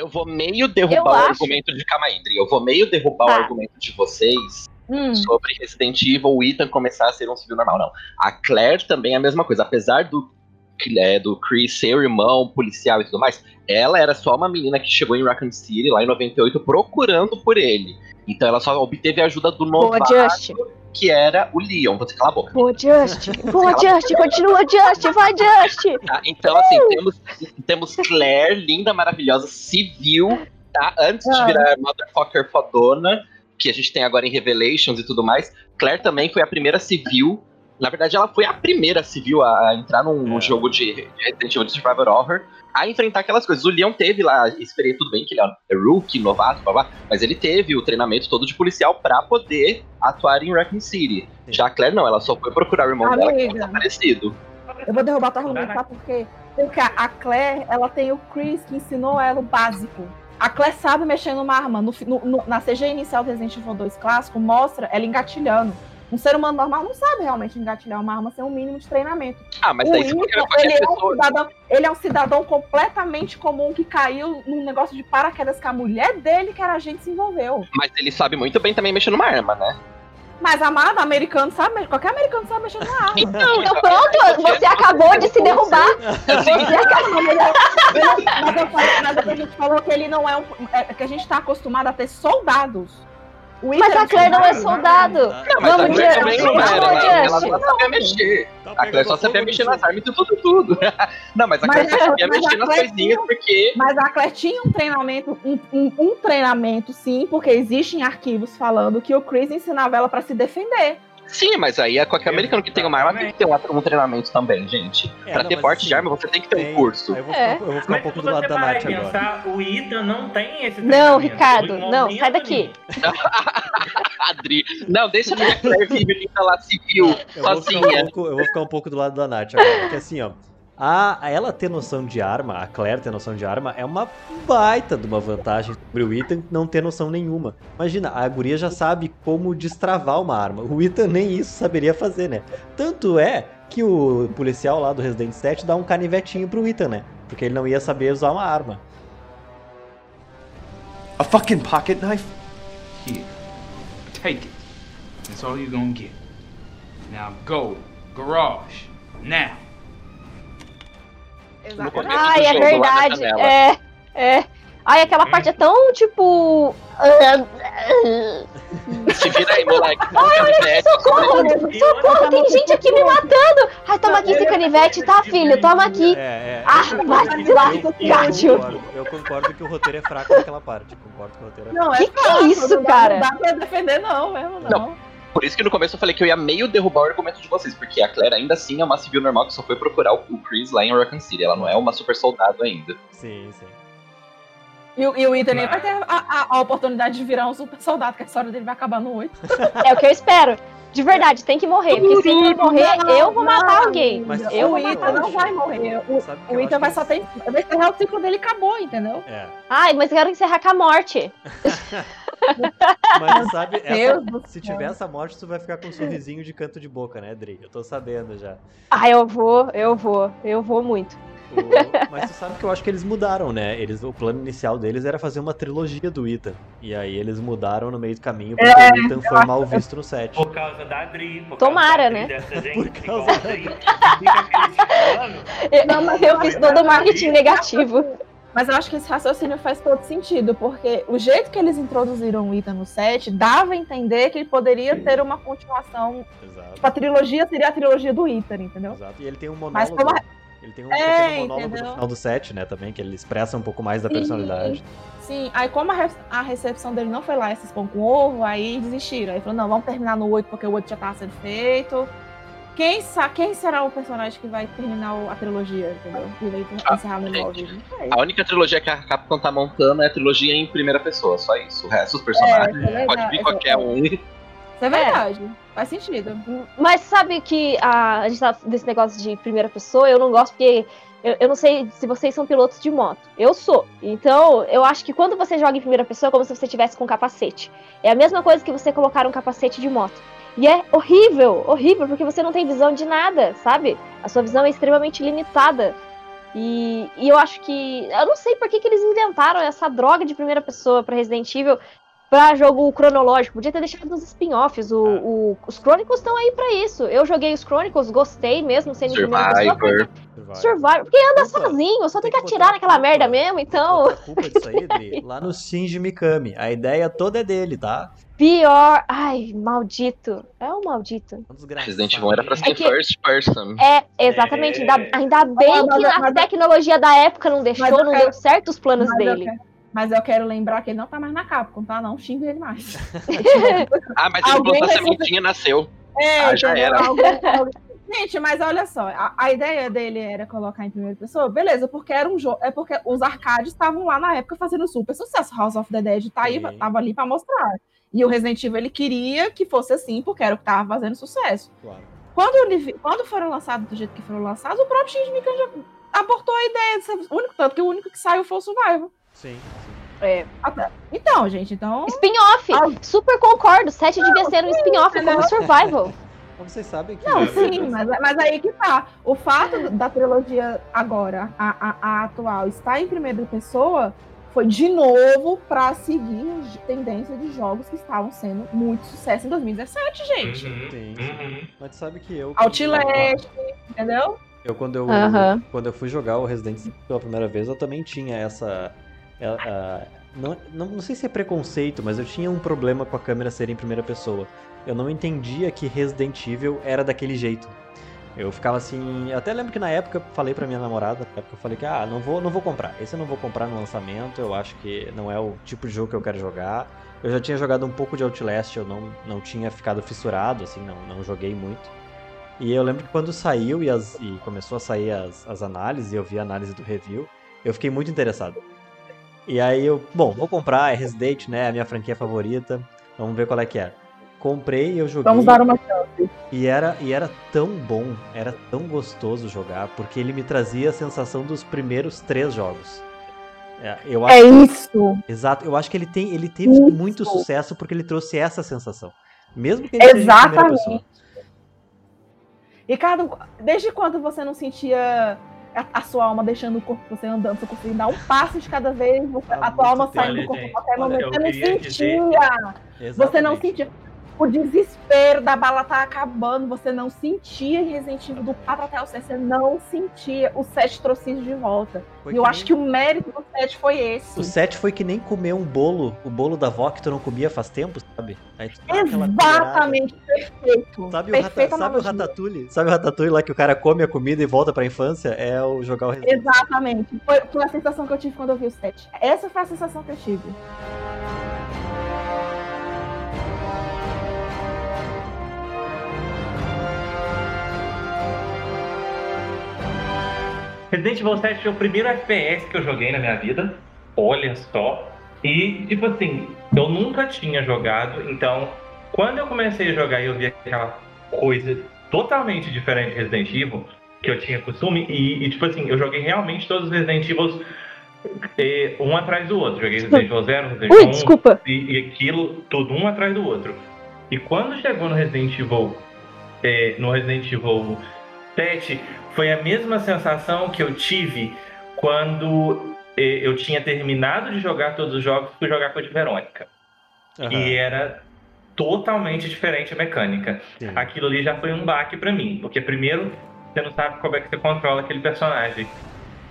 Eu vou meio derrubar o argumento de Calma aí, Adri. Eu vou meio derrubar Tá. o argumento de vocês Hum. sobre Resident Evil, o Ethan começar a ser um civil normal, não. A Claire também é a mesma coisa, apesar do, é, do Chris ser o irmão policial e tudo mais, ela era só uma menina que chegou em Raccoon City lá em 98 procurando por ele. Então ela só obteve a ajuda do novato. Que era o Leon. Vou ter que calar a boca. Boa, Just. Boa, Just. Continua, Just. Vai, Just. Tá? Então, assim, temos, temos Claire, linda, maravilhosa, civil, tá? Antes de Ah. virar Motherfucker fodona, que a gente tem agora em Revelations e tudo mais. Claire também foi a primeira civil. Na verdade, ela foi a primeira civil a entrar num, É. jogo de de Resident Evil de Survivor Horror a enfrentar aquelas coisas. O Leon teve lá, esperei tudo bem que ele é rookie, novato, blá, blá, mas ele teve o treinamento todo de policial pra poder atuar em Raccoon City. Já a Claire não, ela só foi procurar o irmão dela que Amiga. tinha desaparecido. Eu vou derrubar tua argumento, sabe por quê? Porque a Claire, ela tem o Chris que ensinou ela o básico. A Claire sabe mexer numa arma. No- no- na CG inicial do Resident Evil 2 clássico, mostra ela engatilhando. Um ser humano normal não sabe realmente engatilhar uma arma sem um mínimo de treinamento. Ah, mas o daí Ethan, qualquer ele, é um cidadão, ele é um cidadão completamente comum que caiu num negócio de paraquedas que a mulher dele, que era agente, se envolveu. Mas ele sabe muito bem também mexer numa arma, né? Mas amado, americano sabe, qualquer americano sabe mexer numa arma. Então, Então pronto, você acabou de se derrubar. Você acabou. Mas, eu falei, mas a gente falou que ele não é um. é, que a gente tá acostumado a ter soldados. O Mas Ethan a Claire não é soldado. Não, mas Vamos, a Claire também Just. não era, Vamos, ela, só sabia mexer. A Claire só sabia mexer nas armas e tudo, tudo, tudo. Não, mas a Mas Claire só a- sabia mexer nas coisinhas tinha- porque. Mas a Claire tinha um treinamento, um, um- um treinamento, sim, porque existem arquivos falando que o Chris ensinava ela pra se defender. Sim, mas aí é qualquer americano que tem uma arma tem que ter um, um treinamento também, gente. É, pra não, ter porte assim, de arma, você tem que ter tem- um curso. Eu vou É. ficar, eu vou ficar um pouco do lado da Nath e agora. pensar, o Ethan não tem esse Não. Ricardo, não, sai daqui. Adri. Não, deixa a minha Claire vive lá civil, Eu vou, ficar um sozinha. pouco, eu vou ficar um pouco do lado da Nath agora. Porque assim, ó. A, a ela ter noção de arma, a Claire ter noção de arma, é uma baita de uma vantagem sobre o Ethan não ter noção nenhuma. Imagina, a guria já sabe como destravar uma arma. O Ethan nem isso saberia fazer, né? Tanto é que o policial lá do Resident 7 dá um canivetinho pro Ethan, né? Porque ele não ia saber usar uma arma. A fucking pocket knife? Here, take it. That's all you're gonna get. Now go, garage, now. Começo Ai, é verdade. É, é. Ai, aquela parte é tão, tipo... Se vira aí, moleque. Ai, olha socorro! Socorro, tem gente aqui me matando! Ai, toma aqui esse canivete, tá, filho? Toma aqui. É, é. Ah, vai se gato! concordo, eu concordo que o roteiro é fraco naquela parte. Concordo que o roteiro é Não, Que é que é isso, não cara? Não dá pra defender, não, mesmo, não. Não. Por isso que no começo eu falei que eu ia meio derrubar o argumento de vocês, porque a Claire ainda assim é uma civil normal que só foi procurar o Chris lá em Raccoon City. Ela não é uma super soldado ainda. Sim, sim. E, o- e o Ethan nem vai ter a, a- a oportunidade de virar um super soldado, que a história dele vai acabar no 8. É o que eu espero. De verdade, tem que morrer. Porque se ele não morrer, eu vou matar alguém. Mas Eu o matar. não vai morrer. O, o acho vai só ter. Vai encerrar o ciclo dele acabou, entendeu? É. Ai, mas eu quero encerrar com a morte. Mas sabe, essa- se tiver essa morte, tu vai ficar com um sorrisinho de canto de boca, né, Dri? Eu tô sabendo já. Ah, eu vou, eu vou, eu vou muito. O- Mas tu sabe que eu acho que eles mudaram, né? Eles, o plano inicial deles era fazer uma trilogia do Ethan. E aí eles mudaram no meio do caminho porque É, o Ethan foi mal visto no set. Por causa da Adri. Por Tomara, causa da né? Adri, dessa gente Por causa a Adri, Não, mas eu fiz acho todo o marketing negativo. Mas eu acho que esse raciocínio faz todo sentido, porque o jeito que eles introduziram o Ethan no set dava a entender que ele poderia ter uma continuação. Exato. Tipo, a trilogia seria a trilogia do Ethan, entendeu? Exato. E ele tem um monólogo. como Ele tem um É, monólogo entendeu? no final do set, né, também, que ele expressa um pouco mais da Sim. personalidade. Sim, aí como a, re- a recepção dele não foi lá esses pão com ovo, aí desistiram. Aí falou, não, vamos terminar no 8 porque o 8 já tava sendo feito. Quem, sa quem será o personagem que vai terminar a trilogia, entendeu? E daí Ah, encerrar no. 9. Não sei. A única trilogia que a Capcom tá montando é a trilogia em primeira pessoa, só isso. O resto dos personagens É, é pode vir qualquer um. Isso é verdade. Faz sentido. Mas sabe que a, a gente tá desse negócio de primeira pessoa, eu não gosto porque. Eu, eu não sei se vocês são pilotos de moto. Eu sou. Então, eu acho que quando você joga em primeira pessoa é como se você tivesse com um capacete. É a mesma coisa que você colocar um capacete de moto. E é horrível, horrível, porque você não tem visão de nada, sabe? A sua visão é extremamente limitada. E, e eu acho que. Eu não sei por que, que eles inventaram essa droga de primeira pessoa pra Resident Evil. pra jogo cronológico. Podia ter deixado nos spin-offs. O, o- os Chronicles estão aí pra isso. Eu joguei os Chronicles, gostei mesmo, sendo em primeira pessoa. Survivor. Survivor. Porque anda sozinho, só tem que atirar naquela merda mesmo, então. A culpa disso aí, Dri, lá no Shinji Mikami. A ideia toda é dele, tá? Pior. Ai, maldito. É um maldito. Resident Evil era pra ser É que- first person. É, exatamente. Ainda, ainda bem Mas- que mas- a mas- tecnologia da época não deixou, não quero- deu certo os planos Mas eu dele. quero- Mas eu quero lembrar que ele não tá mais na Capcom, tá? Não xingue ele mais. Ah, mas ele plantou a sementinha nasceu. É, Ah, já era. Alguém- alguém- Gente, mas olha só, a, a ideia dele era colocar em primeira pessoa, beleza, porque era um jogo, é porque os arcades estavam lá na época fazendo super sucesso. House of the Dead tá aí, tava ali pra mostrar. E o Resident Evil ele queria que fosse assim, porque era o que tava fazendo sucesso. Claro. Quando, ele quando foram lançados do jeito que foram lançados, o próprio Shinji Mikami já abortou a ideia. de ser o único, tanto que o único que saiu foi o Survival. Sim. É. Então, gente, então. Spin-off! Super concordo. 7 devia ser um spin-off como Survival. Mas vocês sabem que. Não, sim, mas, mas aí que tá. O fato da trilogia agora, a, a, a atual, estar em primeira pessoa foi de novo pra seguir a tendência de jogos que estavam sendo muito sucesso em 2017, gente. Uhum. Sim, sim. Mas sabe que eu. Outlast, entendeu? Eu quando eu Aham. quando eu fui jogar o Resident Evil pela primeira vez, eu também tinha essa é, a- não, não, não sei se é preconceito, mas eu tinha um problema com a câmera ser em primeira pessoa. Eu não entendia que Resident Evil era daquele jeito. Eu ficava assim, eu até lembro que na época eu falei pra minha namorada, na época eu falei que ah, não vou, não vou comprar. Esse eu não vou comprar no lançamento, eu acho que não é o tipo de jogo que eu quero jogar. Eu já tinha jogado um pouco de Outlast, eu não, não tinha ficado fissurado, assim, não, não joguei muito. E eu lembro que quando saiu e, as- e começou a sair as, as análises, e eu vi a análise do review, eu fiquei muito interessado. E aí eu, bom, vou comprar, é Resident, né? É a minha franquia favorita. Vamos ver qual é que é. Comprei, eu joguei. Vamos dar uma chance. E era, e era tão bom, era tão gostoso jogar, porque ele me trazia a sensação dos primeiros três jogos. É, eu É acho- isso. Exato, eu acho que ele, tem, ele teve muito sucesso porque ele trouxe essa sensação. Mesmo que ele seja Exatamente. pessoa. Ricardo, desde quando você não sentia a, a sua alma deixando o corpo, você andando, você conseguia dar um passo de cada vez, você- a tua alma saindo do corpo a qualquer momento, você não queria dizer- sentia. Você não sentia. O desespero da bala tá acabando, você não sentia em Resident Evil do 4 até o 6, você não sentia. O 7 trouxe isso de volta. Foi e eu acho que o mérito do 7 foi esse. O 7 foi que nem comer um bolo, o bolo da avó que tu não comia faz tempo, sabe? Exatamente, perfeito. Sabe o, rata, sabe o. Ratatouille? Sabe o Ratatouille lá que o cara come a comida e volta pra infância? É o jogar o Resident Exatamente. Foi, foi a sensação que eu tive quando eu vi o 7. Essa foi a sensação que eu tive. Resident Evil 7 foi o primeiro FPS que eu joguei na minha vida. Olha só. E, tipo assim, eu nunca tinha jogado, então, quando eu comecei a jogar e eu vi aquela coisa totalmente diferente de Resident Evil, que eu tinha costume, e, e, tipo assim, eu joguei realmente todos os Resident Evil eh, um atrás do outro. Joguei Resident Evil 0, Resident Evil 1, desculpa. e, e aquilo, tudo um atrás do outro. E quando chegou no Resident Evil, eh, no Resident Evil 7, foi a mesma sensação que eu tive quando eh, eu tinha terminado de jogar todos os jogos e fui jogar com a de Verônica. E era totalmente diferente a mecânica. Sim. Aquilo ali já foi um baque pra mim, porque primeiro você não sabe como é que você controla aquele personagem.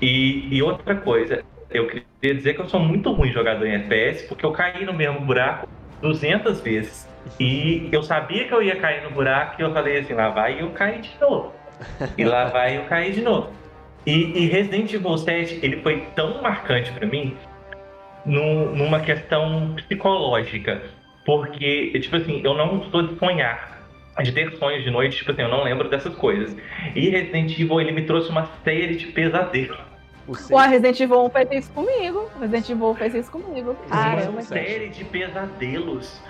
E, e outra coisa, eu queria dizer que eu sou muito ruim jogador em FPS, porque eu caí no mesmo buraco 200 vezes. E eu sabia que eu ia cair no buraco e eu falei assim, lá vai eu cair de novo. E lá vai eu cair de novo. E, e Resident Evil 7, ele foi tão marcante pra mim num- numa questão psicológica. Porque, tipo assim, eu não sou de sonhar, de ter sonhos de noite, tipo assim, eu não lembro dessas coisas. E Resident Evil, ele me trouxe uma série de pesadelos. O Resident Evil 1 fez isso comigo. O Resident Evil 1 fez isso comigo. Uma uma série de pesadelos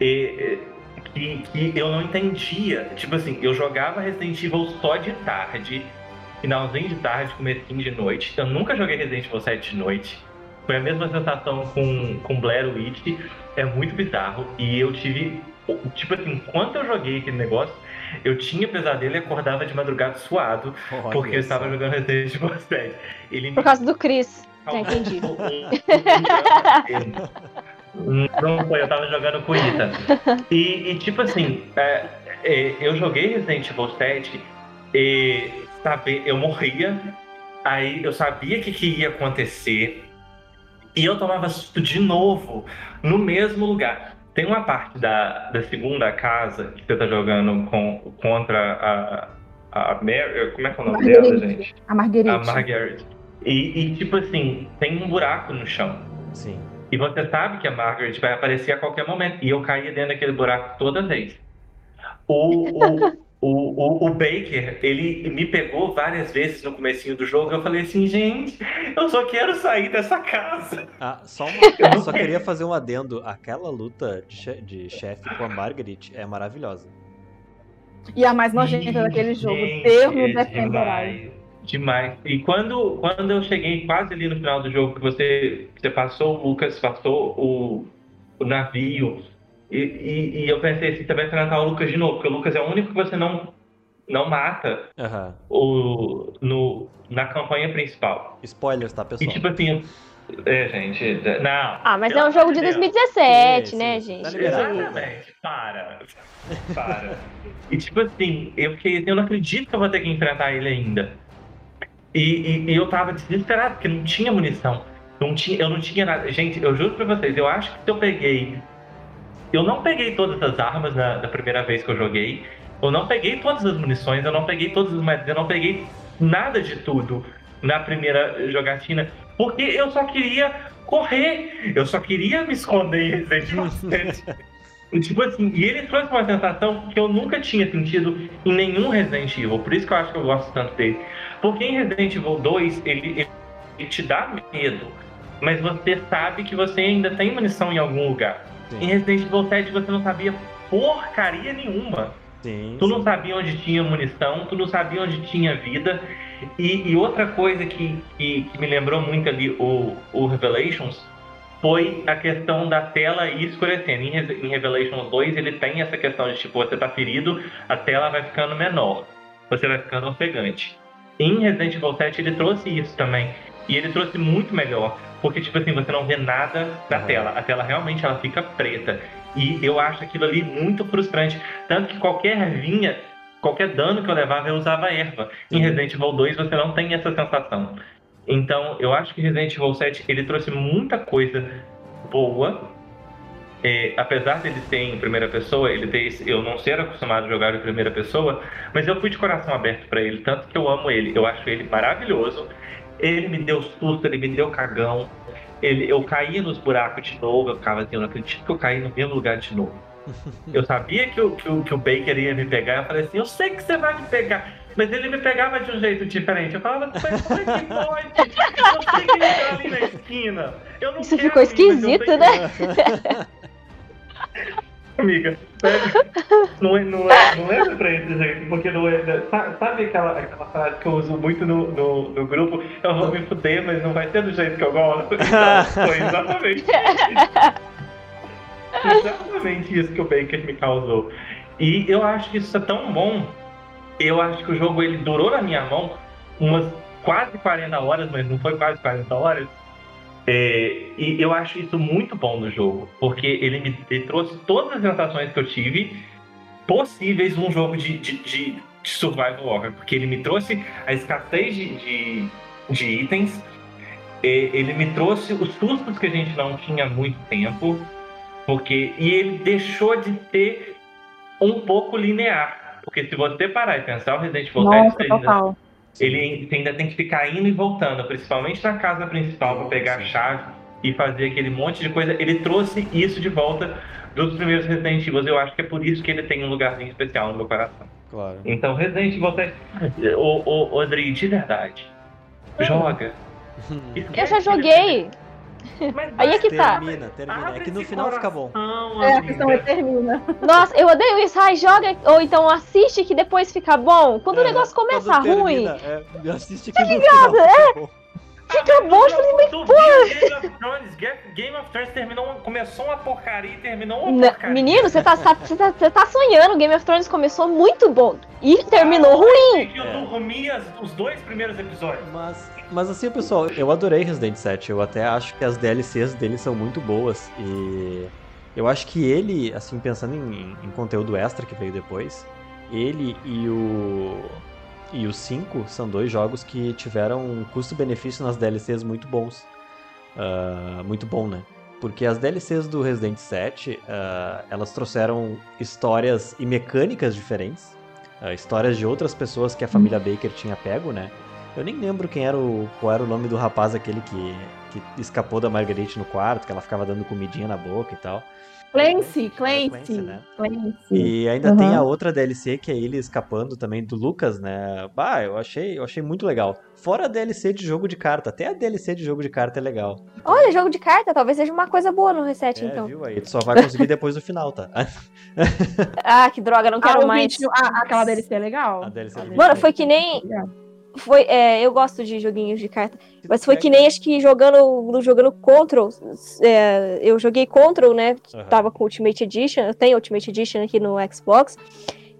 eh, que, que eu não entendia. Tipo assim, eu jogava Resident Evil só de tarde, finalzinho de tarde, comecinho de noite. Eu nunca joguei Resident Evil 7 de noite. Foi a mesma sensação com, com Blair Witch. É muito bizarro. E eu tive. Tipo assim, enquanto eu joguei aquele negócio, eu tinha pesadelo e acordava de madrugada suado. Olha porque eu estava jogando Resident Evil 7. Ele me Por causa do Chris. Já entendi. Não foi, eu tava jogando com Ita. E, e, tipo assim, é, é, eu joguei Resident Evil 7 e sabe, eu morria, aí eu sabia o que, que ia acontecer e eu tomava susto de novo no mesmo lugar. Tem uma parte da, da segunda casa que você tá jogando com, contra a, a Mary. Como é que é o nome dela, Marguerite. gente? A Marguerite. A Margaret. E, e, tipo assim, tem um buraco no chão. Sim. E você sabe que a Margaret vai aparecer a qualquer momento. E eu caía dentro daquele buraco toda vez. O, o, o, o, o Baker, ele me pegou várias vezes no comecinho do jogo. Eu falei assim, gente, eu só quero sair dessa casa. Ah, só uma, eu só queria fazer um adendo. Aquela luta de, che- de chefe com a Margaret é maravilhosa. E a mais nojenta daquele jogo. Gente, Deus me defenderá. Demais. E quando, quando eu cheguei quase ali no final do jogo, que você, você passou o Lucas, passou o, o navio, e, e, e eu pensei assim, você vai enfrentar o Lucas de novo, porque o Lucas é o único que você não, não mata Aham. o, no, na campanha principal. Spoilers, tá, E pessoal? tipo assim, é, gente, não. Ah, mas pelo é um jogo de Deus. 2017, Sim, né, sim. gente? Tá. Exatamente, para. Para. E tipo assim, eu fiquei, eu não acredito que eu vou ter que enfrentar ele ainda. E, e- e eu tava desesperado, porque não tinha munição. Não tinha, eu não tinha nada. Gente, eu juro pra vocês, eu acho que se eu peguei. Eu não peguei todas as armas na, da primeira vez que eu joguei. Eu não peguei todas as munições, eu não peguei todas as moedas, eu não peguei nada de tudo na primeira jogatina. Porque eu só queria correr. Eu só queria me esconder em Resident Evil 7. E, Tipo assim, e ele trouxe uma sensação que eu nunca tinha sentido em nenhum Resident Evil. Por isso que eu acho que eu gosto tanto dele. Porque em Resident Evil 2, ele, ele- te dá medo. Mas você sabe que você ainda tem munição em algum lugar. Em Resident Evil 7 você não sabia porcaria nenhuma. Sim. Tu não sabia onde tinha munição, tu não sabia onde tinha vida. E, e outra coisa que, que, que me lembrou muito ali o, o Revelations foi a questão da tela ir escurecendo. Em, Re- em Revelations 2 ele tem essa questão de tipo, você tá ferido, a tela vai ficando menor. Você vai ficando ofegante. Em Resident Evil 7 ele trouxe isso também. E ele trouxe muito melhor. Porque, tipo assim, você não vê nada da tela. A tela realmente ela fica preta. E eu acho aquilo ali muito frustrante. Tanto que qualquer ervinha, qualquer dano que eu levava, eu usava erva. Em Resident Evil 2 você não tem essa sensação. Então, eu acho que Resident Evil 7 ele trouxe muita coisa boa. É, apesar dele ser em primeira pessoa, ele ter, eu não ser acostumado a jogar em primeira pessoa, mas eu fui de coração aberto pra ele, tanto que eu amo ele. Eu acho ele maravilhoso. Ele me deu susto, ele me deu cagão. Ele, eu caía nos buracos de novo, eu ficava assim, eu não acredito que eu caí no mesmo lugar de novo. Eu sabia que o, que, o, que o Baker ia me pegar, eu falei assim, eu sei que você vai me pegar. Mas ele me pegava de um jeito diferente. Eu falava, mas como é que pode? Eu sei que ele tá ali na esquina. Eu não Isso quero ficou esquisito, né? Amiga, sério, não, é, não, é, não lembra pra esse jeito, porque não é. sa- Sabe aquela, aquela frase que eu uso muito no, no, no grupo? Eu vou me fuder, mas não vai ser do jeito que eu gosto. Então, foi exatamente exatamente isso que o Baker me causou. E eu acho que isso é tão bom. Eu acho que o jogo ele durou na minha mão umas quase 40 horas, mas não foi quase 40 horas. É, e eu acho isso muito bom no jogo, porque ele me ele trouxe todas as sensações que eu tive possíveis num jogo de, de, de, de survival horror, porque ele me trouxe a escassez de, de, de itens, é, ele me trouxe os sustos que a gente não tinha há muito tempo, porque e ele deixou de ser um pouco linear, porque se você parar e pensar o Resident Evil 7 Nossa, ele ainda- total. ele ainda tem que ficar indo e voltando, principalmente na casa principal, para pegar a chave e fazer aquele monte de coisa. Ele trouxe isso de volta dos primeiros Resident Evil. Eu acho que é por isso que ele tem um lugarzinho especial no meu coração. Claro. Então, Resident Evil 7, o, o, o Adri, de verdade, joga. Eu já joguei. Aí é que tá. Termina, termina. É que no final fica bom. É, a questão é termina. Nossa, eu odeio isso. Ai, joga, ou então assiste que depois fica bom. Quando o negócio começa É, ruim. termina, é, assiste Tá aqui no ligado? final, É. fica bom. Fica acabou, eu falei, mas pô. Game of Thrones? Ga- Game of Thrones terminou, uma- começou uma porcaria e terminou uma Não, porcaria. menino, você tá, tá- você tá, você tá sonhando. Game of Thrones começou muito bom e terminou ruim. Eu dormi as- os dois primeiros episódios. Mas, mas assim, pessoal, eu adorei Resident 7. Eu até acho que as DLCs dele são muito boas. E eu acho que ele, assim, pensando em, em conteúdo extra que veio depois, ele e o. E o 5 são dois jogos que tiveram um custo-benefício nas DLCs muito bons. Ah, muito bom, né? Porque as DLCs do Resident 7, ah, elas trouxeram histórias e mecânicas diferentes. ah, histórias de outras pessoas que a família Baker tinha pego, né? Eu nem lembro quem era o, qual era o nome do rapaz aquele que, que escapou da Marguerite no quarto, que ela ficava dando comidinha na boca e tal. Clancy, Clancy, Clancy, né? Clancy. E ainda Uhum. tem a outra DLC que é ele escapando também do Lucas, né? Bah, eu achei, eu achei muito legal. Fora a DLC de jogo de carta, até a DLC de jogo de carta é legal. Olha, jogo de carta, talvez seja uma coisa boa no reset, É, então. viu aí? Tu só vai conseguir depois do final, tá? Ah, que droga, não quero Ah, mais. vídeo- ah, aquela DLC é legal. A DLC do Mano, foi que nem. Foi, é, eu gosto de joguinhos de carta. Mas foi que nem acho que jogando, jogando Control. é, eu joguei Control, né? Aham. Tava com Ultimate Edition. Eu tenho Ultimate Edition aqui no Xbox.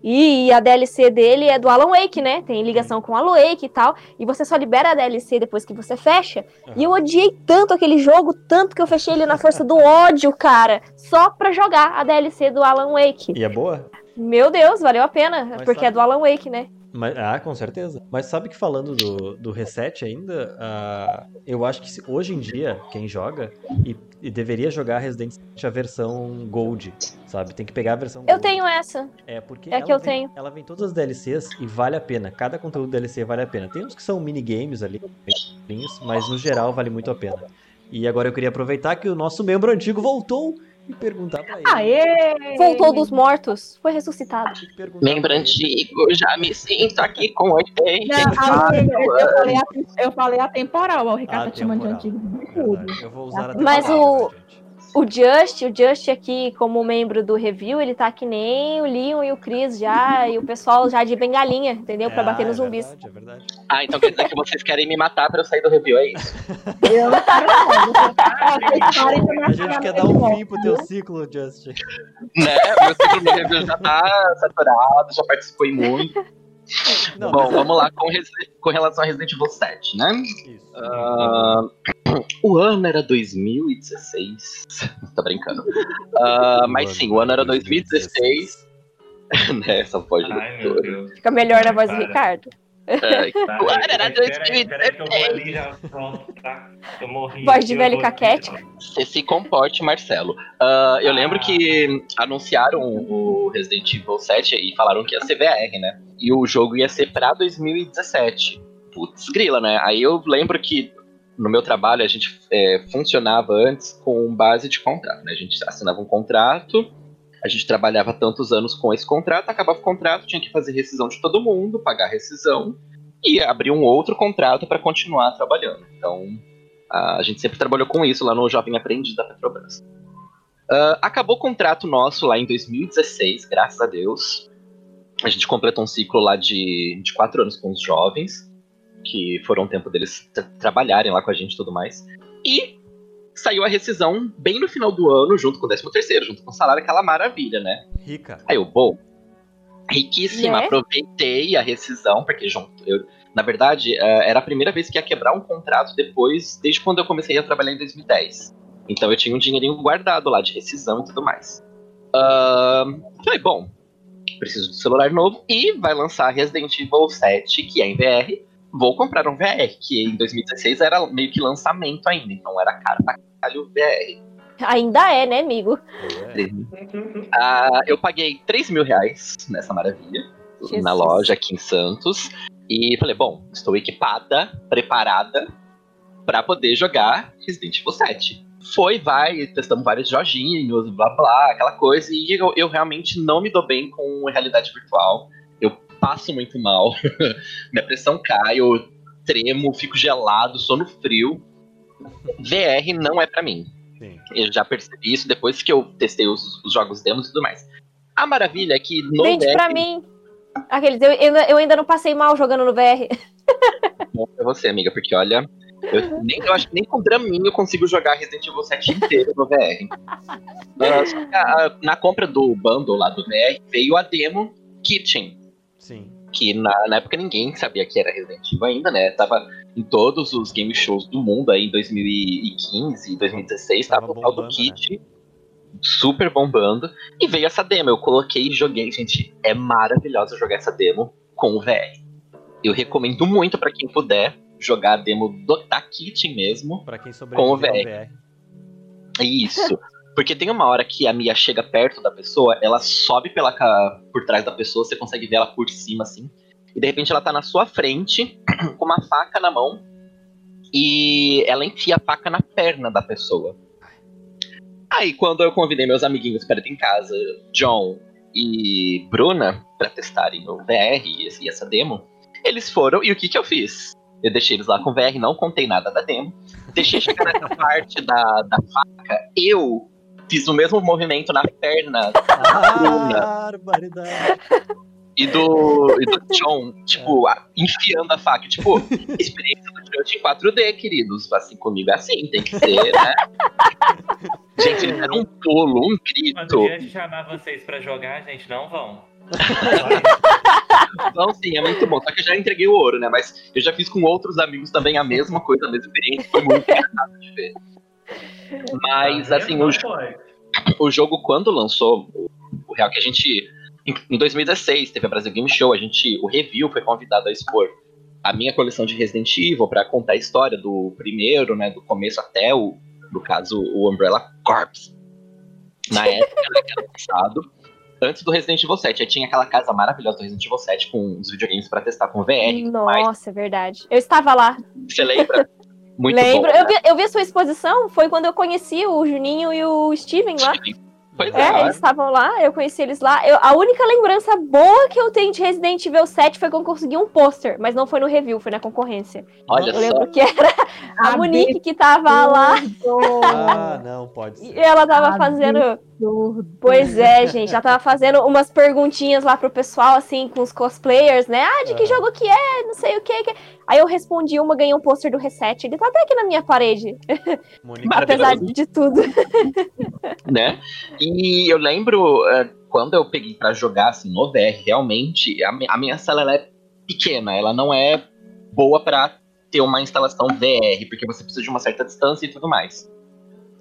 E a DLC dele é do Alan Wake, né? Tem ligação com o Alan Wake e tal. E você só libera a DLC depois que você fecha. E eu odiei tanto aquele jogo, tanto que eu fechei ele na força do ódio, cara. Só pra jogar a DLC do Alan Wake. E é boa? Meu Deus, valeu a pena. Mas porque sabe- é do Alan Wake, né? Mas, ah, com certeza. Mas sabe que falando do, do reset ainda, ah, eu acho que se- hoje em dia, quem joga, e, e deveria jogar Resident Evil a versão Gold, sabe? Tem que pegar a versão Eu Gold. tenho essa. É, porque É ela que eu vem, tenho. Ela vem todas as DLCs e vale a pena. Cada conteúdo DLC vale a pena. Tem uns que são minigames ali, mas no geral vale muito a pena. E agora eu queria aproveitar que o nosso membro antigo voltou e perguntar pra ele. Aê! Voltou dos mortos. Foi ressuscitado. Membro antigo, já me sinto aqui com 80. Não, amiga, eu, eu falei, a- eu falei atemporal, o Ricardo Ah, tá te chamando de antigo tudo. Eu vou usar Mas o, o Just, o Just aqui, como membro do review, ele tá que nem o Leon e o Chris já, e o pessoal já de bengalinha, entendeu? Pra É, bater ah, nos é zumbis. verdade, é verdade. Ah, então quer dizer que vocês querem me matar pra eu sair do review, é isso? Eu não quero não. A gente quer dar um fim pro teu ciclo, Just. né? Meu ciclo no review já tá saturado, já participei muito. Bom, vamos lá com, com relação a Resident Evil 7, né? Ah, o ano era 2016. Tô brincando. Ah, mas sim, o ano era 2016. né, essa voz de Ai. Fica melhor na voz do. Ricardo. É, Tá, era espera aí, 2016. espera aí que eu vou ali já. Pronto, tá? Eu morri. Voz de velho caquético. Você se comporte, Marcelo. Ah, eu lembro que anunciaram o Resident Evil 7 e falaram que ia ser VR, né? E o jogo ia ser pra 2017. Putz, grila, né? Aí eu lembro que no meu trabalho a gente é, funcionava antes com base de contrato, né? A gente assinava um contrato, a gente trabalhava tantos anos com esse contrato, acabava o contrato, tinha que fazer rescisão de todo mundo, pagar rescisão e abrir um outro contrato para continuar trabalhando. Então, a gente sempre trabalhou com isso lá no Jovem Aprendiz da Petrobras. Ah, acabou o contrato nosso lá em 2016, graças a Deus. A gente completou um ciclo lá de, de quatro anos com os jovens, que foram o tempo deles tra- trabalharem lá com a gente e tudo mais. E saiu a rescisão bem no final do ano, junto com o 13 terceiro, junto com o salário, aquela maravilha, né? Rica. Aí eu, bom, riquíssima, Né? aproveitei a rescisão, porque junto, eu, na verdade, eh, era a primeira vez que ia quebrar um contrato depois, desde quando eu comecei a trabalhar em 2010. Então eu tinha um dinheirinho guardado lá de rescisão e tudo mais. Ahn, falei, bom, preciso de celular novo e vai lançar Resident Evil 7, que é em VR. Vou comprar um VR, que em 2016 era meio que lançamento ainda, então era caro pra caralho o VR. Ainda é, né, amigo? Ah, eu paguei 3 mil reais nessa maravilha, Jesus. na loja aqui em Santos. E falei, bom, estou equipada, preparada para poder jogar Resident Evil 7. Foi, vai, testamos vários joginhos, blá blá, aquela coisa. E eu, eu realmente não me dou bem com realidade virtual. Eu passo muito mal. Minha pressão cai, eu tremo, fico gelado, sono frio. VR não é pra mim. Eu já percebi isso depois que eu testei os, os jogos demos e tudo mais. A maravilha é que no Vende VR, pra mim. Aqueles, eu, eu, eu ainda não passei mal jogando no VR. bom pra você, amiga, porque olha, Eu, nem, eu acho que nem com Draminho eu consigo jogar Resident Evil 7 inteiro no VR. Ah, só que a- na compra do bundle lá do VR veio a demo Kitchen. Sim. Que na, na época ninguém sabia que era Resident Evil ainda, né? Tava em todos os game shows do mundo aí em 2015, 2016, tava, o tal do Kit. Super bombando. E veio essa demo. Eu coloquei e joguei. Gente, é maravilhoso jogar essa demo com o VR. Eu recomendo muito pra quem puder jogar a demo do, da Kitchen mesmo. Pra quem com o VR. VR. Isso. Porque tem uma hora que a Mia chega perto da pessoa, ela sobe pela por trás da pessoa, você consegue ver ela por cima assim. E de repente ela tá na sua frente, com uma faca na mão, e ela enfia a faca na perna da pessoa. Aí quando eu convidei meus amiguinhos para ir em casa, John e Bruna, pra testarem o VR e e essa demo, eles foram, e o que que eu fiz? Eu deixei eles lá com o VR, não contei nada da demo. Deixei chegar nessa parte da, da faca, eu fiz o mesmo movimento na perna da Bruna Barbaridade. e do, e do John, tipo, a- enfiando a faca. Tipo, experiência do Crunch em 4D, queridos. Assim, comigo é assim, tem que ser, né? Gente, eles deram um pulo, um Quando grito. eu ia chamar vocês pra jogar, gente, não vão. Então, sim, é muito bom. Só que eu já entreguei o ouro, né? Mas eu já fiz com outros amigos também a mesma coisa, a mesma experiência. Foi muito engraçado de ver. Mas, assim, o, jo- o jogo, quando lançou, o, o real que a gente. Em, em 2016, teve a Brasil Game Show, a gente, o review foi convidado a expor a minha coleção de Resident Evil para contar a história do primeiro, né? Do começo até o, no caso, o Umbrella Corps. Na época, né, que era lançado. Antes do Resident Evil 7, aí tinha aquela casa maravilhosa do Resident Evil 7 com os videogames pra testar com VR. Nossa, é verdade. Eu estava lá. Você lembra? Muito Lembro. bom. Eu, vi, eu vi a sua exposição, foi quando eu conheci o Juninho e o Steven lá. Pois É, eles estavam lá, eu conheci eles lá. Eu- a única lembrança boa que eu tenho de Resident Evil 7 foi quando eu consegui um pôster, mas não foi no review, foi na concorrência. Olha eu só. lembro que era a Monique que tava lá Ah, não, pode ser. e ela tava fazendo. Pois é, gente, ela tava fazendo umas perguntinhas lá pro pessoal, assim, com os cosplayers, né? Ah, de que jogo que é? Não sei o que. que- Aí eu respondi uma, ganhei um pôster do Reset. Ele tá até aqui na minha parede. Apesar de tudo. né? E eu lembro eh, quando eu peguei pra jogar assim no VR, realmente a, mi- a minha sala ela é pequena, ela não é boa pra ter uma instalação VR, porque você precisa de uma certa distância e tudo mais.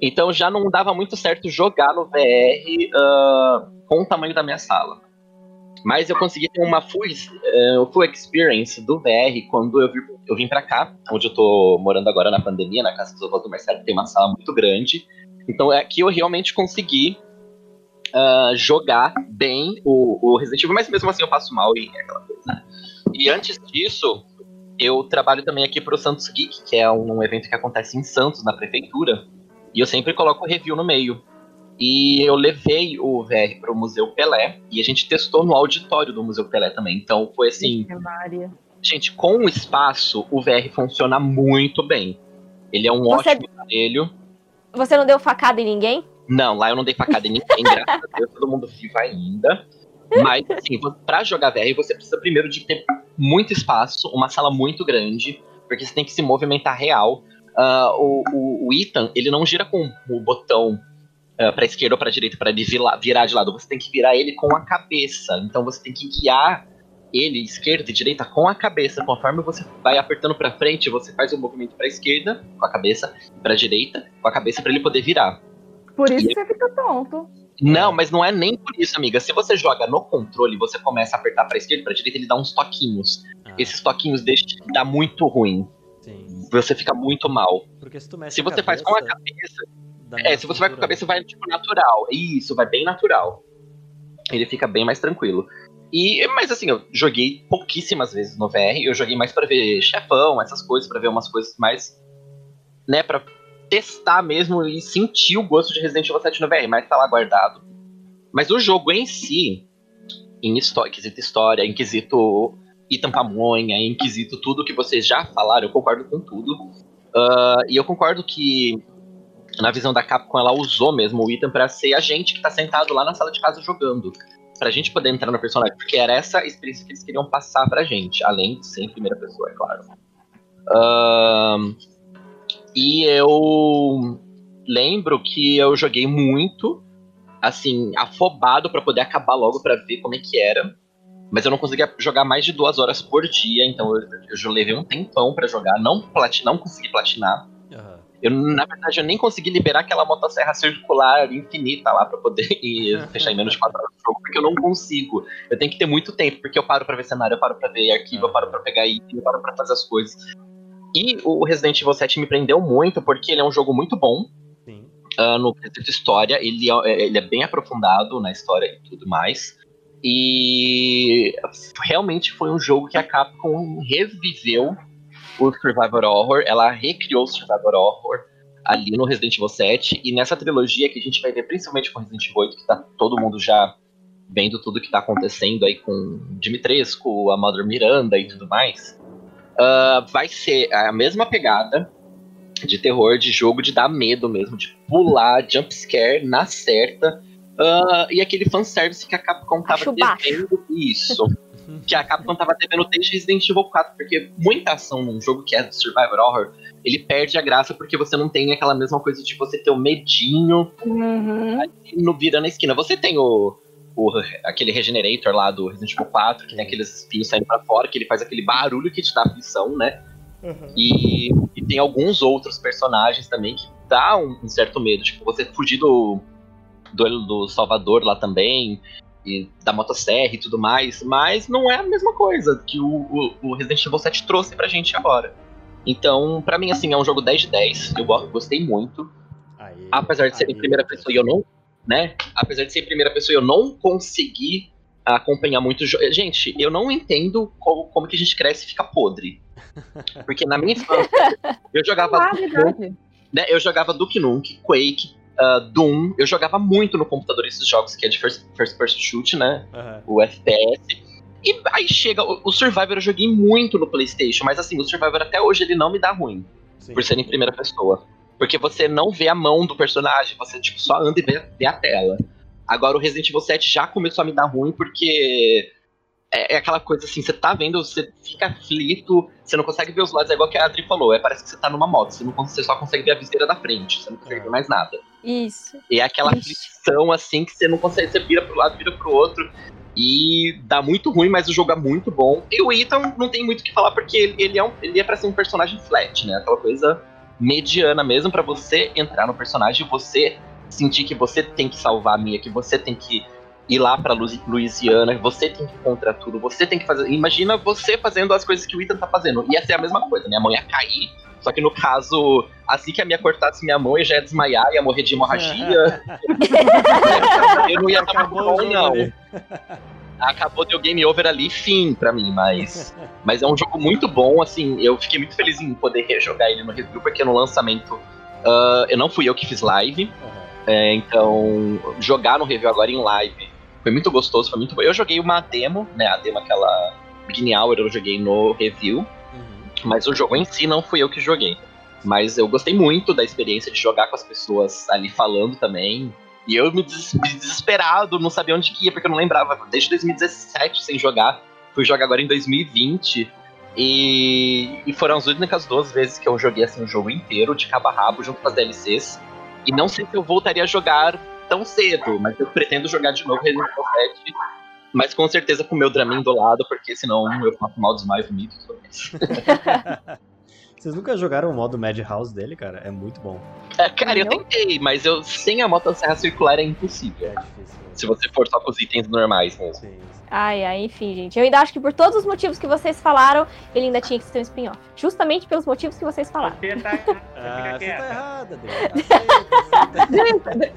Então já não dava muito certo jogar no VR ah, com o tamanho da minha sala. Mas eu consegui ter uma full, eh, full experience do VR quando eu, vi- eu vim pra cá, onde eu tô morando agora na pandemia, na casa dos avós do Marcelo, tem uma sala muito grande. Então é aqui eu realmente consegui ah, jogar bem o, o Resident Evil, mas mesmo assim eu passo mal e é aquela coisa. né? E antes disso, eu trabalho também aqui pro Santos Geek, que é um evento que acontece em Santos, na prefeitura, e eu sempre coloco review no meio. E eu levei o VR pro Museu Pelé, e a gente testou no auditório do Museu Pelé também. Então foi assim, gente, com o espaço, o VR funciona muito bem. Ele é um Você- ótimo aparelho. Você não deu facada em ninguém? Não, lá eu não dei facada em ninguém, graças a Deus, todo mundo vivo ainda. Mas, assim, pra jogar VR, você precisa primeiro de ter muito espaço, uma sala muito grande, porque você tem que se movimentar real. Ah, o, o, o Ethan, ele não gira com o botão ah, pra esquerda ou pra direita para ele virar, virar de lado, você tem que virar ele com a cabeça. Então você tem que guiar ele, esquerda e direita, com a cabeça. Conforme você vai apertando pra frente, você faz o movimento pra esquerda, com a cabeça, pra direita, com a cabeça, pra ele poder virar. Por isso você fica tonto. Não, mas não é nem por isso, amiga. Se você joga no controle e você começa a apertar pra esquerda e pra direita, ele dá uns toquinhos. Esses toquinhos deixam dá muito ruim. Você fica muito mal. Porque se tu mexe Se a você faz com a cabeça, cabeça. É, se você vai com a cabeça, vai tipo natural. Isso, vai bem natural. Ele fica bem mais tranquilo. E, mas assim, eu joguei pouquíssimas vezes no VR. Eu joguei mais pra ver chefão, essas coisas, pra ver umas coisas mais. né, pra testar mesmo e sentir o gosto de Resident Evil 7 no VR, mas tá lá guardado. Mas o jogo em si, em histó- em quesito história, em quesito Ethan Pamonha, em quesito tudo que vocês já falaram, eu concordo com tudo. Ah, e eu concordo que na visão da Capcom ela usou mesmo o Ethan pra ser a gente que tá sentado lá na sala de casa jogando. Pra gente poder entrar no personagem, porque era essa experiência que eles queriam passar pra gente, além de ser em primeira pessoa, é claro. Ahn, E eu lembro que eu joguei muito, assim, afobado pra poder acabar logo pra ver como é que era. Mas eu não conseguia jogar mais de duas horas por dia, então eu, eu levei um tempão pra jogar, não, plati não consegui platinar. Eu, na verdade, eu nem consegui liberar aquela motosserra circular infinita lá pra poder fechar em menos de 4 horas do jogo, porque eu não consigo. Eu tenho que ter muito tempo, porque eu paro pra ver cenário, eu paro pra ver arquivo, eu paro pra pegar item, eu paro pra fazer as coisas. E o Resident Evil 7 me prendeu muito, porque ele é um jogo muito bom. Ah, no quesito história, ele é, ele é bem aprofundado na história e tudo mais. E realmente foi um jogo que a Capcom reviveu o Survivor Horror, ela recriou o Survivor Horror ali no Resident Evil 7, e nessa trilogia que a gente vai ver principalmente com Resident Evil 8, que tá todo mundo já vendo tudo que tá acontecendo aí com Dimitrescu, a Mother Miranda e tudo mais, ah, vai ser a mesma pegada de terror, de jogo, de dar medo mesmo, de pular, jumpscare na certa, ah, e aquele fanservice que a Capcom tava Acho devendo isso. Que a Capcom tava devendo desde Resident Evil 4, porque muita ação num jogo que é Survivor Horror, ele perde a graça porque você não tem aquela mesma coisa de você ter o medinho ali no virando a esquina. Você tem o, o aquele Regenerator lá do Resident Evil 4, que tem aqueles espinhos saindo pra fora, que ele faz aquele barulho que te dá aflição, né? E, e tem alguns outros personagens também que dá um, um certo medo. Tipo, você fugir do, do, do Salvador lá também, e da motosserra e tudo mais, mas não é a mesma coisa que o, o, o Resident Evil 7 trouxe pra gente agora. Então, pra mim, assim, é um jogo 10 de 10, eu go- gostei muito. Apesar de ser em primeira pessoa e eu não, né? Apesar de ser em primeira pessoa e eu não consegui acompanhar muito. Gente, eu não entendo como, como que a gente cresce e fica podre. Porque na minha infância, eu jogava Ah, Duke né? Eu jogava Duke Nukem, Quake, ah, Doom. Eu jogava muito no computador esses jogos que é de first, first person shoot, né? O FPS. E aí chega, o, o Survivor eu joguei muito no PlayStation, mas assim, o Survivor até hoje ele não me dá ruim. Por ser em primeira pessoa. Porque você não vê a mão do personagem, você tipo, só anda e vê, vê a tela. Agora o Resident Evil 7 já começou a me dar ruim porque é, é aquela coisa assim, você tá vendo, você fica aflito, você não consegue ver os lados, é igual que a Adri falou, é, parece que você tá numa moto, você, não, você só consegue ver a viseira da frente, você não consegue ver mais nada. Isso. E é aquela aflição assim que você não consegue, você vira pro lado, vira pro outro. E dá muito ruim, mas o jogo é muito bom. E o Ethan não tem muito o que falar, porque ele, ele é, um, ele é pra ser um personagem flat, né? Aquela coisa mediana mesmo, pra você entrar no personagem e você sentir que você tem que salvar a Mia, que você tem que ir lá pra Lu- Louisiana, que você tem que encontrar tudo, você tem que fazer. Imagina você fazendo as coisas que o Ethan tá fazendo. Ia ser a mesma coisa, minha mão ia cair. Só que no caso, assim que a minha cortasse minha mão, eu já ia desmaiar, ia morrer de hemorragia. eu não ia estar muito bom, não. Acabou deu game over ali, fim pra mim, mas. Mas é um jogo muito bom, assim. Eu fiquei muito feliz em poder rejogar ele no review, porque no lançamento ah, eu não fui eu que fiz live. É, então, jogar no review agora em live foi muito gostoso, foi muito bom. Eu joguei uma demo, né? A demo, aquela Beginning Hour, eu joguei no review. Mas o jogo em si não fui eu que joguei. Mas eu gostei muito da experiência de jogar com as pessoas ali falando também. E eu me des- me desesperado, não sabia onde que ia, porque eu não lembrava. Desde 2017 sem jogar. Fui jogar agora em 2020. E, e foram as únicas duas vezes que eu joguei assim o jogo inteiro, de cabo a rabo, junto com as DLCs. E não sei se eu voltaria a jogar tão cedo, mas eu pretendo jogar de novo Resident Evil 7. Mas com certeza com o meu Dramin do lado, porque senão eu faço mal tudo mais. Vocês nunca jogaram o modo Madhouse dele, cara? É muito bom. É, cara, eu tentei, mas eu sem a motosserra circular é impossível. Se você for só com os itens normais mesmo. Ai, ai, enfim, gente. Eu ainda acho que por todos os motivos que vocês falaram, ele ainda tinha que ser um spin-off. Justamente pelos motivos que vocês falaram. Ah, você tá errada,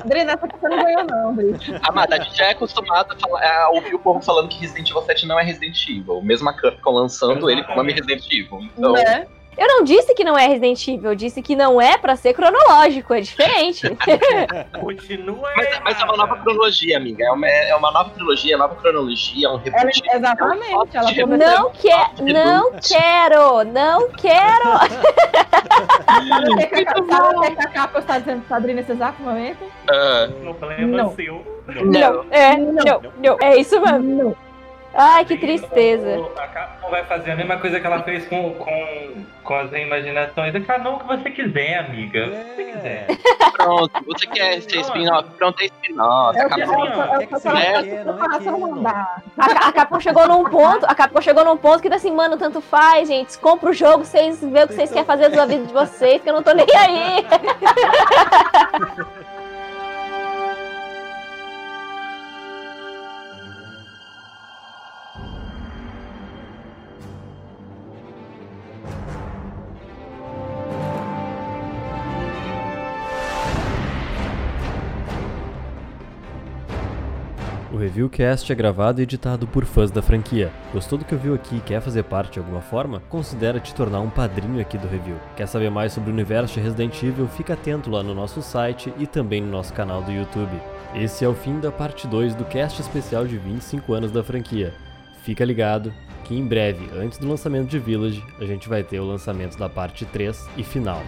Dri, nessa que você não ganhou, não, Dri. Amada, a gente já é acostumado a, falar- a ouvir o povo falando que Resident Evil 7 não é Resident Evil. Mesmo a Capcom lançando ele com o nome Resident Evil. Então, Né? Eu não disse que não é Resident Evil, eu disse que não é pra ser cronológico, é diferente. Continua mas, mas é uma nova cronologia, amiga. É uma, é uma nova trilogia, nova cronologia, é um reboot. Ela- exatamente, ela de Não quer, não quero, não quero. Sabe o que que que que capa está dizendo pra Adri nesse exato momento? O problema Não. seu. Não, é, não, não, é isso mesmo. Não. Ai, que tristeza. A Capcom vai fazer a mesma coisa que ela fez com, com, com as reimaginações. É canal que você quiser, amiga. Se você quiser. Pronto, você quer ser spin-off? Pronto, é spin-off. É o é o não é o Canon. A, a Capcom chegou num ponto, a Capcom chegou num ponto que tá assim, mano, tanto faz, gente. Compra o jogo, vocês vê o que vocês querem fazer da vida de vocês, que eu não tô nem aí. Reviewcast é gravado e editado por fãs da franquia. Gostou do que ouviu aqui e quer fazer parte de alguma forma? Considere te tornar um padrinho aqui do Review. Quer saber mais sobre o universo de Resident Evil? Fica atento lá no nosso site e também no nosso canal do YouTube. Esse é o fim da parte 2 do cast especial de 25 anos da franquia. Fica ligado que em breve, antes do lançamento de Village, a gente vai ter o lançamento da parte 3 e final.